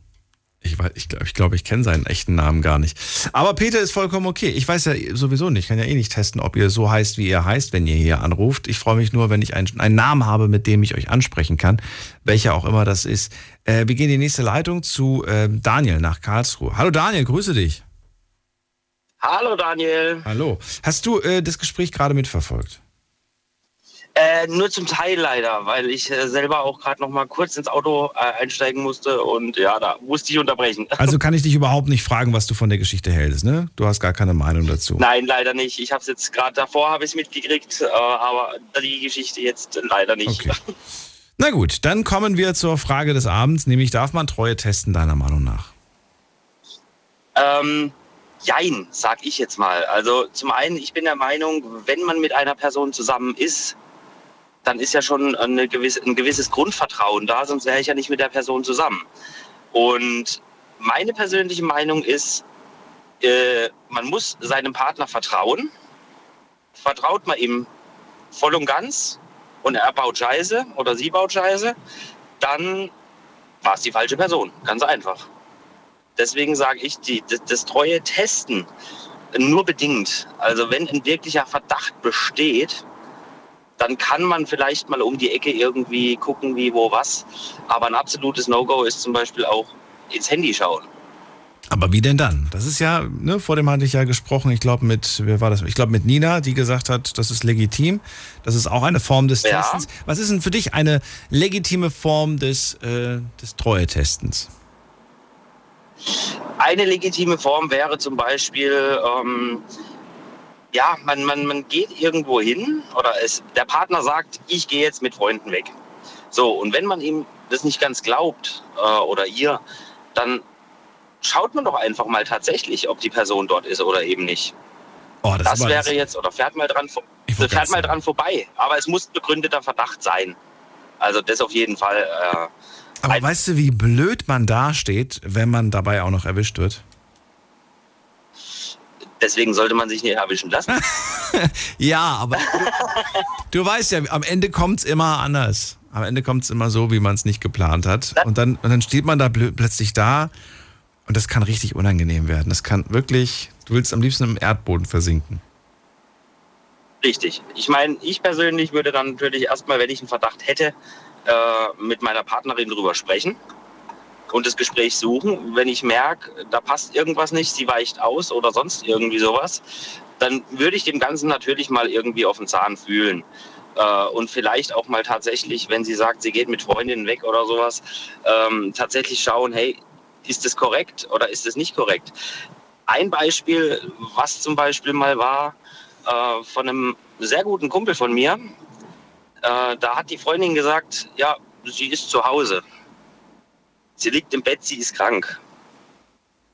Ich, weiß, ich glaube, ich, glaub, ich kenne seinen echten Namen gar nicht. Aber Peter ist vollkommen okay. Ich weiß ja sowieso nicht. Ich kann ja eh nicht testen, ob ihr so heißt, wie ihr heißt, wenn ihr hier anruft. Ich freue mich nur, wenn ich einen, einen, Namen habe, mit dem ich euch ansprechen kann. Welcher auch immer das ist. Äh, wir gehen in die nächste Leitung zu äh, Daniel nach Karlsruhe. Hallo Daniel, grüße dich. Hallo Daniel. Hallo. Hast du äh, das Gespräch gerade mitverfolgt? Äh, nur zum Teil leider, weil ich äh, selber auch gerade noch mal kurz ins Auto äh, einsteigen musste und ja, da musste ich unterbrechen. Also kann ich dich überhaupt nicht fragen, was du von der Geschichte hältst, ne? Du hast gar keine Meinung dazu. Nein, leider nicht. Ich habe es jetzt gerade davor habe ich mitgekriegt, äh, aber die Geschichte jetzt leider nicht. Okay. Na gut, dann kommen wir zur Frage des Abends, nämlich darf man Treue testen deiner Meinung nach? Ähm, jein, sag ich jetzt mal. Also zum einen, ich bin der Meinung, wenn man mit einer Person zusammen ist, dann ist ja schon gewisse, ein gewisses Grundvertrauen da, sonst wäre ich ja nicht mit der Person zusammen. Und meine persönliche Meinung ist, äh, man muss seinem Partner vertrauen. Vertraut man ihm voll und ganz und er baut Scheiße oder sie baut Scheiße, dann war es die falsche Person. Ganz einfach. Deswegen sage ich, die, das, das treue Testen nur bedingt. Also wenn ein wirklicher Verdacht besteht, dann kann man vielleicht mal um die Ecke irgendwie gucken, wie, wo, was. Aber ein absolutes No-Go ist zum Beispiel auch ins Handy schauen. Aber wie denn dann? Das ist ja, ne, vor dem hatte ich ja gesprochen, ich glaube mit, wer war das? Ich glaube mit Nina, die gesagt hat, das ist legitim. Das ist auch eine Form des ja. Testens. Was ist denn für dich eine legitime Form des, äh, des Treue-Testens? Eine legitime Form wäre zum Beispiel, ähm, ja, man, man, man geht irgendwo hin oder es, der Partner sagt, ich gehe jetzt mit Freunden weg. So, und wenn man ihm das nicht ganz glaubt äh, oder ihr, dann schaut man doch einfach mal tatsächlich, ob die Person dort ist oder eben nicht. Oh, das, das wäre jetzt, oder fährt mal dran, fährt mal dran vorbei. Aber es muss begründeter Verdacht sein. Also das auf jeden Fall. Äh, Aber weißt du, wie blöd man dasteht, wenn man dabei auch noch erwischt wird? Deswegen sollte man sich nicht erwischen lassen. ja, aber du, du, weißt ja, am Ende kommt es immer anders. Am Ende kommt es immer so, wie man es nicht geplant hat. Und dann, und dann steht man da plötzlich da und das kann richtig unangenehm werden. Das kann wirklich, du willst am liebsten im Erdboden versinken. Richtig. Ich meine, ich persönlich würde dann natürlich erstmal, wenn ich einen Verdacht hätte, äh, mit meiner Partnerin drüber sprechen und das Gespräch suchen. Wenn ich merke, da passt irgendwas nicht, sie weicht aus oder sonst irgendwie sowas, dann würde ich dem Ganzen natürlich mal irgendwie auf den Zahn fühlen. Äh, und vielleicht auch mal tatsächlich, wenn sie sagt, sie geht mit Freundinnen weg oder sowas, ähm, tatsächlich schauen, hey, ist es korrekt oder ist es nicht korrekt? Ein Beispiel, was zum Beispiel mal war, äh, von einem sehr guten Kumpel von mir, äh, da hat die Freundin gesagt, ja, sie ist zu Hause. Sie liegt im Bett, sie ist krank.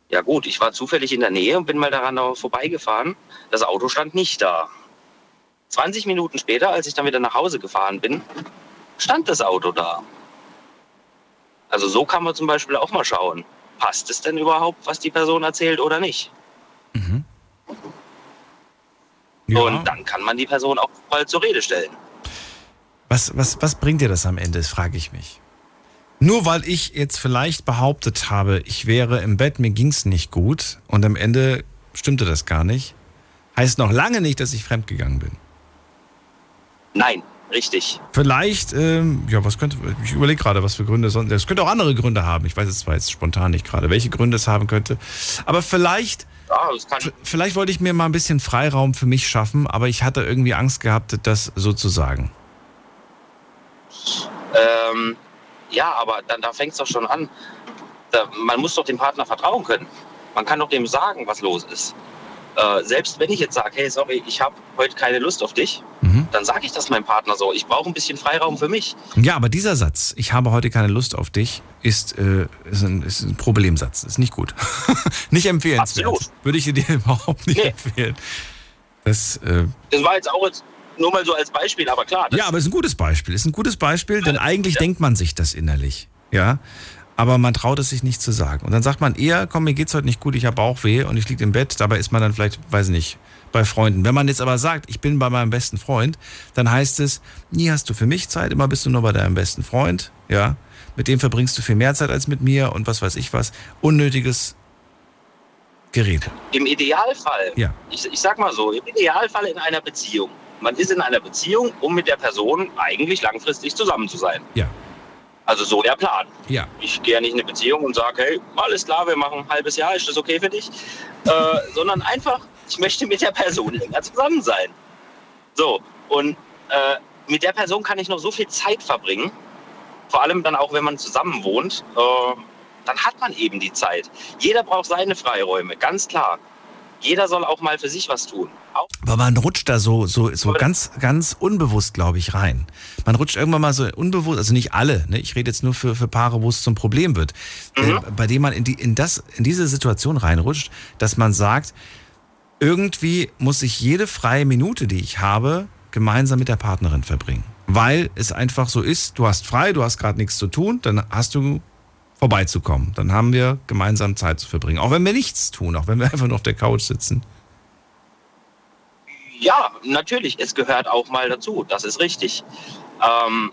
Ja gut, ich war zufällig in der Nähe und bin mal daran vorbeigefahren. Das Auto stand nicht da. 20 Minuten später, als ich dann wieder nach Hause gefahren bin, stand das Auto da. Also so kann man zum Beispiel auch mal schauen, passt es denn überhaupt, was die Person erzählt oder nicht? Mhm. Ja. Und dann kann man die Person auch mal zur Rede stellen. Was, was, was bringt dir das am Ende, frage ich mich. Nur weil ich jetzt vielleicht behauptet habe, ich wäre im Bett, mir ging es nicht gut und am Ende stimmte das gar nicht, heißt noch lange nicht, dass ich fremdgegangen bin. Nein, richtig. Vielleicht, ähm, ja, was könnte, ich überlege gerade, was für Gründe, es könnte auch andere Gründe haben. Ich weiß es zwar jetzt spontan nicht gerade, welche Gründe es haben könnte. Aber vielleicht, ja, vielleicht wollte ich mir mal ein bisschen Freiraum für mich schaffen, aber ich hatte irgendwie Angst gehabt, das so zu sagen. Ähm, ja, aber dann, da fängt es doch schon an. Da, man muss doch dem Partner vertrauen können. Man kann doch dem sagen, was los ist. Äh, selbst wenn ich jetzt sage, hey, sorry, ich habe heute keine Lust auf dich, mhm. dann sage ich das meinem Partner so. Ich brauche ein bisschen Freiraum für mich. Ja, aber dieser Satz, ich habe heute keine Lust auf dich, ist, äh, ist, ein, ist ein Problemsatz. Ist nicht gut. nicht empfehlenswert. Absolut. Würde ich dir überhaupt nicht nee. empfehlen. Das, äh, das war jetzt auch jetzt nur mal so als Beispiel, aber klar. Ja, aber es ist ein gutes Beispiel. Es ist ein gutes Beispiel, denn eigentlich ja. denkt man sich das innerlich. Ja. Aber man traut es sich nicht zu sagen. Und dann sagt man eher, komm, mir geht's heute nicht gut, ich habe Bauchweh und ich liege im Bett. Dabei ist man dann vielleicht, weiß ich nicht, bei Freunden. Wenn man jetzt aber sagt, ich bin bei meinem besten Freund, dann heißt es, nie hast du für mich Zeit, immer bist du nur bei deinem besten Freund. Ja. Mit dem verbringst du viel mehr Zeit als mit mir und was weiß ich was. Unnötiges Gerede. Im Idealfall, ja. ich, ich sag mal so, im Idealfall in einer Beziehung man ist in einer Beziehung, um mit der Person eigentlich langfristig zusammen zu sein. Ja. Also so der Plan. Ja. Ich gehe ja nicht in eine Beziehung und sage, hey, alles klar, wir machen ein halbes Jahr, ist das okay für dich? Äh, sondern einfach, ich möchte mit der Person länger zusammen sein. So, und äh, mit der Person kann ich noch so viel Zeit verbringen. Vor allem dann auch, wenn man zusammen wohnt. Äh, dann hat man eben die Zeit. Jeder braucht seine Freiräume, ganz klar jeder soll auch mal für sich was tun. Auch Aber man rutscht da so, so, so ganz, ganz unbewusst, glaube ich, rein. Man rutscht irgendwann mal so unbewusst, also nicht alle, ne? ich rede jetzt nur für, für Paare, wo es zum Problem wird, äh, mhm. äh, bei dem man in, die, in, das, in diese Situation reinrutscht, dass man sagt, irgendwie muss ich jede freie Minute, die ich habe, gemeinsam mit der Partnerin verbringen. Weil es einfach so ist, du hast frei, du hast gerade nichts zu tun, dann hast du vorbeizukommen. Dann haben wir gemeinsam Zeit zu verbringen. Auch wenn wir nichts tun, auch wenn wir einfach nur auf der Couch sitzen. Ja, natürlich, es gehört auch mal dazu, das ist richtig. Ähm,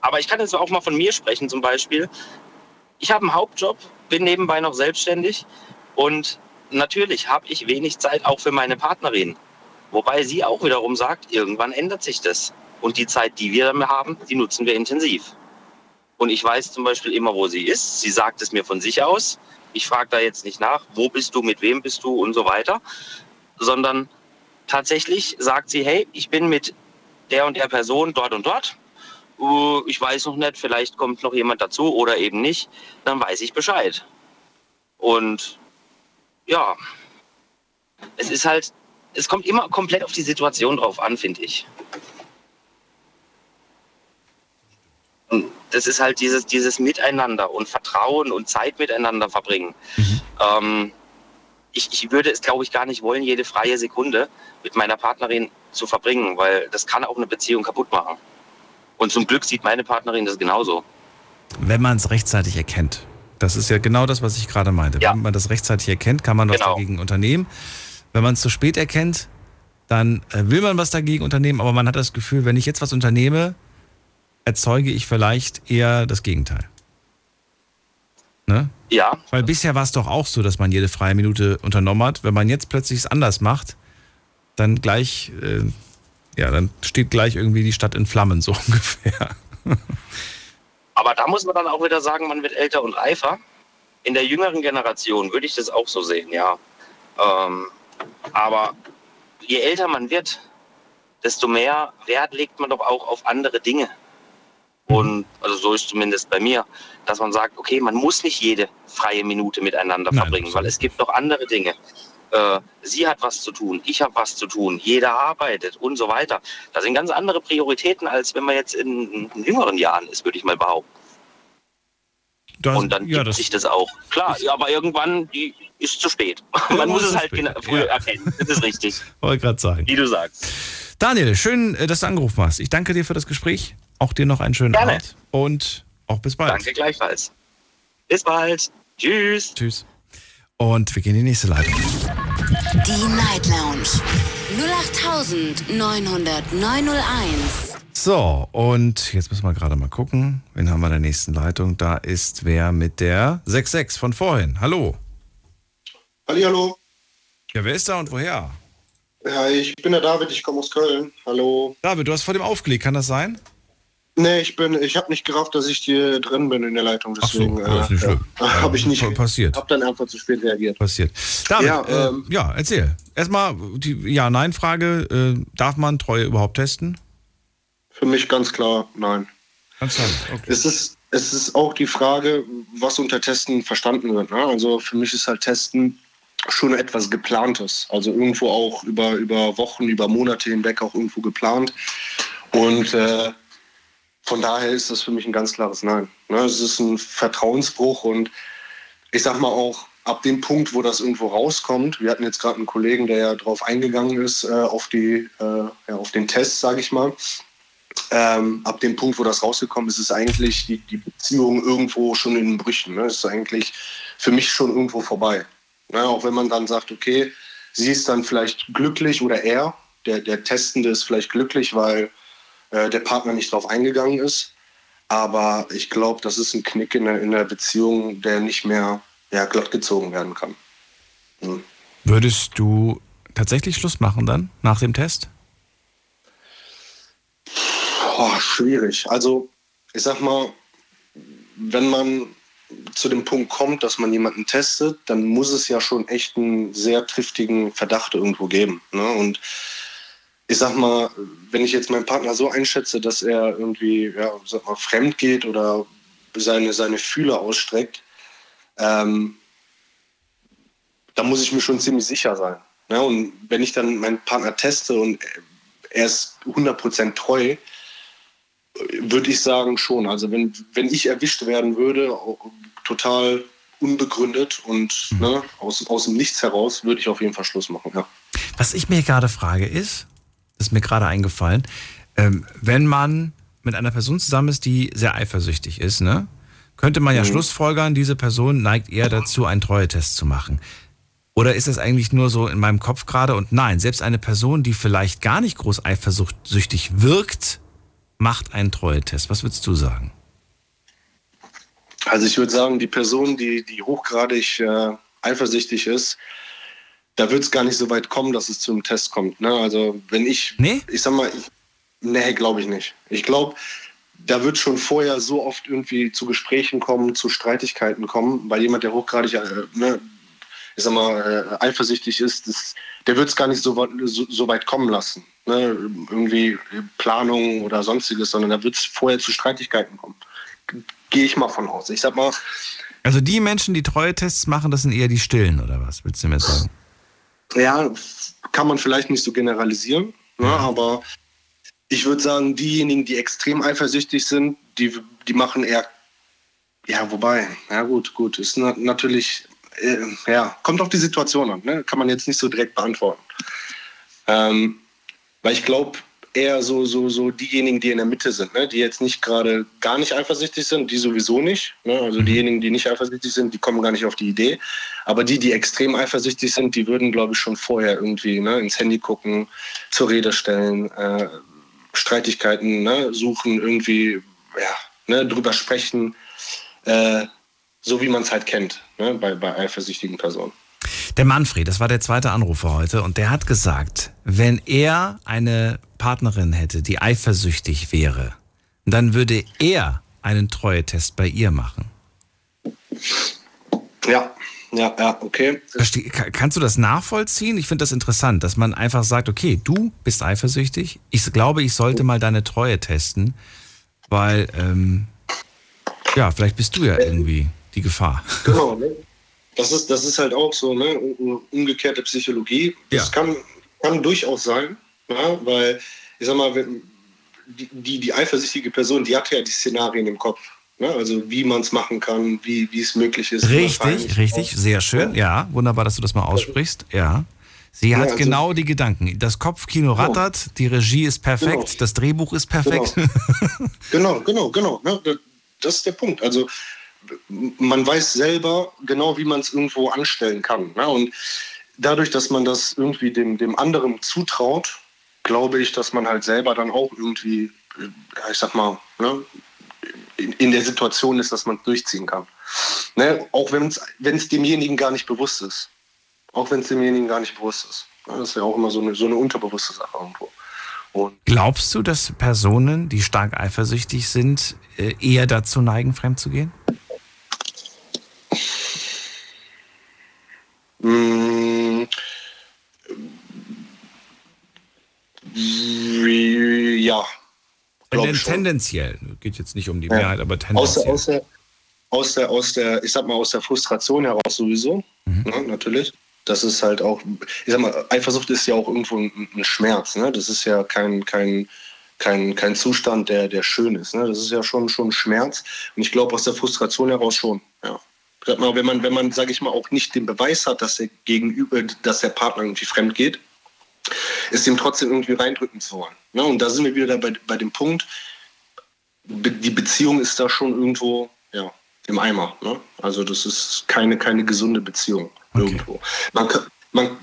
aber ich kann jetzt auch mal von mir sprechen zum Beispiel. Ich habe einen Hauptjob, bin nebenbei noch selbstständig und natürlich habe ich wenig Zeit auch für meine Partnerin. Wobei sie auch wiederum sagt, irgendwann ändert sich das. Und die Zeit, die wir haben, die nutzen wir intensiv. Und ich weiß zum Beispiel immer, wo sie ist. Sie sagt es mir von sich aus. Ich frage da jetzt nicht nach, wo bist du, mit wem bist du und so weiter, sondern tatsächlich sagt sie, hey, ich bin mit der und der Person dort und dort. Uh, ich weiß noch nicht, vielleicht kommt noch jemand dazu oder eben nicht. Dann weiß ich Bescheid. Und ja, es ist halt, es kommt immer komplett auf die Situation drauf an, finde ich. Das ist halt dieses, dieses Miteinander und Vertrauen und Zeit miteinander verbringen. Mhm. Ähm, ich, ich würde es, glaube ich, gar nicht wollen, jede freie Sekunde mit meiner Partnerin zu verbringen, weil das kann auch eine Beziehung kaputt machen. Und zum Glück sieht meine Partnerin das genauso. Wenn man es rechtzeitig erkennt. Das ist ja genau das, was ich gerade meinte. Ja. Wenn man das rechtzeitig erkennt, kann man was genau. dagegen unternehmen. Wenn man es zu spät erkennt, dann äh, will man was dagegen unternehmen, aber man hat das Gefühl, wenn ich jetzt was unternehme, erzeuge ich vielleicht eher das Gegenteil. Ne? Ja. Weil bisher war es doch auch so, dass man jede freie Minute unternommen hat. Wenn man jetzt plötzlich es anders macht, dann gleich, äh, ja, dann steht gleich irgendwie die Stadt in Flammen, so ungefähr. Aber da muss man dann auch wieder sagen, man wird älter und reifer. In der jüngeren Generation würde ich das auch so sehen, ja. Ähm, aber je älter man wird, desto mehr Wert legt man doch auch auf andere Dinge. Und also so ist zumindest bei mir, dass man sagt, okay, man muss nicht jede freie Minute miteinander Nein, verbringen, weil es gibt noch andere Dinge. Äh, sie hat was zu tun, ich habe was zu tun, jeder arbeitet und so weiter. Das sind ganz andere Prioritäten, als wenn man jetzt in, in jüngeren Jahren ist, würde ich mal behaupten. Das, und dann ja, gibt das, sich das auch. Klar, ja, aber irgendwann die ist zu spät. Man muss es halt spät. gena- früher Ja. erkennen. Das ist richtig, wollte gerade sagen. wie du sagst. Daniel, schön, äh, dass du angerufen hast. Ich danke dir für das Gespräch. Auch dir noch einen schönen Gerne. Abend. Und auch bis bald. Danke gleichfalls. Bis bald. Tschüss. Tschüss. Und wir gehen in die nächste Leitung. Die Night Lounge 0890901. So, und jetzt müssen wir gerade mal gucken. Wen haben wir in der nächsten Leitung? Da ist wer mit der 66 von vorhin. Hallo. Hallihallo. Ja, wer ist da und woher? Ja, ich bin der David, ich komme aus Köln. Hallo. David, du hast vor dem aufgelegt, kann das sein? Nee, ich bin, ich habe nicht gerafft, dass ich hier drin bin in der Leitung, deswegen ist nicht schlimm. ja, habe ich nicht. Pa- Passiert. Hab dann einfach zu spät reagiert. Passiert. David, Ja, ja, ähm, äh, ja erzähl. Erstmal die Ja-Nein-Frage. Äh, darf man Treue überhaupt testen? Für mich ganz klar, nein. Ganz klar. Okay. Es ist, es ist auch die Frage, was unter Testen verstanden wird. Ne? Also für mich ist halt Testen schon etwas geplantes. Also irgendwo auch über, über Wochen, über Monate hinweg auch irgendwo geplant. Und äh, von daher ist das für mich ein ganz klares Nein. Ne? Es ist ein Vertrauensbruch und ich sag mal auch, ab dem Punkt, wo das irgendwo rauskommt, wir hatten jetzt gerade einen Kollegen, der ja drauf eingegangen ist, äh, auf, die, äh, ja, auf den Test, sage ich mal. Ähm, ab dem Punkt, wo das rausgekommen ist, ist eigentlich die, die Beziehung irgendwo schon in den Brüchen. Ne? Ist eigentlich für mich schon irgendwo vorbei. Ne? Auch wenn man dann sagt, okay, sie ist dann vielleicht glücklich oder er, der, der Testende ist vielleicht glücklich, weil äh, der Partner nicht drauf eingegangen ist. Aber ich glaube, das ist ein Knick in der, in der Beziehung, der nicht mehr ja, glatt gezogen werden kann. Hm. Würdest du tatsächlich Schluss machen dann, nach dem Test? Boah, schwierig. Also, ich sag mal, wenn man zu dem Punkt kommt, dass man jemanden testet, dann muss es ja schon echt einen sehr triftigen Verdacht irgendwo geben. Ne? Und ich sag mal, wenn ich jetzt meinen Partner so einschätze, dass er irgendwie, ja, sag mal, fremd geht oder seine, seine Fühler ausstreckt, ähm, da muss ich mir schon ziemlich sicher sein. Ne? Und wenn ich dann meinen Partner teste und er ist 100% treu, würde ich sagen schon. Also wenn, wenn ich erwischt werden würde, total unbegründet und ne, aus, aus dem Nichts heraus, würde ich auf jeden Fall Schluss machen. Ja. Was ich mir gerade frage ist, das ist mir gerade eingefallen, ähm, wenn man mit einer Person zusammen ist, die sehr eifersüchtig ist, ne, könnte man ja Mhm. schlussfolgern, diese Person neigt eher dazu, einen Treue-Test zu machen. Oder ist das eigentlich nur so in meinem Kopf gerade? Und nein, selbst eine Person, die vielleicht gar nicht groß eifersüchtig wirkt, macht einen Treue-Test. Was würdest du sagen? Also ich würde sagen, die Person, die, die hochgradig äh, eifersüchtig ist, da wird es gar nicht so weit kommen, dass es zu einem Test kommt. Ne? Also wenn ich, nee? ich sag mal, ich, nee, glaube ich nicht. Ich glaube, da wird schon vorher so oft irgendwie zu Gesprächen kommen, zu Streitigkeiten kommen, weil jemand, der hochgradig, äh, ne, ich sag mal, äh, eifersüchtig ist, das, der wird es gar nicht so, so, so weit kommen lassen. Ne? Irgendwie Planung oder sonstiges, sondern da wird es vorher zu Streitigkeiten kommen. Gehe ich mal von aus. Ich sag mal, Also die Menschen, die Treue-Tests machen, das sind eher die Stillen, oder was? Willst du mir sagen? ja, kann man vielleicht nicht so generalisieren, ne? aber ich würde sagen, diejenigen, die extrem eifersüchtig sind, die, die machen eher, ja, wobei, ja gut, gut, ist na, natürlich, äh, ja, kommt auf die Situation an, ne? kann man jetzt nicht so direkt beantworten. Ähm, weil ich glaube, eher so, so, so diejenigen, die in der Mitte sind, ne? die jetzt nicht gerade gar nicht eifersüchtig sind, die sowieso nicht. Ne? Also diejenigen, die nicht eifersüchtig sind, die kommen gar nicht auf die Idee. Aber die, die extrem eifersüchtig sind, die würden, glaube ich, schon vorher irgendwie ne, ins Handy gucken, zur Rede stellen, äh, Streitigkeiten ne, suchen, irgendwie ja, ne, drüber sprechen, äh, so wie man es halt kennt ne, bei, bei eifersüchtigen Personen. Der Manfred, das war der zweite Anrufer heute, und der hat gesagt, wenn er eine Partnerin hätte, die eifersüchtig wäre, dann würde er einen Treue-Test bei ihr machen. Ja, ja, ja, okay. Verste ka- kannst du das nachvollziehen? Ich finde das interessant, dass man einfach sagt, okay, du bist eifersüchtig. Ich glaube, ich sollte mal deine Treue testen. weil, ähm, ja, vielleicht bist du ja irgendwie die Gefahr. Genau, ne? Das ist, das ist halt auch so, ne? Umgekehrte Psychologie. Das ja. kann, kann durchaus sein, ja? weil, ich sag mal, die, die, die eifersüchtige Person, die hat ja die Szenarien im Kopf. Ne? Also wie man es machen kann, wie, wie es möglich ist. Richtig, richtig, sehr schön. Ja, wunderbar, dass du das mal aussprichst. Ja. Sie ja, hat also, genau die Gedanken. Das Kopfkino genau. rattert, genau. die Regie ist perfekt, genau. das Drehbuch ist perfekt. Genau, genau, genau. genau. Das ist der Punkt. Also man weiß selber genau, wie man es irgendwo anstellen kann. Ne? Und dadurch, dass man das irgendwie dem, dem anderen zutraut, glaube ich, dass man halt selber dann auch irgendwie, ich sag mal, ne, in, in, der Situation ist, dass man es durchziehen kann. Ne? Auch wenn es demjenigen gar nicht bewusst ist. Auch wenn es demjenigen gar nicht bewusst ist. Ne? Das ist ja auch immer so eine, so eine unterbewusste Sache irgendwo. Und Glaubst du, dass Personen, die stark eifersüchtig sind, äh, eher dazu neigen, fremd zu gehen? Mmh, ja. Tendenziell. Geht jetzt nicht um die Mehrheit, aber tendenziell. Aus der, aus, der, aus, der, ich sag mal, aus der Frustration heraus sowieso, mhm. ne, natürlich. Das ist halt auch, ich sag mal, Eifersucht ist ja auch irgendwo ein, ein Schmerz. Ne? Das ist ja kein, kein, kein, kein Zustand, der, der schön ist. Ne? Das ist ja schon, schon Schmerz. Und ich glaube, aus der Frustration heraus schon. Ja. Wenn man, wenn man, sage ich mal, auch nicht den Beweis hat, dass der Gegenüber, dass der Partner irgendwie fremd geht, ist ihm trotzdem irgendwie reindrücken zu wollen. Ne? Und da sind wir wieder bei, bei dem Punkt, die Beziehung ist da schon irgendwo ja, im Eimer. Ne? Also das ist keine, keine gesunde Beziehung okay. irgendwo. Man, man,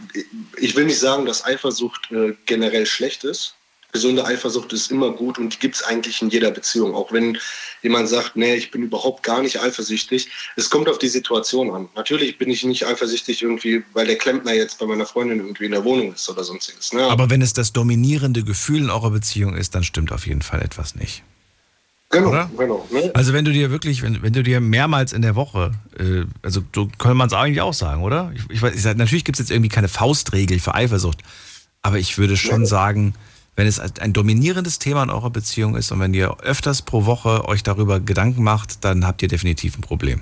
ich will nicht sagen, dass Eifersucht äh, generell schlecht ist gesunde Eifersucht ist immer gut und die gibt es eigentlich in jeder Beziehung. Auch wenn jemand sagt, nee, ich bin überhaupt gar nicht eifersüchtig. Es kommt auf die Situation an. Natürlich bin ich nicht eifersüchtig irgendwie, weil der Klempner jetzt bei meiner Freundin irgendwie in der Wohnung ist oder sonstiges. Ne? Aber wenn es das dominierende Gefühl in eurer Beziehung ist, dann stimmt auf jeden Fall etwas nicht. Genau, Oder? genau. Ne? Also wenn du dir wirklich, wenn, wenn du dir mehrmals in der Woche, äh, also so kann man es eigentlich auch sagen, oder? Ich, ich weiß, natürlich gibt es jetzt irgendwie keine Faustregel für Eifersucht, aber ich würde schon ja. sagen, wenn es ein dominierendes Thema in eurer Beziehung ist und wenn ihr öfters pro Woche euch darüber Gedanken macht, dann habt ihr definitiv ein Problem.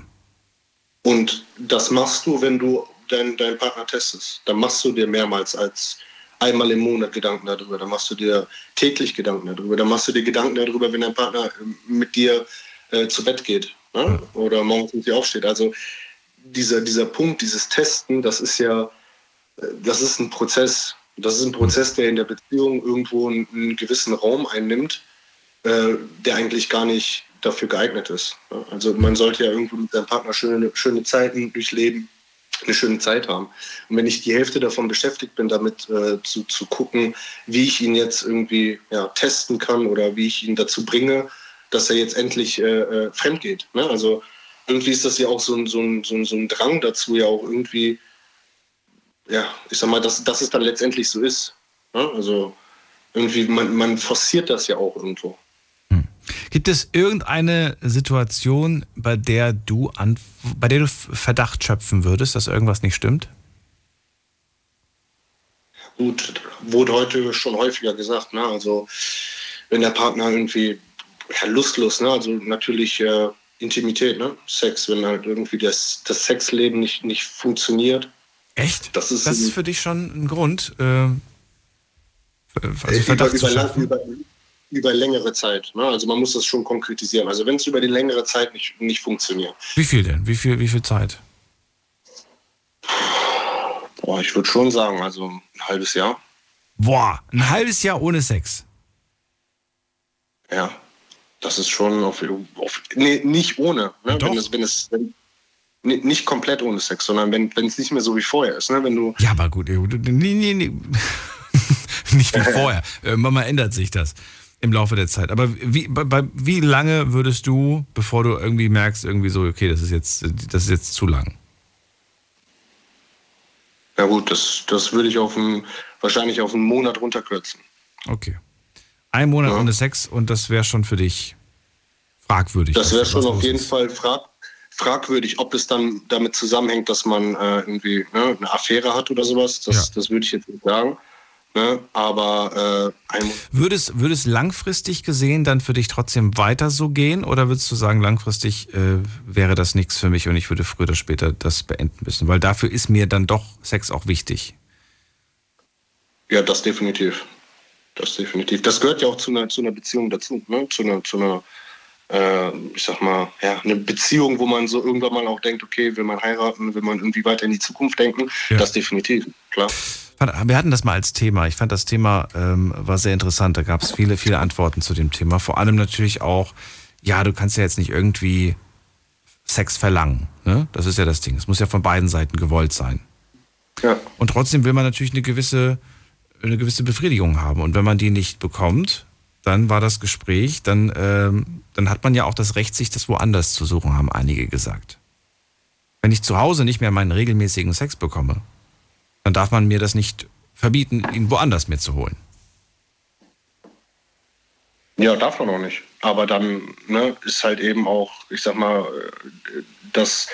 Und das machst du, wenn du deinen dein Partner testest. Dann machst du dir mehrmals als einmal im Monat Gedanken darüber. Dann machst du dir täglich Gedanken darüber. Dann machst du dir Gedanken darüber, wenn dein Partner mit dir äh, zu Bett geht ne? oder morgens mit dir aufsteht. Also dieser, dieser Punkt, dieses Testen, das ist ja, äh, das ist ein Prozess, das ist ein Prozess, der in der Beziehung irgendwo einen, einen gewissen Raum einnimmt, äh, der eigentlich gar nicht dafür geeignet ist. Also man sollte ja irgendwo mit seinem Partner schöne, schöne Zeiten durchleben, eine schöne Zeit haben. Und wenn ich die Hälfte davon beschäftigt bin, damit äh, zu, zu gucken, wie ich ihn jetzt irgendwie ja, testen kann oder wie ich ihn dazu bringe, dass er jetzt endlich äh, äh fremd geht. Ne? Also irgendwie ist das ja auch so ein, so, ein, so, ein, so ein Drang dazu, ja auch irgendwie ja, ich sag mal, dass, dass es dann letztendlich so ist. Ne? Also irgendwie, man, man forciert das ja auch irgendwo. Hm. Gibt es irgendeine Situation, bei der du an, bei der du Verdacht schöpfen würdest, dass irgendwas nicht stimmt? Gut, wurde heute schon häufiger gesagt, ne? Also wenn der Partner irgendwie ja, lustlos, ne? Also natürlich äh, Intimität, ne? Sex, wenn halt irgendwie das, das Sexleben nicht, nicht funktioniert, Echt? Das ist, das ist für dich schon ein Grund. Äh, also über, über, lang, über, über, längere Zeit. Ne? Also man muss das schon konkretisieren. Also wenn es über die längere Zeit nicht, nicht funktioniert. Wie viel denn? Wie viel, wie viel Zeit? Boah, ich würde schon sagen, also ein halbes Jahr. Boah, ein halbes Jahr ohne Sex. Ja, das ist schon auf, auf nee, nicht ohne. Ne? Wenn es, wenn es, wenn, nicht komplett ohne Sex, sondern wenn es nicht mehr so wie vorher ist. Ne? Wenn du ja, aber gut, nee, nee, nee. nicht wie vorher. Irgendwann mal ändert sich das im Laufe der Zeit. Aber wie, bei, wie lange würdest du, bevor du irgendwie merkst, irgendwie so, okay, das ist jetzt, das ist jetzt zu lang? Ja gut, das, das würde ich auf einen, wahrscheinlich auf einen Monat runterkürzen. Okay. Ein Monat ja. ohne Sex und das wäre schon für dich fragwürdig. Das wäre schon auf jeden ist. Fall fragwürdig fragwürdig, ob es dann damit zusammenhängt, dass man äh, irgendwie ne, eine Affäre hat oder sowas. Das, ja. das würde ich jetzt nicht sagen. Ne? Aber äh, würde, es, würde es langfristig gesehen dann für dich trotzdem weiter so gehen oder würdest du sagen, langfristig äh, wäre das nichts für mich und ich würde früher oder später das beenden müssen? Weil dafür ist mir dann doch Sex auch wichtig. Ja, das definitiv. Das definitiv. Das gehört ja auch zu einer, zu einer Beziehung dazu, ne? zu einer, zu einer äh, ich sag mal, ja, eine Beziehung, wo man so irgendwann mal auch denkt, okay, will man heiraten, will man irgendwie weiter in die Zukunft denken. Ja. Das definitiv, klar. Wir hatten das mal als Thema. Ich fand das Thema ähm, war sehr interessant. Da gab es viele, viele Antworten zu dem Thema. Vor allem natürlich auch, ja, du kannst ja jetzt nicht irgendwie Sex verlangen. Ne? Das ist ja das Ding. Es muss ja von beiden Seiten gewollt sein. Ja. Und trotzdem will man natürlich eine gewisse, eine gewisse Befriedigung haben. Und wenn man die nicht bekommt, dann war das Gespräch, dann, ähm, dann hat man ja auch das Recht, sich das woanders zu suchen, haben einige gesagt. Wenn ich zu Hause nicht mehr meinen regelmäßigen Sex bekomme, dann darf man mir das nicht verbieten, ihn woanders mitzuholen. Ja, darf man auch nicht. Aber dann ne, ist halt eben auch, ich sag mal, das,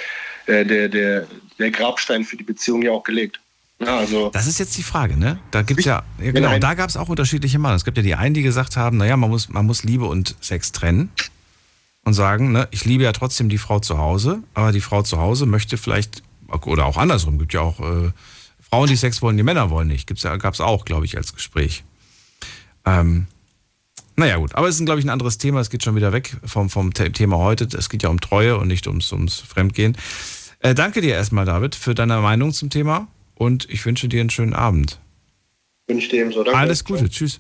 äh, der, der, der Grabstein für die Beziehung ja auch gelegt. Ja, also das ist jetzt die Frage, ne? Da gibt's ja, ja genau, da gab es auch unterschiedliche Meinungen. Es gibt ja die einen, die gesagt haben, naja, man muss, man muss Liebe und Sex trennen und sagen, ne, ich liebe ja trotzdem die Frau zu Hause, aber die Frau zu Hause möchte vielleicht, oder auch andersrum, gibt ja auch äh, Frauen, die Sex wollen, die Männer wollen nicht. Gibt's ja, gab es auch, glaube ich, als Gespräch. Ähm, naja, gut, aber es ist, glaube ich, ein anderes Thema. Es geht schon wieder weg vom, vom Thema heute. Es geht ja um Treue und nicht ums, ums Fremdgehen. Äh, danke dir erstmal, David, für deine Meinung zum Thema und ich wünsche dir einen schönen Abend. Wünsche dir ebenso. Danke. Alles Gute, tschüss.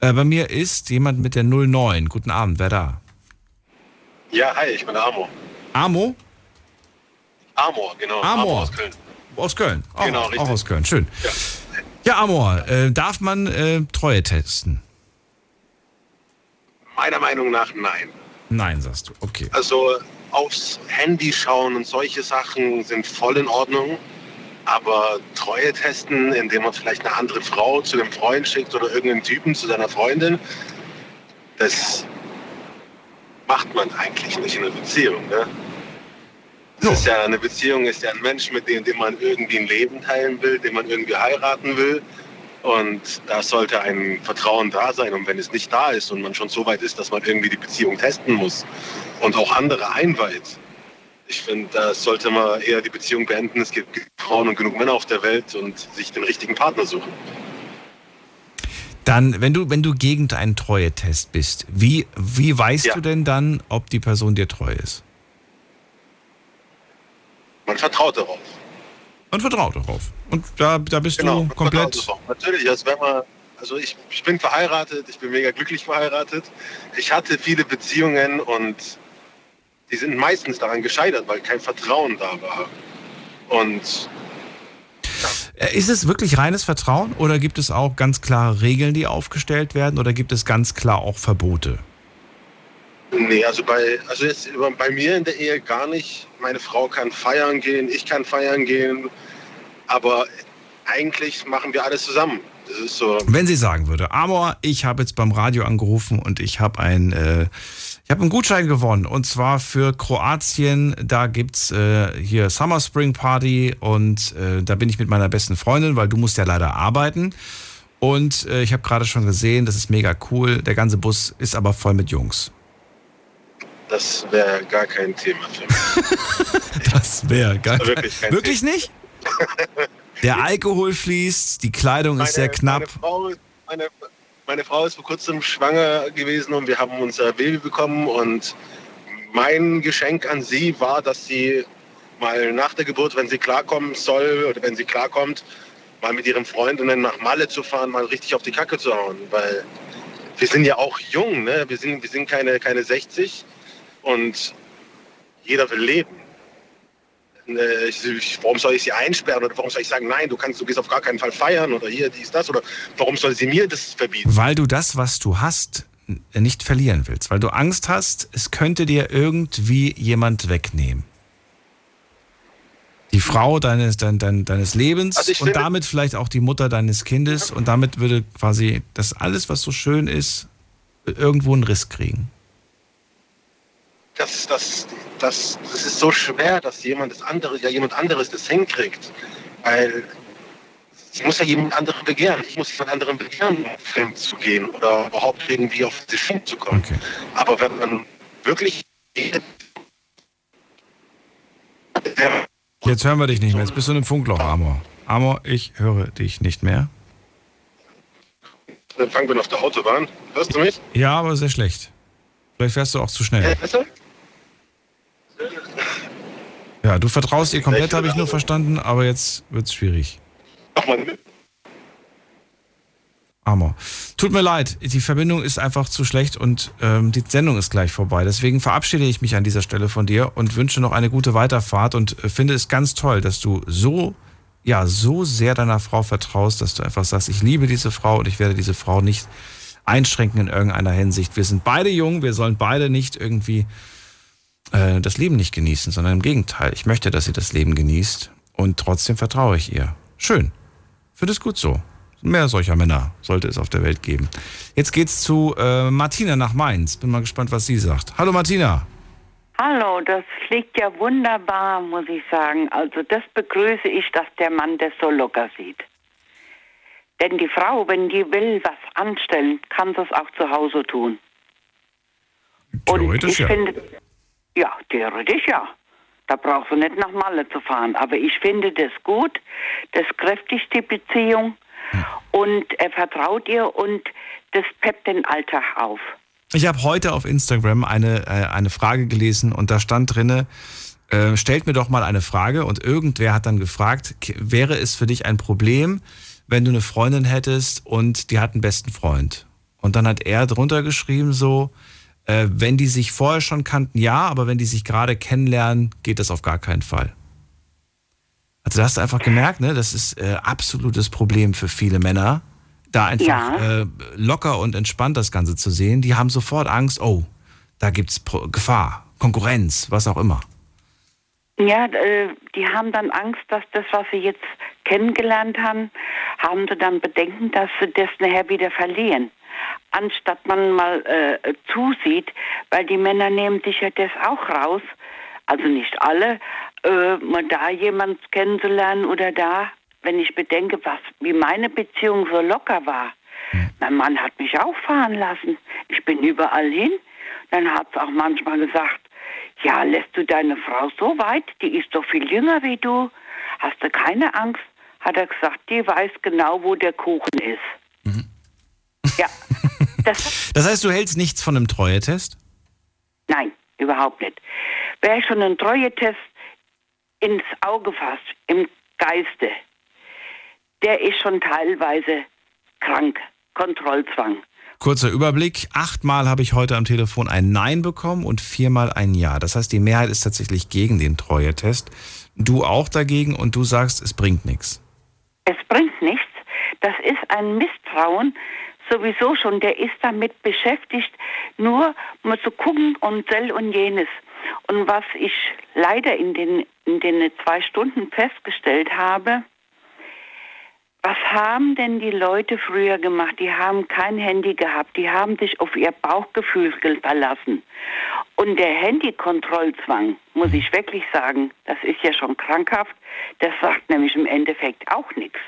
Äh, bei mir ist jemand mit der 09. Guten Abend, wer da? Ja, hi, ich bin der Amo. Amo? Amor, genau. Amor. Amor aus Köln. Aus Köln. Auch, genau, richtig. Auch aus Köln, schön. Ja, ja Amor, äh, darf man äh, Treue testen? Meiner Meinung nach nein. Nein, sagst du, okay. Also aufs Handy schauen und solche Sachen sind voll in Ordnung. Aber Treue testen, indem man vielleicht eine andere Frau zu dem Freund schickt oder irgendeinen Typen zu seiner Freundin, das macht man eigentlich nicht in einer Beziehung. Ne? Das ist ja eine Beziehung, ist ja ein Mensch, mit dem, dem man irgendwie ein Leben teilen will, den man irgendwie heiraten will. Und da sollte ein Vertrauen da sein. Und wenn es nicht da ist und man schon so weit ist, dass man irgendwie die Beziehung testen muss und auch andere einweiht, ich finde, da sollte man eher die Beziehung beenden. Es gibt Frauen und genug Männer auf der Welt und sich den richtigen Partner suchen. Dann, wenn du, wenn du gegen einen Treue-Test bist, wie, wie weißt ja. du denn dann, ob die Person dir treu ist? Man vertraut darauf. Man vertraut darauf. Und da, da bist genau, du komplett. Natürlich, also wenn man, also ich, ich bin verheiratet, ich bin mega glücklich verheiratet. Ich hatte viele Beziehungen und die sind meistens daran gescheitert, weil kein Vertrauen da war. Und äh, ist es wirklich reines Vertrauen oder gibt es auch ganz klare Regeln, die aufgestellt werden oder gibt es ganz klar auch Verbote? Nee, also bei, also jetzt bei mir in der Ehe gar nicht. Meine Frau kann feiern gehen, ich kann feiern gehen, aber eigentlich machen wir alles zusammen. Das ist so. Wenn sie sagen würde, Amor, ich habe jetzt beim Radio angerufen und ich habe ein, äh, ich habe einen Gutschein gewonnen und zwar für Kroatien. Da gibt's äh, hier Summer Spring Party und äh, da bin ich mit meiner besten Freundin, weil du musst ja leider arbeiten. Und äh, ich habe gerade schon gesehen, das ist mega cool. Der ganze Bus ist aber voll mit Jungs. Das wäre gar kein Thema für mich. das wäre gar wirklich kein Wirklich Thema. nicht? Der Alkohol fließt, die Kleidung meine, ist sehr knapp. Meine Frau, meine, meine Frau ist vor kurzem schwanger gewesen und wir haben unser Baby bekommen und mein Geschenk an sie war, dass sie mal nach der Geburt, wenn sie klarkommen soll oder wenn sie klarkommt, mal mit ihren Freundinnen nach Malle zu fahren, mal richtig auf die Kacke zu hauen. Weil wir sind ja auch jung, ne? wir, sind, wir sind keine, keine 60 und jeder will leben. Äh, warum soll ich sie einsperren oder warum soll ich sagen, nein, du kannst, du gehst auf gar keinen Fall feiern oder hier, dies, das oder warum soll sie mir das verbieten? Weil du das, was du hast, nicht verlieren willst, weil du Angst hast, es könnte dir irgendwie jemand wegnehmen. Die Frau deines, dein, dein, deines Lebens also und damit vielleicht auch die Mutter deines Kindes und damit würde quasi das alles, was so schön ist, irgendwo einen Riss kriegen das, das, das, das ist so schwer, dass jemand, das andere, ja, jemand anderes das hinkriegt. Weil ich muss ja jemand anderen begehren. Ich muss jemand anderen begehren, um Film zu gehen oder überhaupt irgendwie auf den Film zu kommen. Okay. Aber wenn man wirklich Jetzt hören wir dich nicht mehr. Jetzt bist du in einem Funkloch, Amor. Amor, ich höre dich nicht mehr. Empfang bin auf der Autobahn. Hörst du mich? Ja, aber sehr schlecht. Vielleicht fährst du auch zu schnell. Äh, besser? Ja, du vertraust ihr komplett, habe ich nur verstanden, aber jetzt wird's schwierig. Nochmal mit. Amor. Tut mir leid, die Verbindung ist einfach zu schlecht und ähm, die Sendung ist gleich vorbei. Deswegen verabschiede ich mich an dieser Stelle von dir und wünsche noch eine gute Weiterfahrt und äh, finde es ganz toll, dass du so, ja, so sehr deiner Frau vertraust, dass du einfach sagst, ich liebe diese Frau und ich werde diese Frau nicht einschränken in irgendeiner Hinsicht. Wir sind beide jung, wir sollen beide nicht irgendwie äh, das Leben nicht genießen, sondern im Gegenteil. Ich möchte, dass sie das Leben genießt und trotzdem vertraue ich ihr. Schön. Finde es gut so. Mehr solcher Männer sollte es auf der Welt geben. Jetzt geht's zu äh, Martina nach Mainz. Bin mal gespannt, was sie sagt. Hallo Martina. Hallo, das fliegt ja wunderbar, muss ich sagen. Also das begrüße ich, dass der Mann das so locker sieht. Denn die Frau, wenn die will was anstellen, kann das auch zu Hause tun. Und ich ja. finde, ja, theoretisch ja. Da brauchst du nicht nach Malle zu fahren. Aber ich finde das gut. Das kräftigt die Beziehung. Und er vertraut ihr und das peppt den Alltag auf. Ich habe heute auf Instagram eine, äh, eine Frage gelesen und da stand drinne, äh, stellt mir doch mal eine Frage und irgendwer hat dann gefragt, wäre es für dich ein Problem, wenn du eine Freundin hättest und die hat einen besten Freund? Und dann hat er drunter geschrieben so, äh, wenn die sich vorher schon kannten, ja, aber wenn die sich gerade kennenlernen, geht das auf gar keinen Fall. Also da hast du einfach gemerkt, ne, das ist äh, absolutes Problem für viele Männer, da einfach Ja. äh, locker und entspannt das Ganze zu sehen. Die haben sofort Angst, oh, da gibt's Pro Gefahr, Konkurrenz, was auch immer. Ja, äh, die haben dann Angst, dass das, was sie jetzt kennengelernt haben, haben sie dann Bedenken, dass sie das nachher wieder verlieren. Anstatt man mal äh, zusieht, weil die Männer nehmen sich ja das auch raus, also nicht alle, äh, mal da jemand kennenzulernen oder da, wenn ich bedenke, was, wie meine Beziehung so locker war. Mein Mann hat mich auch fahren lassen. Ich bin überall hin. Dann hat es auch manchmal gesagt, ja, lässt du deine Frau so weit? Die ist doch viel jünger wie du. Hast du keine Angst? Hat er gesagt, die weiß genau, wo der Kuchen ist. Ja. Das, Das heißt, du hältst nichts von einem Treue-Test? nein, überhaupt nicht. Wer schon einen Treue-Test ins Auge fasst, im Geiste, der ist schon teilweise krank. Kontrollzwang. Kurzer Überblick. Achtmal habe ich heute am Telefon ein Nein bekommen und viermal ein Ja. Das heißt, die Mehrheit ist tatsächlich gegen den Treue-Test. Du auch dagegen und du sagst, es bringt nichts. Es bringt nichts. Das ist ein Misstrauen sowieso schon. Der ist damit beschäftigt, nur mal zu gucken und sel und jenes. Und was ich leider in den, in den zwei Stunden festgestellt habe, was haben denn die Leute früher gemacht? Die haben kein Handy gehabt, die haben sich auf ihr Bauchgefühl verlassen. Und der Handykontrollzwang, muss ich wirklich sagen, das ist ja schon krankhaft, das sagt nämlich im Endeffekt auch nichts.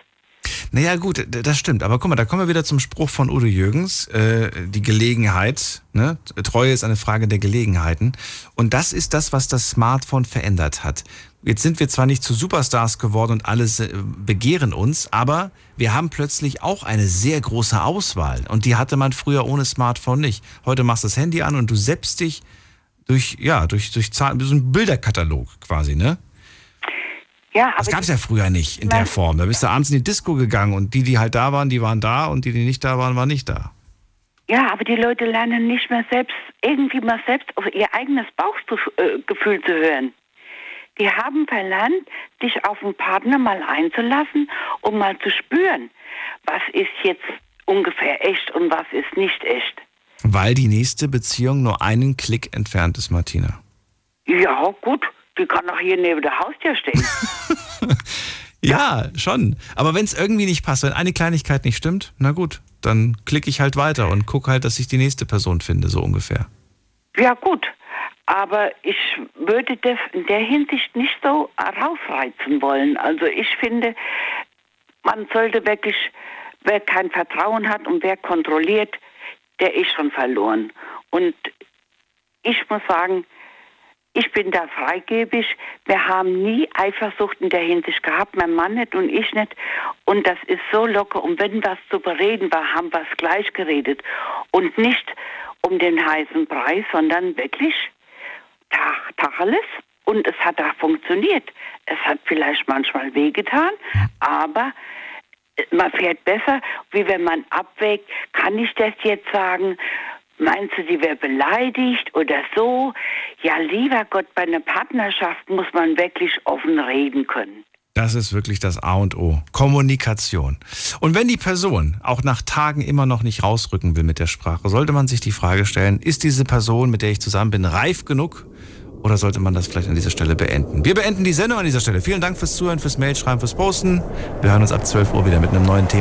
Naja, gut, das stimmt. Aber guck mal, da kommen wir wieder zum Spruch von Udo Jürgens. Äh, die Gelegenheit, ne? Treue ist eine Frage der Gelegenheiten. Und das ist das, was das Smartphone verändert hat. Jetzt sind wir zwar nicht zu Superstars geworden und alles äh, begehren uns, aber wir haben plötzlich auch eine sehr große Auswahl. Und die hatte man früher ohne Smartphone nicht. Heute machst du das Handy an und du selbst dich durch, ja, durch, durch Zahlen, so ein Bilderkatalog quasi, ne? Ja, Das gab es ja früher nicht in der. Form. Da bist du abends in die Disco gegangen und die, die halt da waren, die waren da und die, die nicht da waren, waren nicht da. Ja, aber die Leute lernen nicht mehr selbst, irgendwie mal selbst auf ihr eigenes Bauchgefühl zu hören. Die haben verlernt, sich auf einen Partner mal einzulassen, um mal zu spüren, was ist jetzt ungefähr echt und was ist nicht echt. Weil die nächste Beziehung nur einen Klick entfernt ist, Martina. Ja, gut, die kann auch hier neben der Haustür stehen. Ja, schon. Aber wenn es irgendwie nicht passt, wenn eine Kleinigkeit nicht stimmt, na gut, dann klicke ich halt weiter und gucke halt, dass ich die nächste Person finde, so ungefähr. ja, gut. Aber ich würde das in der Hinsicht nicht so rausreizen wollen. Also ich finde, man sollte wirklich, wer kein Vertrauen hat und wer kontrolliert, der ist schon verloren. Und ich muss sagen, ich bin da freigebig. Wir haben nie Eifersucht in der Hinsicht gehabt, mein Mann nicht und ich nicht. Und das ist so locker. Und wenn was zu bereden war, haben wir es gleich geredet. Und nicht um den heißen Preis, sondern wirklich Tacheles. Und es hat da funktioniert. Es hat vielleicht manchmal wehgetan, aber man fährt besser, wie wenn man abwägt, kann ich das jetzt sagen? Meinst du, sie wäre beleidigt oder so? Ja, lieber Gott, bei einer Partnerschaft muss man wirklich offen reden können. Das ist wirklich das A und O. Kommunikation. Und wenn die Person auch nach Tagen immer noch nicht rausrücken will mit der Sprache, sollte man sich die Frage stellen, ist diese Person, mit der ich zusammen bin, reif genug? Oder sollte man das vielleicht an dieser Stelle beenden? Wir beenden die Sendung an dieser Stelle. Vielen Dank fürs Zuhören, fürs Mailschreiben, fürs Posten. Wir hören uns ab 12 Uhr wieder mit einem neuen Thema.